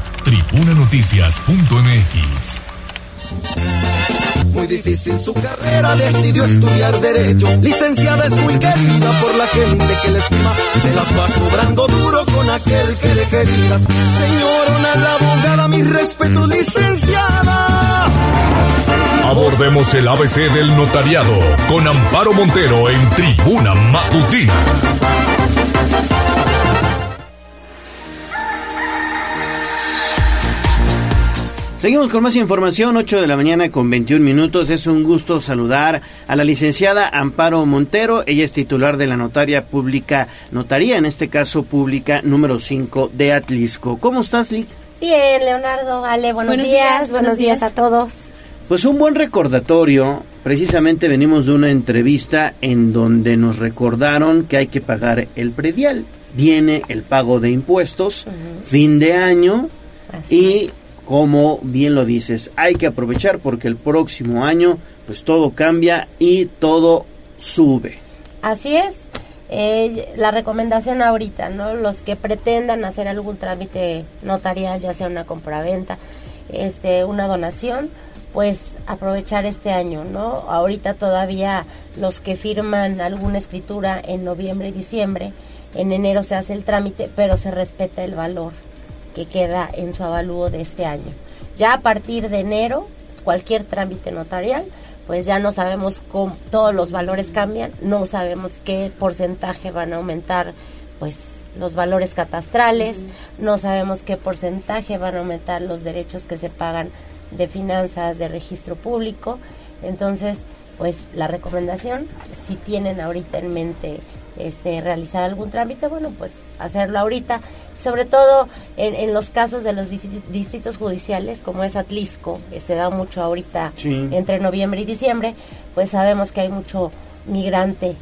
tribunanoticias.mx. Muy difícil su carrera, decidió estudiar Derecho. Licenciada es muy querida por la gente que le estima. Se las va cobrando duro con aquel que le querías. Señorona la abogada, mis respetos, licenciada. Abordemos el ABC del notariado con Amparo Montero en Tribuna Matutina. Seguimos con más información, 8 de la mañana con 21 minutos. Es un gusto saludar a la licenciada Amparo Montero. Ella es titular de la notaria pública, notaría en este caso pública número 5 de Atlisco. ¿Cómo estás, Lick? Bien, Leonardo, Ale, buenos, Buenos días, días, buenos días días. a todos. Pues un buen recordatorio. Precisamente venimos de una entrevista en donde nos recordaron que hay que pagar el predial. Viene el pago de impuestos, fin de año y como bien lo dices, hay que aprovechar porque el próximo año pues todo cambia y todo sube. Así es. Eh, la recomendación ahorita, ¿no? Los que pretendan hacer algún trámite notarial, ya sea una compraventa, este, una donación, pues aprovechar este año, ¿no? Ahorita todavía los que firman alguna escritura en noviembre y diciembre, en enero se hace el trámite, pero se respeta el valor que queda en su avalúo de este año. Ya a partir de enero, cualquier trámite notarial, pues ya no sabemos cómo todos los valores cambian, no sabemos qué porcentaje van a aumentar pues los valores catastrales, no sabemos qué porcentaje van a aumentar los derechos que se pagan de finanzas, de registro público. Entonces, pues la recomendación, si tienen ahorita en mente este, realizar algún trámite, bueno, pues hacerlo ahorita, sobre todo en, en los casos de los distri- distritos judiciales, como es Atlisco, que se da mucho ahorita Sí. entre noviembre y diciembre, pues sabemos que hay mucho migrante,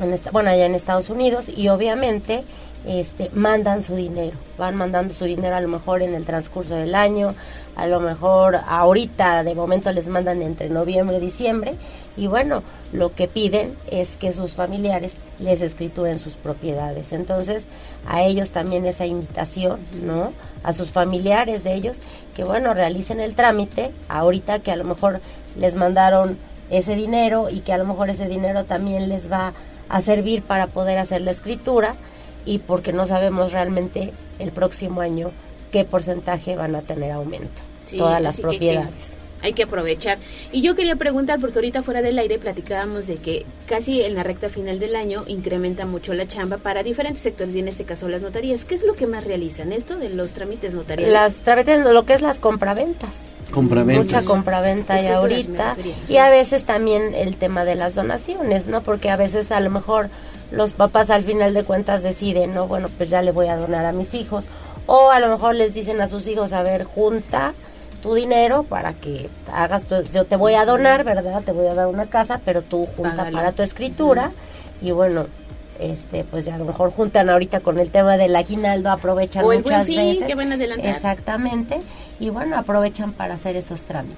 en esta- bueno, allá en Estados Unidos, y obviamente este, mandan su dinero, van mandando su dinero a lo mejor en el transcurso del año, a lo mejor ahorita de momento les mandan entre noviembre y diciembre, y bueno, lo que piden es que sus familiares les escrituren sus propiedades. Entonces, a ellos también esa invitación, ¿no? A sus familiares de ellos, que bueno, realicen el trámite, ahorita que a lo mejor les mandaron ese dinero y que a lo mejor ese dinero también les va a servir para poder hacer la escritura y porque no sabemos realmente el próximo año qué porcentaje van a tener aumento Sí, todas las así que- que propiedades. Hay que aprovechar. Y yo quería preguntar, porque ahorita fuera del aire platicábamos de que casi en la recta final del año incrementa mucho la chamba para diferentes sectores y en este caso las notarías. ¿Qué es lo que más realizan? ¿Esto de los trámites notariales? Las trámites, lo que es las compraventas. Compraventas. Mucha compraventa las ahorita. Y a veces también el tema de las donaciones, ¿no? Porque a veces a lo mejor los papás al final de cuentas deciden, no, bueno, pues ya le voy a donar a mis hijos. O a lo mejor les dicen a sus hijos, a ver, junta tu dinero para que hagas tu, yo te voy a donar, ¿verdad? Te voy a dar una casa, pero tú junta Págalo. para tu escritura. Y bueno, este pues a lo mejor juntan ahorita con el tema del aguinaldo, aprovechan O el Buen muchas Fin, veces. que van adelantar. Exactamente. Y bueno, aprovechan para hacer esos trámites.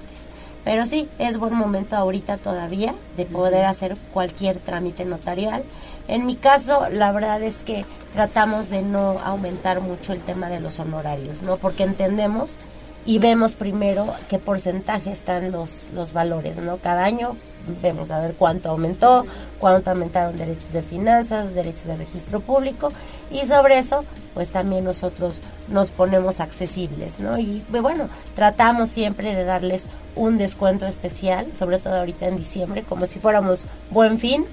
Pero sí, es buen momento ahorita todavía de poder hacer cualquier trámite notarial. En mi caso, la verdad es que tratamos de no aumentar mucho el tema de los honorarios, ¿no? Porque entendemos y vemos primero qué porcentaje están los, los valores, ¿no? Cada año vemos a ver cuánto aumentó, cuánto aumentaron derechos de finanzas, derechos de registro público y sobre eso pues también nosotros nos ponemos accesibles, ¿no? Y bueno, tratamos siempre de darles un descuento especial, sobre todo ahorita en diciembre, como si fuéramos buen fin,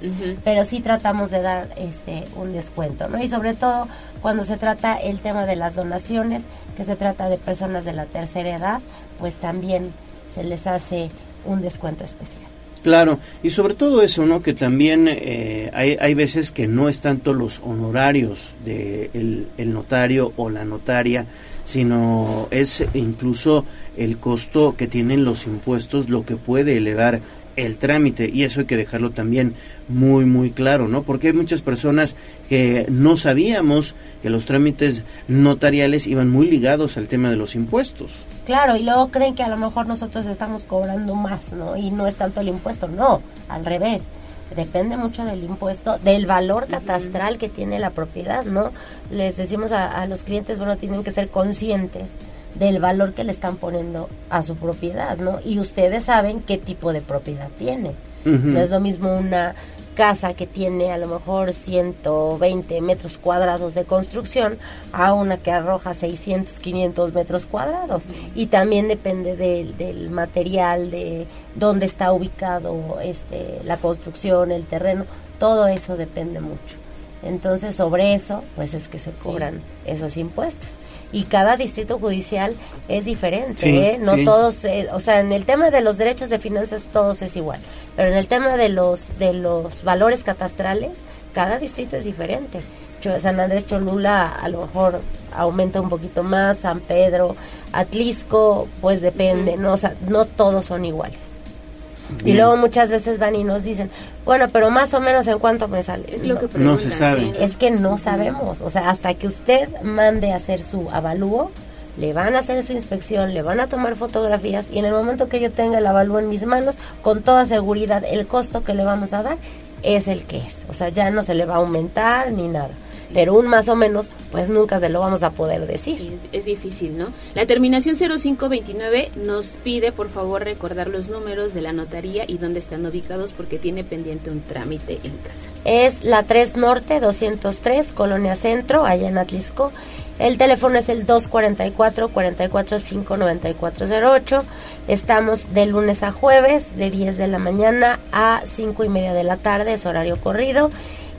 pero sí tratamos de dar este un descuento, ¿no? Y sobre todo cuando se trata el tema de las donaciones, que se trata de personas de la tercera edad, pues también se les hace un descuento especial. Claro, y sobre todo eso, ¿no? Que también eh, hay, hay veces que no es tanto los honorarios de el, el notario o la notaria, sino es incluso el costo que tienen los impuestos, lo que puede elevar el trámite y eso hay que dejarlo también muy muy claro, ¿no? Porque hay muchas personas que no sabíamos que los trámites notariales iban muy ligados al tema de los impuestos. Claro, y luego creen que a lo mejor nosotros estamos cobrando más, ¿no? Y no es tanto el impuesto, no, al revés. Depende mucho del impuesto, del valor catastral que tiene la propiedad, ¿no? Les decimos a, a los clientes, bueno, tienen que ser conscientes del valor que le están poniendo a su propiedad, ¿no? Y ustedes saben qué tipo de propiedad tiene. No es lo mismo una casa que tiene a lo mejor 120 metros cuadrados de construcción a una que arroja 600, 500 metros cuadrados. Y también depende del- del material, de dónde está ubicado este, la construcción, el terreno. Todo eso depende mucho. Entonces, sobre eso, pues es que se cobran esos impuestos. Y cada distrito judicial es diferente, Sí, ¿eh? No sí. todos, eh, o sea, en el tema de los derechos de finanzas todos es igual, pero en el tema de los de los valores catastrales, cada distrito es diferente. Cho- San Andrés Cholula a lo mejor aumenta un poquito más, San Pedro, Atlisco, pues depende, no, o sea, no todos son iguales. Y luego muchas veces van y nos dicen, bueno, pero más o menos en cuánto me sale. Es lo que No se sabe. Es que no sabemos. O sea, hasta que usted mande a hacer su avalúo, le van a hacer su inspección, le van a tomar fotografías y en el momento que yo tenga el avalúo en mis manos, con toda seguridad, el costo que le vamos a dar es el que es. O sea, ya no se le va a aumentar ni nada. Pero un más o menos, pues nunca se lo vamos a poder decir. Sí, es, es difícil, ¿no? La terminación 0529 nos pide, por favor, recordar los números de la notaría y dónde están ubicados porque tiene pendiente un trámite en casa. Es la 3 Norte 203, Colonia Centro, allá en Atlisco. El teléfono es el 244-445-9408. Estamos de lunes a jueves, de 10 de la mañana a 5 y media de la tarde, es horario corrido.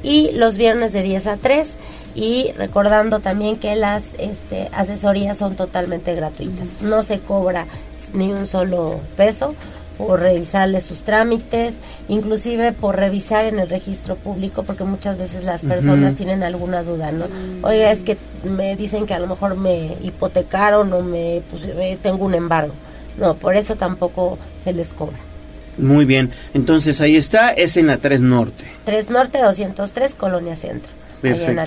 Y los viernes de 10 a 3. Y recordando también que las este, asesorías son totalmente gratuitas. No se cobra ni un solo peso por revisarle sus trámites, inclusive por revisar en el registro público, porque muchas veces las personas tienen alguna duda, ¿no? Oiga, es que me dicen que a lo mejor me hipotecaron o me puse- eh, tengo un embargo. No, por eso tampoco se les cobra. Muy bien. Entonces ahí está, es en la 3 Norte. 3 Norte 203, Colonia Centro, en.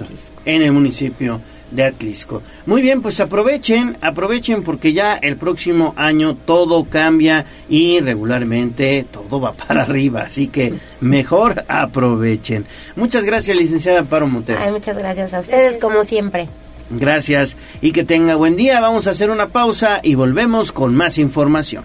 En el municipio de Atlisco. Muy bien, pues aprovechen, aprovechen porque ya el próximo año todo cambia y regularmente todo va para arriba, así que mejor aprovechen. Muchas gracias, licenciada Paro Montero. Ay, muchas gracias a ustedes, como siempre. Gracias y que tenga buen día. Vamos a hacer una pausa y volvemos con más información.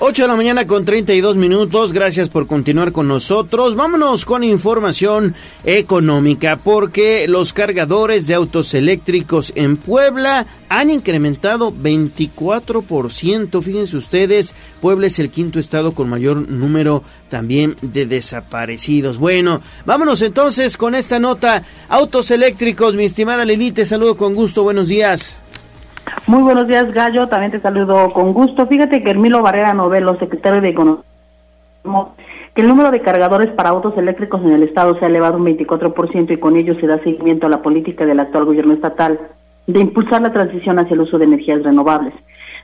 8 de la mañana con 32 minutos. Gracias por continuar con nosotros. Vámonos con información económica porque los cargadores de autos eléctricos en Puebla han incrementado 24%. Fíjense ustedes, Puebla es el quinto estado con mayor número también de desaparecidos. Bueno, vámonos entonces con esta nota. Autos eléctricos, mi estimada Lili, te saludo con gusto. Buenos días. Muy buenos días, Gallo. También te saludo con gusto. Fíjate que Hermilo Barrera Novelo, secretario de Economía, que el número de cargadores para autos eléctricos en el Estado se ha elevado un 24% y con ello se da seguimiento a la política del actual gobierno estatal de impulsar la transición hacia el uso de energías renovables.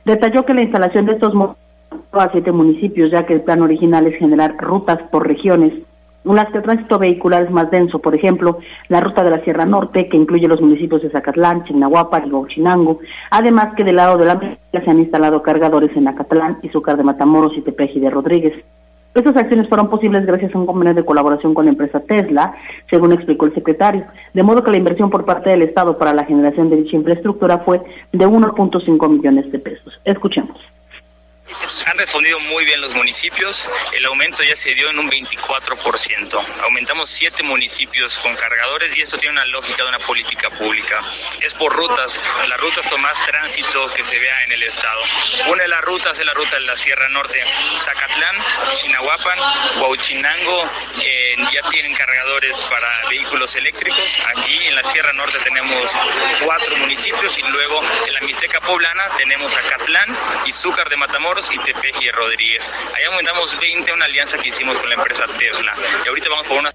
Detalló que la instalación de estos a siete municipios, ya que el plan original es generar rutas por regiones las que el tránsito vehicular es más denso, por ejemplo, la ruta de la Sierra Norte, que incluye los municipios de Zacatlán, Chignahuapa y Huachinango, además que del lado de la América se han instalado cargadores en Acatlán, Izúcar de Matamoros y Tepeji de Rodríguez. Estas acciones fueron posibles gracias a un convenio de colaboración con la empresa Tesla, según explicó el secretario, de modo que la inversión por parte del Estado para la generación de dicha infraestructura fue de 1.5 millones de pesos. Escuchemos. Han respondido muy bien los municipios, el aumento ya se dio en un 24%. Aumentamos siete municipios con cargadores y eso tiene una lógica de una política pública. Es por rutas, las rutas con más tránsito que se vea en el estado. Una de las rutas es la ruta de la Sierra Norte, Zacatlán, Chinahuapan, Huauchinango, eh, ya tienen cargadores para vehículos eléctricos. Aquí en la Sierra Norte tenemos cuatro municipios y luego en la Mixteca Poblana tenemos Acatlán, Izúcar de Matamoros y Tepeji Rodríguez. Allá aumentamos 20, una alianza que hicimos con la empresa Tesla. Y ahorita vamos por una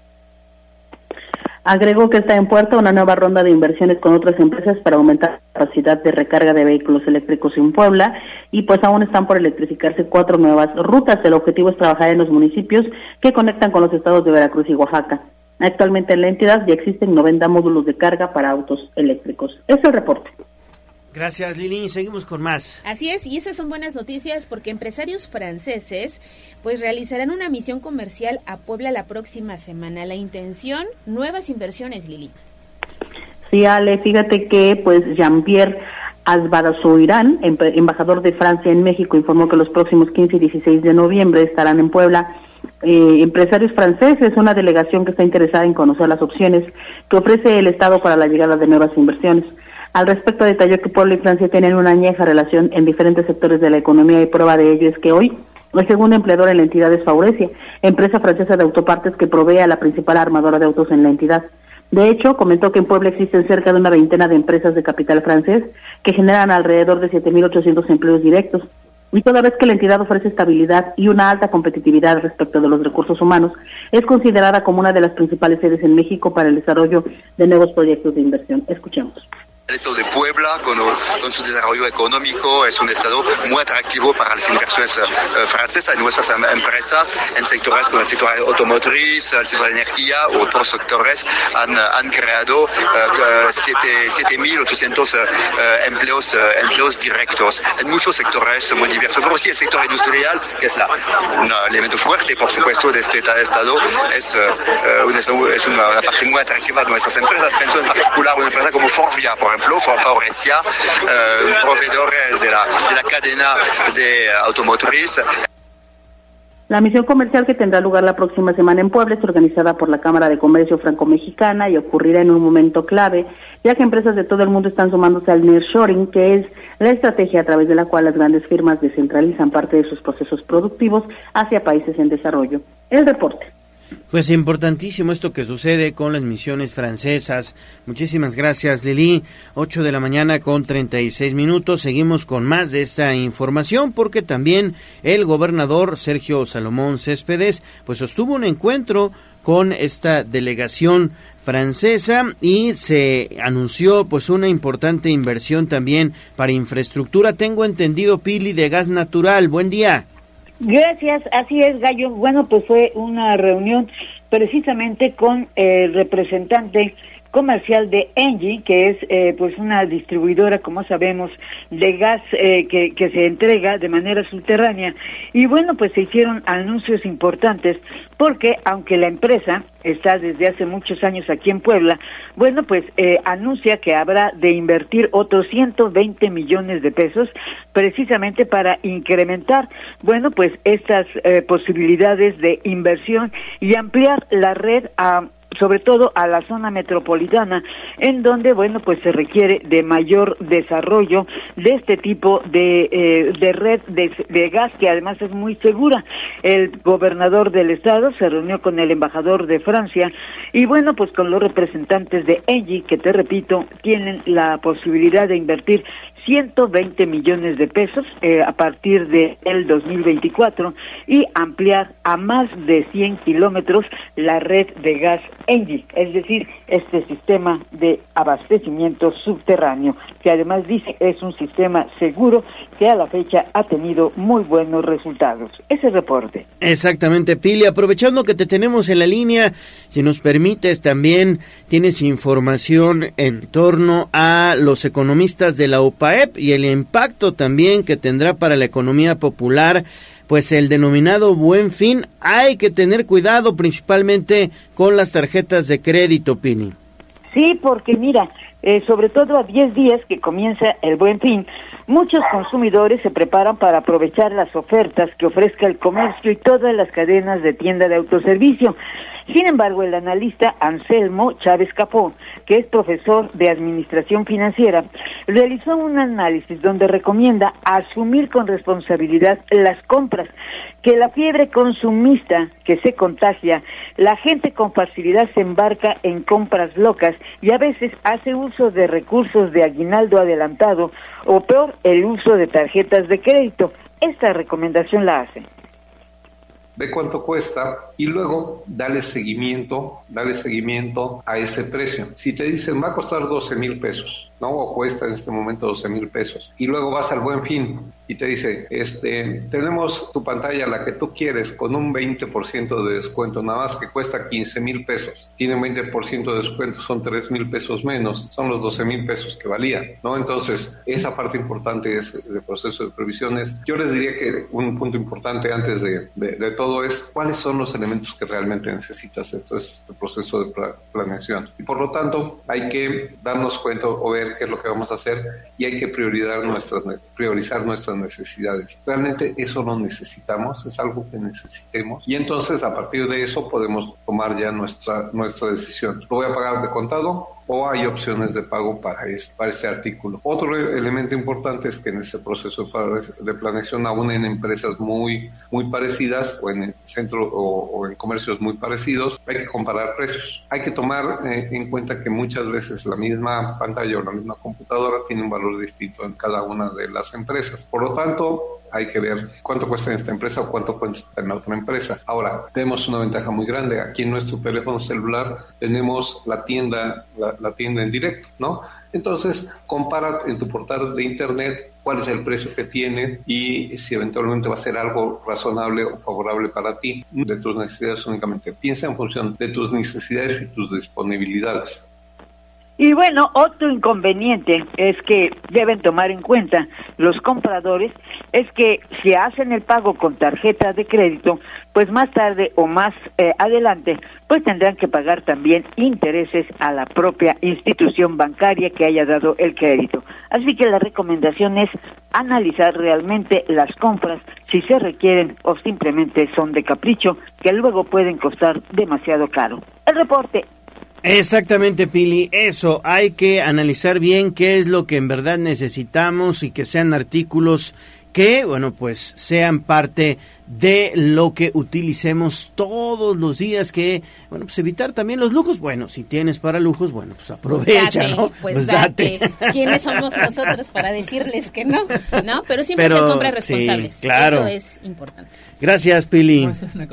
Agregó que está en puerta una nueva ronda de inversiones con otras empresas para aumentar la capacidad de recarga de vehículos eléctricos en Puebla y pues aún están por electrificarse cuatro nuevas rutas. El objetivo es trabajar en los municipios que conectan con los estados de Veracruz y Oaxaca. Actualmente en la entidad ya existen 90 módulos de carga para autos eléctricos. Es el reporte. Gracias Lili, seguimos con más. Así es, y esas son buenas noticias porque empresarios franceses pues realizarán una misión comercial a Puebla la próxima semana. La intención, nuevas inversiones, Lili. Sí, Ale, fíjate que pues Jean-Pierre Azbarazoirán, embajador de Francia en México, informó que los próximos 15 y 16 de noviembre estarán en Puebla eh, empresarios franceses, una delegación que está interesada en conocer las opciones que ofrece el Estado para la llegada de nuevas inversiones. Al respecto, detalló que Puebla y Francia tienen una añeja relación en diferentes sectores de la economía y prueba de ello es que hoy el segundo empleador en la entidad es Faurecia, empresa francesa de autopartes que provee a la principal armadora de autos en la entidad. De hecho, comentó que en Puebla existen cerca de una veintena de empresas de capital francés que generan alrededor de 7.800 empleos directos. Y toda vez que la entidad ofrece estabilidad y una alta competitividad respecto de los recursos humanos, es considerada como una de las principales sedes en México para el desarrollo de nuevos proyectos de inversión. Escuchemos. El estado de Puebla, con, con, su desarrollo económico, es un estado muy atractivo para las inversiones uh, francesas y nuestras empresas en sectores como el sector automotriz, el sector de energía, otros sectores han, han creado uh, 7.800 uh, empleos, empleos directos en muchos sectores muy diversos. Pero sí, el sector industrial, que es la, un elemento fuerte, por supuesto, de este estado, es, un estado, es una, una, parte muy atractiva de nuestras empresas. Pienso en particular una empresa como Forvia, por ejemplo, Favorecia, eh, un proveedor de la, de la cadena de automotriz. La misión comercial que tendrá lugar la próxima semana en Puebla es organizada por la Cámara de Comercio Franco-Mexicana y ocurrirá en un momento clave, ya que empresas de todo el mundo están sumándose al nearshoring, que es la estrategia a través de la cual las grandes firmas descentralizan parte de sus procesos productivos hacia países en desarrollo. El reporte. Pues importantísimo esto que sucede con las misiones francesas. Muchísimas gracias Lili. 8 de la mañana con 36 minutos. Seguimos con más de esta información porque también el gobernador Sergio Salomón Céspedes pues sostuvo un encuentro con esta delegación francesa y se anunció pues una importante inversión también para infraestructura. Tengo entendido Pili de gas natural. Buen día. Gracias, así es, Gallo. Bueno, pues fue una reunión precisamente con el representante comercial de Engie, que es eh, pues una distribuidora, como sabemos, de gas eh, que, que se entrega de manera subterránea. Y bueno, pues se hicieron anuncios importantes porque aunque la empresa está desde hace muchos años aquí en Puebla, bueno, pues eh, anuncia que habrá de invertir otros 120 millones de pesos precisamente para incrementar, bueno, pues estas eh, posibilidades de inversión y ampliar la red a sobre todo a la zona metropolitana, en donde, bueno, pues se requiere de mayor desarrollo de este tipo de, eh, de red de, gas, que además es muy segura. El gobernador del estado se reunió con el embajador de Francia y, bueno, pues con los representantes de Engie, que te repito, tienen la posibilidad de invertir 120 millones de pesos eh, a partir de el 2024 y ampliar a más de 100 kilómetros la red de gas Engie, es decir, este sistema de abastecimiento subterráneo, que además dice es un sistema seguro que a la fecha ha tenido muy buenos resultados. Ese reporte. Exactamente, Pili. Aprovechando que te tenemos en la línea, si nos permites, también tienes información en torno a los economistas de la UPAEP y el impacto también que tendrá para la economía popular pues el denominado buen fin, hay que tener cuidado principalmente con las tarjetas de crédito, Pini. Sí, porque mira, eh, sobre todo a 10 días que comienza el buen fin, muchos consumidores se preparan para aprovechar las ofertas que ofrezca el comercio y todas las cadenas de tienda de autoservicio. Sin embargo, el analista Anselmo Chávez Capó, que es profesor de Administración Financiera, realizó un análisis donde recomienda asumir con responsabilidad las compras, que la fiebre consumista que se contagia, la gente con facilidad se embarca en compras locas y a veces hace uso de recursos de aguinaldo adelantado o peor, el uso de tarjetas de crédito. Esta recomendación la hace ve cuánto cuesta y luego dale seguimiento, dale seguimiento a ese precio. Si te dicen va a costar 12 mil pesos, ¿no? O cuesta en este momento 12 mil pesos. Y luego vas al buen fin y te dice, este, tenemos tu pantalla, la que tú quieres, con un 20% de descuento, nada más que cuesta 15 mil pesos. Tiene un 20% de descuento, son 3 mil pesos menos, son los 12 mil pesos que valía, ¿no? Entonces, esa parte importante es el proceso de previsiones. Yo les diría que un punto importante antes de, de, de todo es cuáles son los elementos que realmente necesitas. Esto es este proceso de planeación. Y por lo tanto, hay que darnos cuenta o ver qué es lo que vamos a hacer y hay que priorizar nuestras, priorizar nuestras necesidades. Realmente eso lo necesitamos, es algo que necesitemos. Y entonces, a partir de eso, podemos tomar ya nuestra, nuestra decisión. ¿Lo voy a pagar de contado? O hay opciones de pago para este, este artículo. Otro elemento importante es que en ese proceso de planeación, aún en empresas muy, muy parecidas o en centro o, en comercios muy parecidos, hay que comparar precios. Hay que tomar eh, en cuenta que muchas veces la misma pantalla o la misma computadora tiene un valor distinto en cada una de las empresas. Por lo tanto, hay que ver cuánto cuesta en esta empresa o cuánto cuesta en la otra empresa. Ahora, tenemos una ventaja muy grande. Aquí en nuestro teléfono celular tenemos la tienda, la, tienda en directo, ¿no? Entonces, compara en tu portal de internet cuál es el precio que tiene y si eventualmente va a ser algo razonable o favorable para ti de tus necesidades únicamente. Piensa en función de tus necesidades y tus disponibilidades. Y bueno, otro inconveniente es que deben tomar en cuenta los compradores es que si hacen el pago con tarjeta de crédito, pues más tarde o más eh, adelante, pues tendrán que pagar también intereses a la propia institución bancaria que haya dado el crédito. Así que la recomendación es analizar realmente las compras si se requieren o simplemente son de capricho, que luego pueden costar demasiado caro. El reporte Exactamente, Pili. Eso, hay que analizar bien qué es lo que en verdad necesitamos y que sean artículos que, bueno, pues sean parte de lo que utilicemos todos los días, que, bueno, pues evitar también los lujos. Bueno, si tienes para lujos, bueno, pues aprovecha, ¿no? Pues, pues date. ¿Quiénes somos nosotros para decirles que no? ¿No? Pero siempre se compra responsables. claro. Eso es importante. Gracias, Pili. una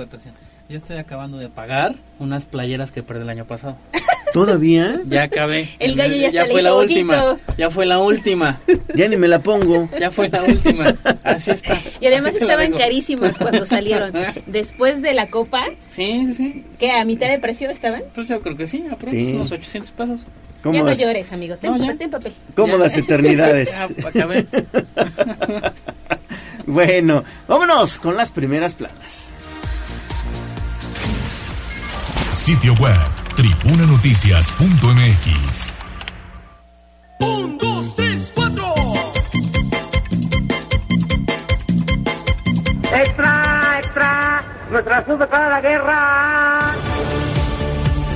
yo estoy acabando de pagar unas playeras que perdí el año pasado. ¿Todavía? Ya acabé. El gallo ya, ya fue la última. Ya fue la última. Ya ni me la pongo. Ya fue la última. Así está. Y además estaban carísimas cuando salieron. Después de la copa. Sí, sí. ¿Qué? ¿A mitad de precio estaban? Pues yo creo que sí, a sí. unos 800 pesos. Ya no llores, amigo. Ten, no, ten papel. Cómodas eternidades. acabé. bueno, vámonos con las primeras planas. Sitio web tribunanoticias.mx. Un, dos, tres, cuatro. Extra, extra. Nuestra asunto para la guerra.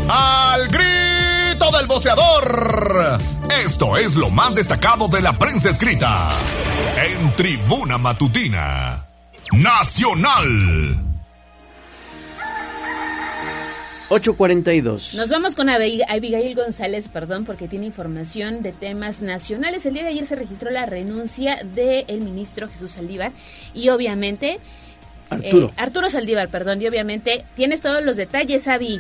Al grito del boceador. Esto es lo más destacado de la prensa escrita en Tribuna Matutina. Nacional. 842. Nos vamos con Abig- Abigail González, perdón, porque tiene información de temas nacionales. El día de ayer se registró la renuncia del ministro Jesús Saldívar y obviamente... Arturo. eh, Arturo Saldívar, perdón, y obviamente tienes todos los detalles, Avi.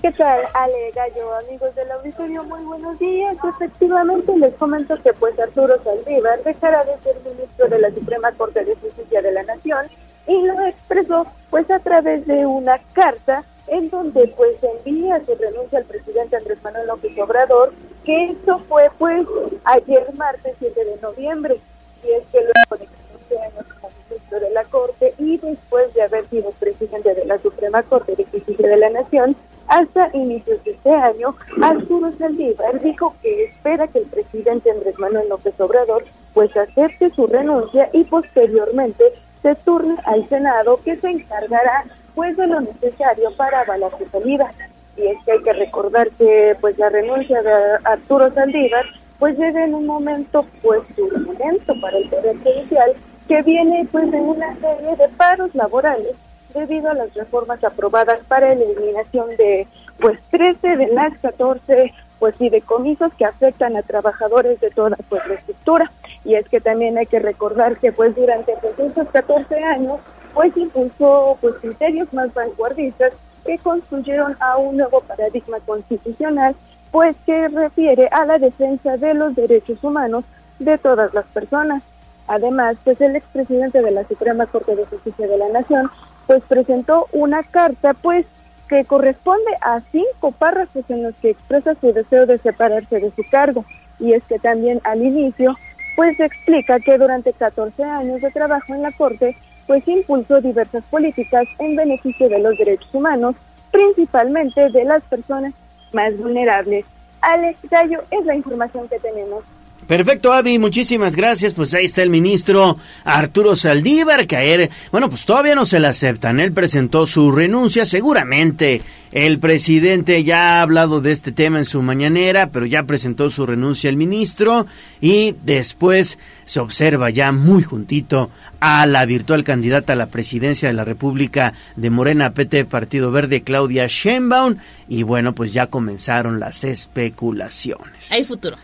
¿Qué tal, Ale Gallo, amigos del auditorio? Muy buenos días. Efectivamente, les comento que pues Arturo Saldívar dejará de ser ministro de la Suprema Corte de Justicia de la Nación y lo expresó pues a través de una carta en donde pues envía su renuncia al presidente Andrés Manuel López Obrador, que esto fue pues ayer martes 7 de noviembre. Y es que luego de 14 años como ministro de la Corte y después de haber sido presidente de la Suprema Corte de Justicia de la Nación, hasta inicios de este año, Arturo Saldívar dijo que espera que el presidente Andrés Manuel López Obrador pues acepte su renuncia y posteriormente se turne al Senado que se encargará pues de lo necesario para avalar su salida. Y es que hay que recordar que pues la renuncia de Arturo Saldívar pues llega en un momento pues turbulento para el Poder Judicial que viene pues en una serie de paros laborales debido a las reformas aprobadas para la eliminación de pues 13 de las 14 pues fideicomisos que afectan a trabajadores de toda pues la estructura y es que también hay que recordar que pues durante pues, esos 14 años pues impulsó pues criterios más vanguardistas que construyeron a un nuevo paradigma constitucional pues que refiere a la defensa de los derechos humanos de todas las personas. Además, pues el expresidente de la Suprema Corte de Justicia de la Nación pues presentó una carta pues que corresponde a cinco párrafos en los que expresa su deseo de separarse de su cargo y es que también al inicio pues explica que durante 14 años de trabajo en la Corte pues impulsó diversas políticas en beneficio de los derechos humanos, principalmente de las personas más vulnerables. Alex Gallo es la información que tenemos. Perfecto, Avi, muchísimas gracias. Pues ahí está el ministro Arturo Saldívar, que ayer, bueno, pues todavía no se le aceptan. Él presentó su renuncia, seguramente el presidente ya ha hablado de este tema en su mañanera, pero ya presentó su renuncia el ministro y después se observa ya muy juntito a la virtual candidata a la presidencia de la República de Morena PT Partido Verde, Claudia Sheinbaum, y bueno, pues ya comenzaron las especulaciones. Hay futuro.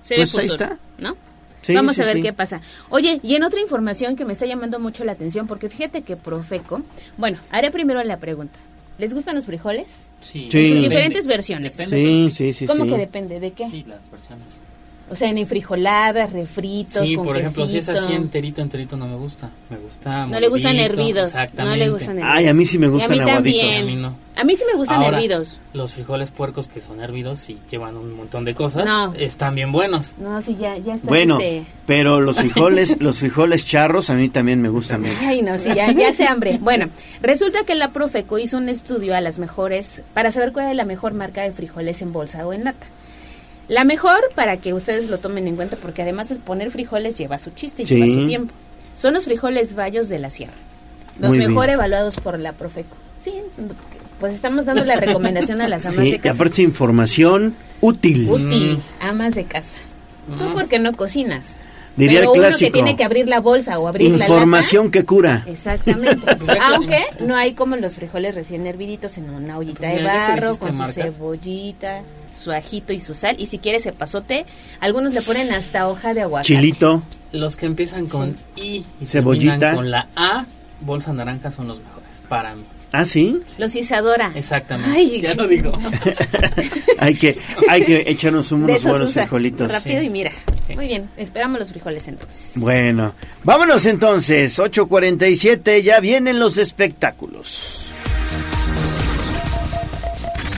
Se Pues ve ahí está. ¿no? Sí, Vamos sí, a ver sí. qué pasa. Oye, y en otra información que me está llamando mucho la atención, porque fíjate que Profeco, bueno, haré primero la pregunta. ¿Les gustan los frijoles? Sí. Sí. En sus Depende. diferentes versiones. Depende. Sí, sí, sí, ¿Cómo sí. que depende? ¿De qué? Sí, las versiones. O sea, en enfrijoladas, refritos, Sí, con por ejemplo, si es quesito. así enterito, enterito no me gusta. Me gusta No le gustan hervidos. Exactamente. No le gustan hervidos. Ay, a mí sí me Y a gustan mí aguaditos. también. A mí no. A mí sí me gustan Ahora, hervidos. Los frijoles puercos que son hervidos y llevan un montón de cosas, No. están bien buenos. No, sí, ya, ya está. Bueno, este- pero los frijoles, los frijoles charros a mí también me gustan mucho. Ay, no, sí, ya, ya se hambre. Bueno, resulta que la Profeco hizo un estudio a las mejores, para saber cuál es la mejor marca de frijoles en bolsa o en lata. La mejor, para que ustedes lo tomen en cuenta, porque además de poner frijoles lleva su chiste y Sí. lleva su tiempo. Son los frijoles bayos de la sierra. Los Muy mejor bien. evaluados por la Profeco. Sí, pues estamos dando la recomendación a las amas Sí, de y casa. aparte información útil. Útil, amas de casa. Tú porque no cocinas. Diría pero el uno clásico. que tiene que abrir la bolsa o abrir la Información que cura. lata. Exactamente. Aunque no hay como los frijoles recién herviditos en una ollita de que barro con su marcas. cebollita, su ajito y su sal. Y si quieres pasote, algunos le ponen hasta hoja de aguacate. Chilito. Los que empiezan con I y Cebollita. con la A, bolsa naranja, son los mejores para mí. ¿Ah, sí? Los Isadora. Exactamente. Ay, ya lo digo. Hay que, hay que echarnos unos buenos frijolitos. Rápido y mira. Muy bien, esperamos los frijoles entonces. Bueno, vámonos entonces, 8.47, ya vienen los espectáculos.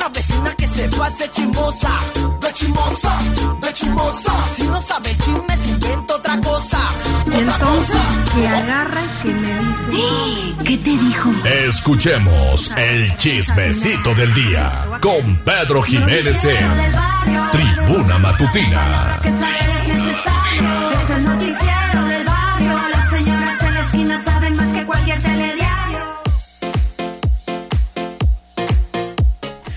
Una vecina que se pase chismosa. de chismosa, de chismosa. Si no sabe chisme, se inventa otra cosa. Y entonces que agarra y que me dice. ¿Qué te dijo? Escuchemos el chismecito del día con Pedro Jiménez en Tribuna Matutina. Que saber es necesario. Es el noticiero del barrio. Las señoras en la esquina saben más que cualquier telediario.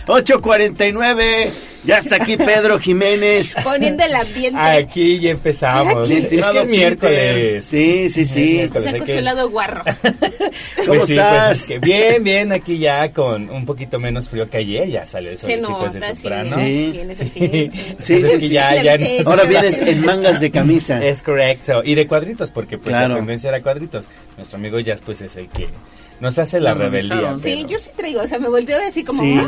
8.49. Ya está aquí Pedro Jiménez. Poniendo el ambiente. Aquí ya empezamos. Mi Es que estimado es miércoles. Sí, sí, sí. Saco que- su lado guarro. Pues ¿Cómo sí, estás? pues es que bien, bien, aquí ya con un poquito menos frío que ayer, ya salió nota, sí. Vienes así. Sí, sí, es que sí. ya- ya no- Ahora vienes en mangas de camisa. Es correcto, y de cuadritos, porque pues Claro. la tendencia era cuadritos. Nuestro amigo Jazz pues es el que nos hace la No, rebeldía. no, Sí, pero- yo sí traigo, o sea, me volteo así como... Sí. "Ah".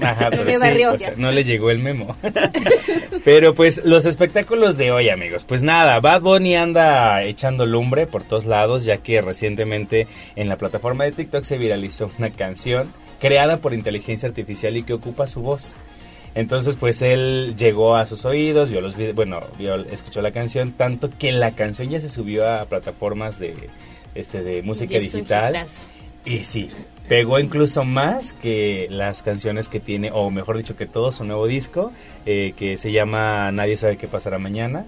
Ajá, ajá, pero Me sí, o sea, no le llegó el memo. pero pues los espectáculos de hoy, amigos. Pues nada, Bad Bunny anda echando lumbre por todos lados, ya que recientemente en la plataforma de TikTok se viralizó una canción creada por inteligencia artificial y que ocupa su voz. Entonces, pues él llegó a sus oídos, vio los videos, bueno, vio, escuchó la canción, tanto que la canción ya se subió a plataformas de, este, de música digital. hitazo. Y sí, pegó incluso más que las canciones que tiene, o mejor dicho, que todo su nuevo disco, eh, que se llama Nadie sabe qué pasará mañana.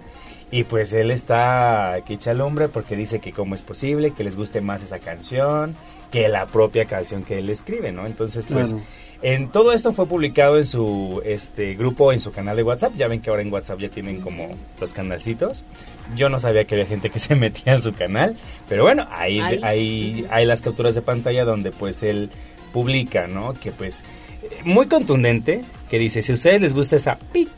Y pues él está que echa al hombre porque dice que cómo es posible, que les guste más esa canción que la propia canción que él escribe, ¿no? Entonces, pues, Claro. en todo esto fue publicado en su este grupo, en su canal de WhatsApp. Ya ven que ahora en WhatsApp ya tienen como los canalcitos. Yo no sabía que había gente que se metía en su canal, pero bueno, ahí Ahí. ahí hay las capturas de pantalla donde pues él publica, ¿no? Que pues muy contundente, que dice, si a ustedes les gusta esa pi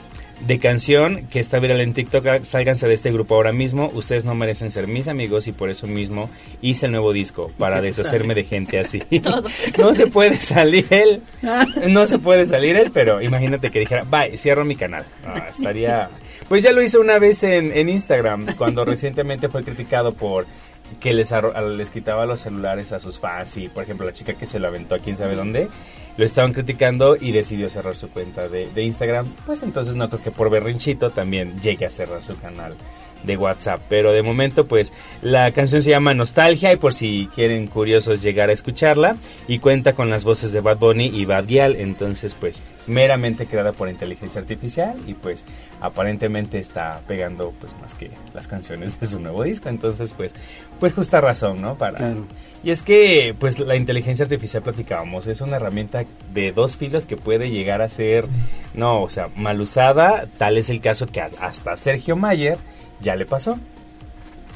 de canción que está viral en TikTok, sálganse de este grupo ahora mismo, ustedes no merecen ser mis amigos y por eso mismo hice el nuevo disco, para deshacerme de gente así. No se puede salir él, no se puede salir él, pero imagínate que dijera, bye, cierro mi canal. Estaría... Pues ya lo hizo una vez en, en Instagram, cuando recientemente fue criticado por que les, les quitaba los celulares a sus fans y, por ejemplo, la chica que se lo aventó a quién sabe dónde, lo estaban criticando y decidió cerrar su cuenta de, de Instagram. Pues entonces no creo que por berrinchito también llegue a cerrar su canal de WhatsApp. Pero de momento, pues la canción se llama Nostalgia y por si quieren curiosos llegar a escucharla y cuenta con las voces de Bad Bunny y Bad Gyal. Entonces, pues meramente creada por inteligencia artificial y pues aparentemente está pegando pues más que las canciones de su nuevo disco. Entonces, pues, pues justa razón, ¿no? Para Claro. y es que, pues, la inteligencia artificial platicábamos, es una herramienta de dos filos que puede llegar a ser, no, o sea, mal usada. Tal es el caso que hasta Sergio Mayer ya le pasó.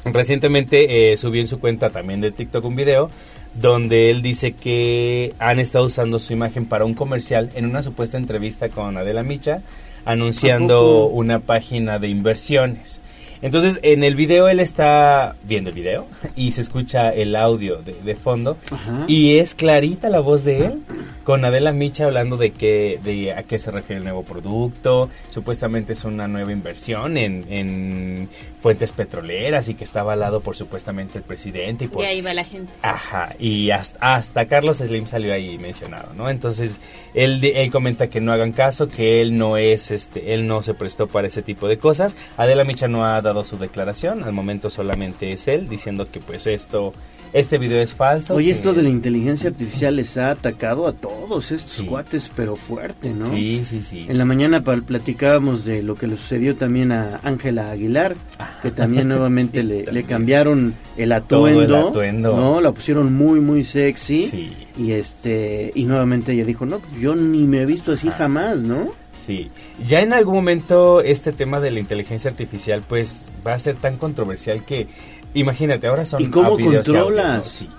Recientemente eh, subió en su cuenta también de TikTok un video donde él dice que han estado usando su imagen para un comercial en una supuesta entrevista con Adela Micha, anunciando una página de inversiones. Entonces, en el video él está viendo el video y se escucha el audio de, de fondo Ajá. y es clarita la voz de él con Adela Micha hablando de que de a qué se refiere el nuevo producto. Supuestamente es una nueva inversión en, en fuentes petroleras y que está avalado por supuestamente el presidente y por Y ahí va la gente. Ajá, y hasta, hasta Carlos Slim salió ahí mencionado, ¿no? Entonces, él, él comenta que no hagan caso, que él no es, este, él no se prestó para ese tipo de cosas. Adela Micha no ha dado su declaración, al momento solamente es él, diciendo que pues esto, este video es falso. Oye, que- esto de la inteligencia artificial les ha atacado a todos estos cuates, pero fuerte, ¿no? Sí, sí, sí. En la mañana platicábamos de lo que le sucedió también a Ángela Aguilar, que también nuevamente le, le cambiaron el Todo el atuendo, atuendo. ¿no? La pusieron muy, muy sexy. Y este y nuevamente ella dijo, no, pues yo ni me he visto así jamás, ¿no? Sí, ya en algún momento este tema de la inteligencia artificial pues va a ser tan controversial que imagínate, ahora son ¿Y cómo y audios, controlas? ¿no? Sí.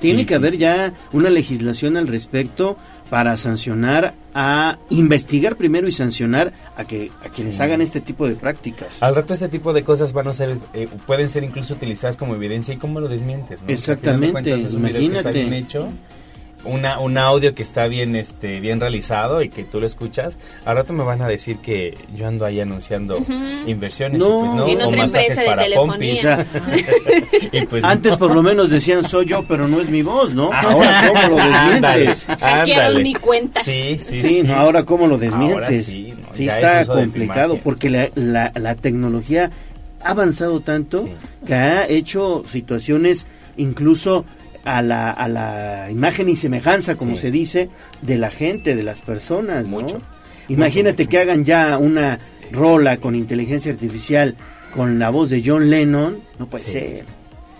Tiene Sí, que sí, haber sí. ya una legislación al respecto para sancionar a investigar primero y sancionar a que a quienes hagan este tipo de prácticas. Al rato este tipo de cosas van a ser, eh, pueden ser incluso utilizadas como evidencia y cómo lo desmientes, ¿no? O sea, Exactamente, cuentas, imagínate. hecho una, un audio que está bien este bien realizado y que tú lo escuchas, al rato me van a decir que yo ando ahí anunciando inversiones No. y pues no, En o otra masajes de para telefonía. pompis. y pues Antes por lo menos decían soy yo, pero no es mi voz, ¿no? Ahora cómo lo desmientes. Hackearon mi cuenta. Sí, sí, Sí, sí. no, ahora cómo lo desmientes. Ahora sí, no, sí está complicado porque la, la, la tecnología ha avanzado tanto que ha hecho situaciones incluso a la, a la imagen y semejanza, como Sí. se dice, de la gente, de las personas, ¿no? Mucho. Imagínate que hagan ya una rola con inteligencia artificial con la voz de John Lennon, no puede Sí. ser.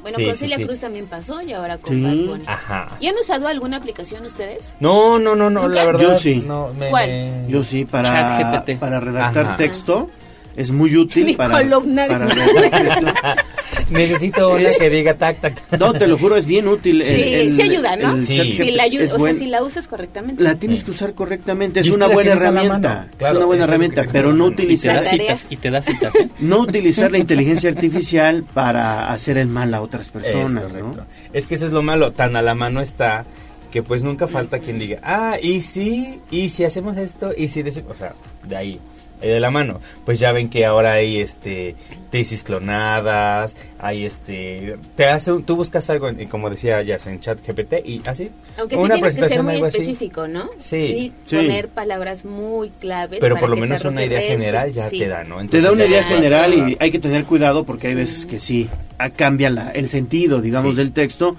Bueno, Sí, con Celia sí. Cruz también pasó y ahora con Sí. Bad Bunny. Ajá. ¿Y han usado alguna aplicación ustedes? No, no, no, no, ¿Nunca? la verdad. Yo sí. No, me- ¿Cuál? Yo sí, para, para redactar Ajá. texto es muy útil Mi para, columna. para. Necesito una que diga tac, tac, tac. No, te lo juro, es bien útil. el- Sí, el- sí ayuda, ¿no? el Sí. Si la, ayu- es o sea, buen- si la usas correctamente. La tienes que usar correctamente, es una buena herramienta. Claro, es una buena es algo que herramienta, pero no mano. Y te utilizar, da citas, y te da citas. ¿eh? no utilizar la inteligencia artificial para hacer el mal a otras personas, es ¿no? correcto. Es que eso es lo malo, tan a la mano está que pues nunca falta quien diga, ah, y si, y si hacemos esto, y si o sea, de ahí, eh, de la mano. Pues ya ven que ahora hay este tesis clonadas, hay este, te hace, un- tú buscas algo, en- como decía ya en chat GPT y así. Aunque sí una tienes que ser muy así. específico, ¿no? Sí. Sí. poner palabras muy claves. Pero para por lo menos una idea general ya Sí. te da, ¿no? Te da una idea general y hay que tener cuidado porque hay veces que sí, ah, cambia la- el sentido, digamos, Sí. del texto,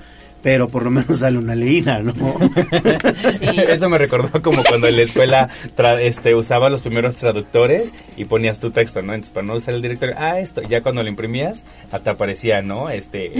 pero por lo menos dale una leída, ¿no? Sí. Eso me recordó como cuando en la escuela tra- este, usaba los primeros traductores y ponías tu texto, ¿no? Entonces, para no usar el directorio, ah, esto, ya cuando lo imprimías, ah, te aparecía, ¿no? Este,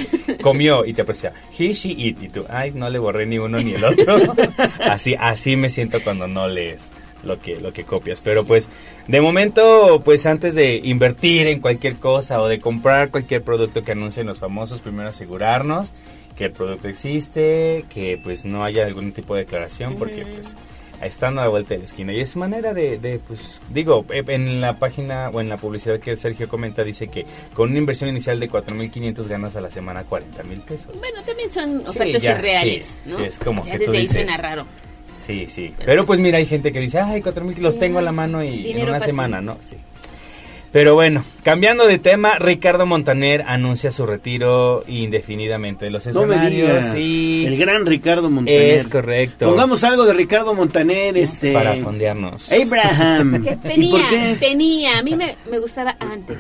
comió y te aparecía, he, she, it, y tú, ay, no le borré ni uno ni el otro. así, así me siento cuando no lees lo que, lo que copias. Pero pues, de momento, pues antes de invertir en cualquier cosa o de comprar cualquier producto que anuncien los famosos, primero asegurarnos que el producto existe, que pues no haya algún tipo de declaración, porque pues están a la vuelta de la esquina. Y es manera de, de, pues, digo, eh, en la página o en la publicidad que Sergio comenta, dice que con una inversión inicial de 4.500 ganas a la semana 40.000 pesos. Bueno, también son Sí, ofertas ya, irreales, sí, ¿no? sí, es como ya que desde tú ahí dices, suena raro. Sí, sí. Pero pues mira, hay gente que dice, ay, 4.000 los Sí, tengo a la sí. mano y en una semana, ¿no? Sí. Pero bueno, cambiando de tema, Ricardo Montaner anuncia su retiro indefinidamente de los No me escenarios. digas. sí. El gran Ricardo Montaner. Es correcto. Pongamos algo de Ricardo Montaner, este... Para fondearnos. Abraham. ¿Y tenía, por qué? tenía. A mí me, me gustaba antes.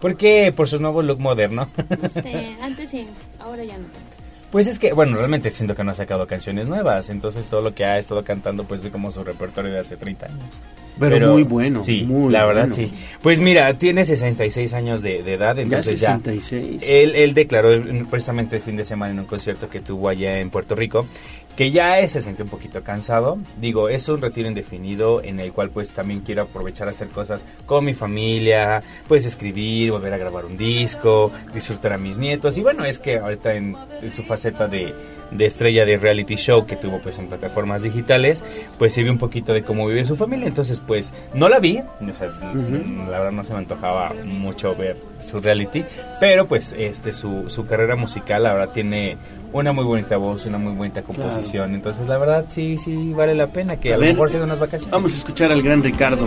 ¿Por qué? Por su nuevo look moderno. No sé, antes sí, ahora ya no tanto. Pues es que, bueno, realmente siento que no ha sacado canciones nuevas, entonces todo lo que ha estado cantando pues es como su repertorio de hace 30 años. Pero muy bueno, Sí, muy la verdad bueno. sí. Pues mira, tiene 66 años de, de edad, entonces ya... 66. Él, él declaró precisamente el fin de semana en un concierto que tuvo allá en Puerto Rico que ya se siente un poquito cansado. Digo, es un retiro indefinido en el cual pues también quiero aprovechar a hacer cosas con mi familia, pues escribir, volver a grabar un disco, disfrutar a mis nietos. Y bueno, es que ahorita en, en su faceta de, de estrella de reality show que tuvo pues en plataformas digitales, pues se ve un poquito de cómo vive su familia. Entonces pues no la vi, o sea, la verdad no se me antojaba mucho ver su reality, pero pues este su, su carrera musical ahora tiene una muy bonita voz, una muy bonita composición. Entonces la verdad sí, sí vale la pena que a, A lo ver, mejor sea unas vacaciones. Vamos a escuchar al gran Ricardo.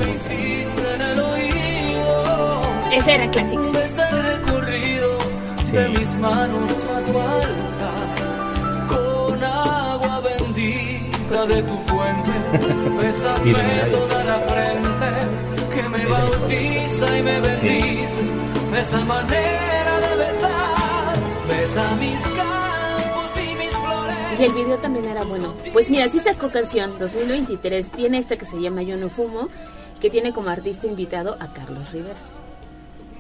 Esa era clásica. Es el recorrido de mis manos a tu altar. Con agua bendita de tu fuente. Mira. toda la frente. Que me bautiza y me bendice. De esa manera de besar. Besa mis flores. Y el video también era bueno. Pues mira, sí sacó canción 2023. Tiene esta que se llama Yo no fumo, que tiene como artista invitado a Carlos Rivera.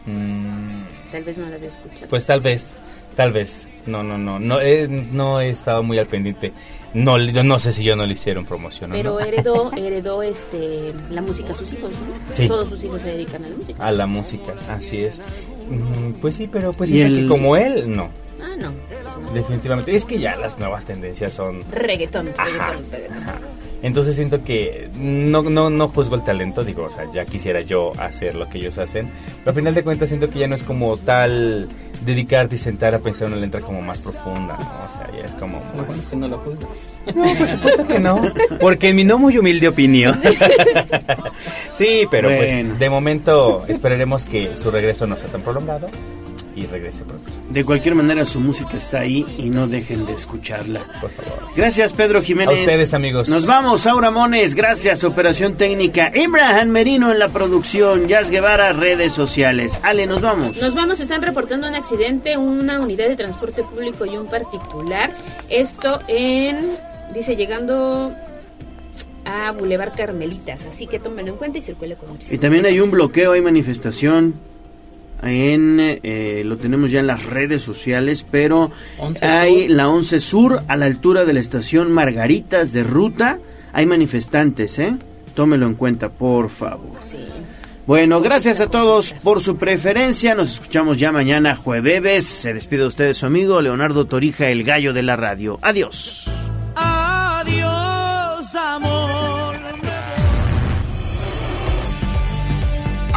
Mm, Tal vez no las escuchado. pues tal vez, tal vez. No, no, no, no he, no he estado muy al pendiente. No, yo no sé si yo no le hicieron promoción o Pero no. heredó, heredó este, la música a sus hijos, ¿no? Sí. Todos sus hijos se dedican a la música. A la música, así es. Mm, Pues sí, pero pues Y siento el- que como él, no. Ah, no. Definitivamente. Es que ya las nuevas tendencias son Reggaetón, Ajá, reggaetón, reggaetón. ajá. Entonces siento que no, no, no juzgo el talento, digo, o sea, ya quisiera yo hacer lo que ellos hacen, pero al final de cuentas siento que ya no es como tal dedicarte y sentar a pensar una letra como más profunda, ¿no? O sea, ya es como... Lo bueno es que no lo juzgas. No, por supuesto que no. Porque en mi no muy humilde opinión. sí, pero Bueno. pues de momento esperaremos que su regreso no sea tan prolongado y regrese pronto. De cualquier manera, su música está ahí y no dejen de escucharla. Por favor. Gracias, Pedro Jiménez. A ustedes, amigos. Nos vamos, Aura Mones, gracias, Operación Técnica. Abraham Merino en la producción, Jazz Guevara, redes sociales. Ale, nos vamos. Nos vamos, están reportando un accidente, una unidad de transporte público y un particular. Esto en, dice, llegando a Boulevard Carmelitas. Así que tómenlo en cuenta y circule con muchísimo Y también hay un bloqueo, hay manifestación. En, eh, lo tenemos ya en las redes sociales, pero 11 hay Sur. la 11 Sur a la altura de la estación Margaritas de Ruta. Hay manifestantes, ¿eh? Tómelo en cuenta, por favor. Bueno, gracias a todos por su preferencia. Nos escuchamos ya mañana jueves. Se despide de ustedes su amigo Leonardo Torija, el gallo de la radio. Adiós,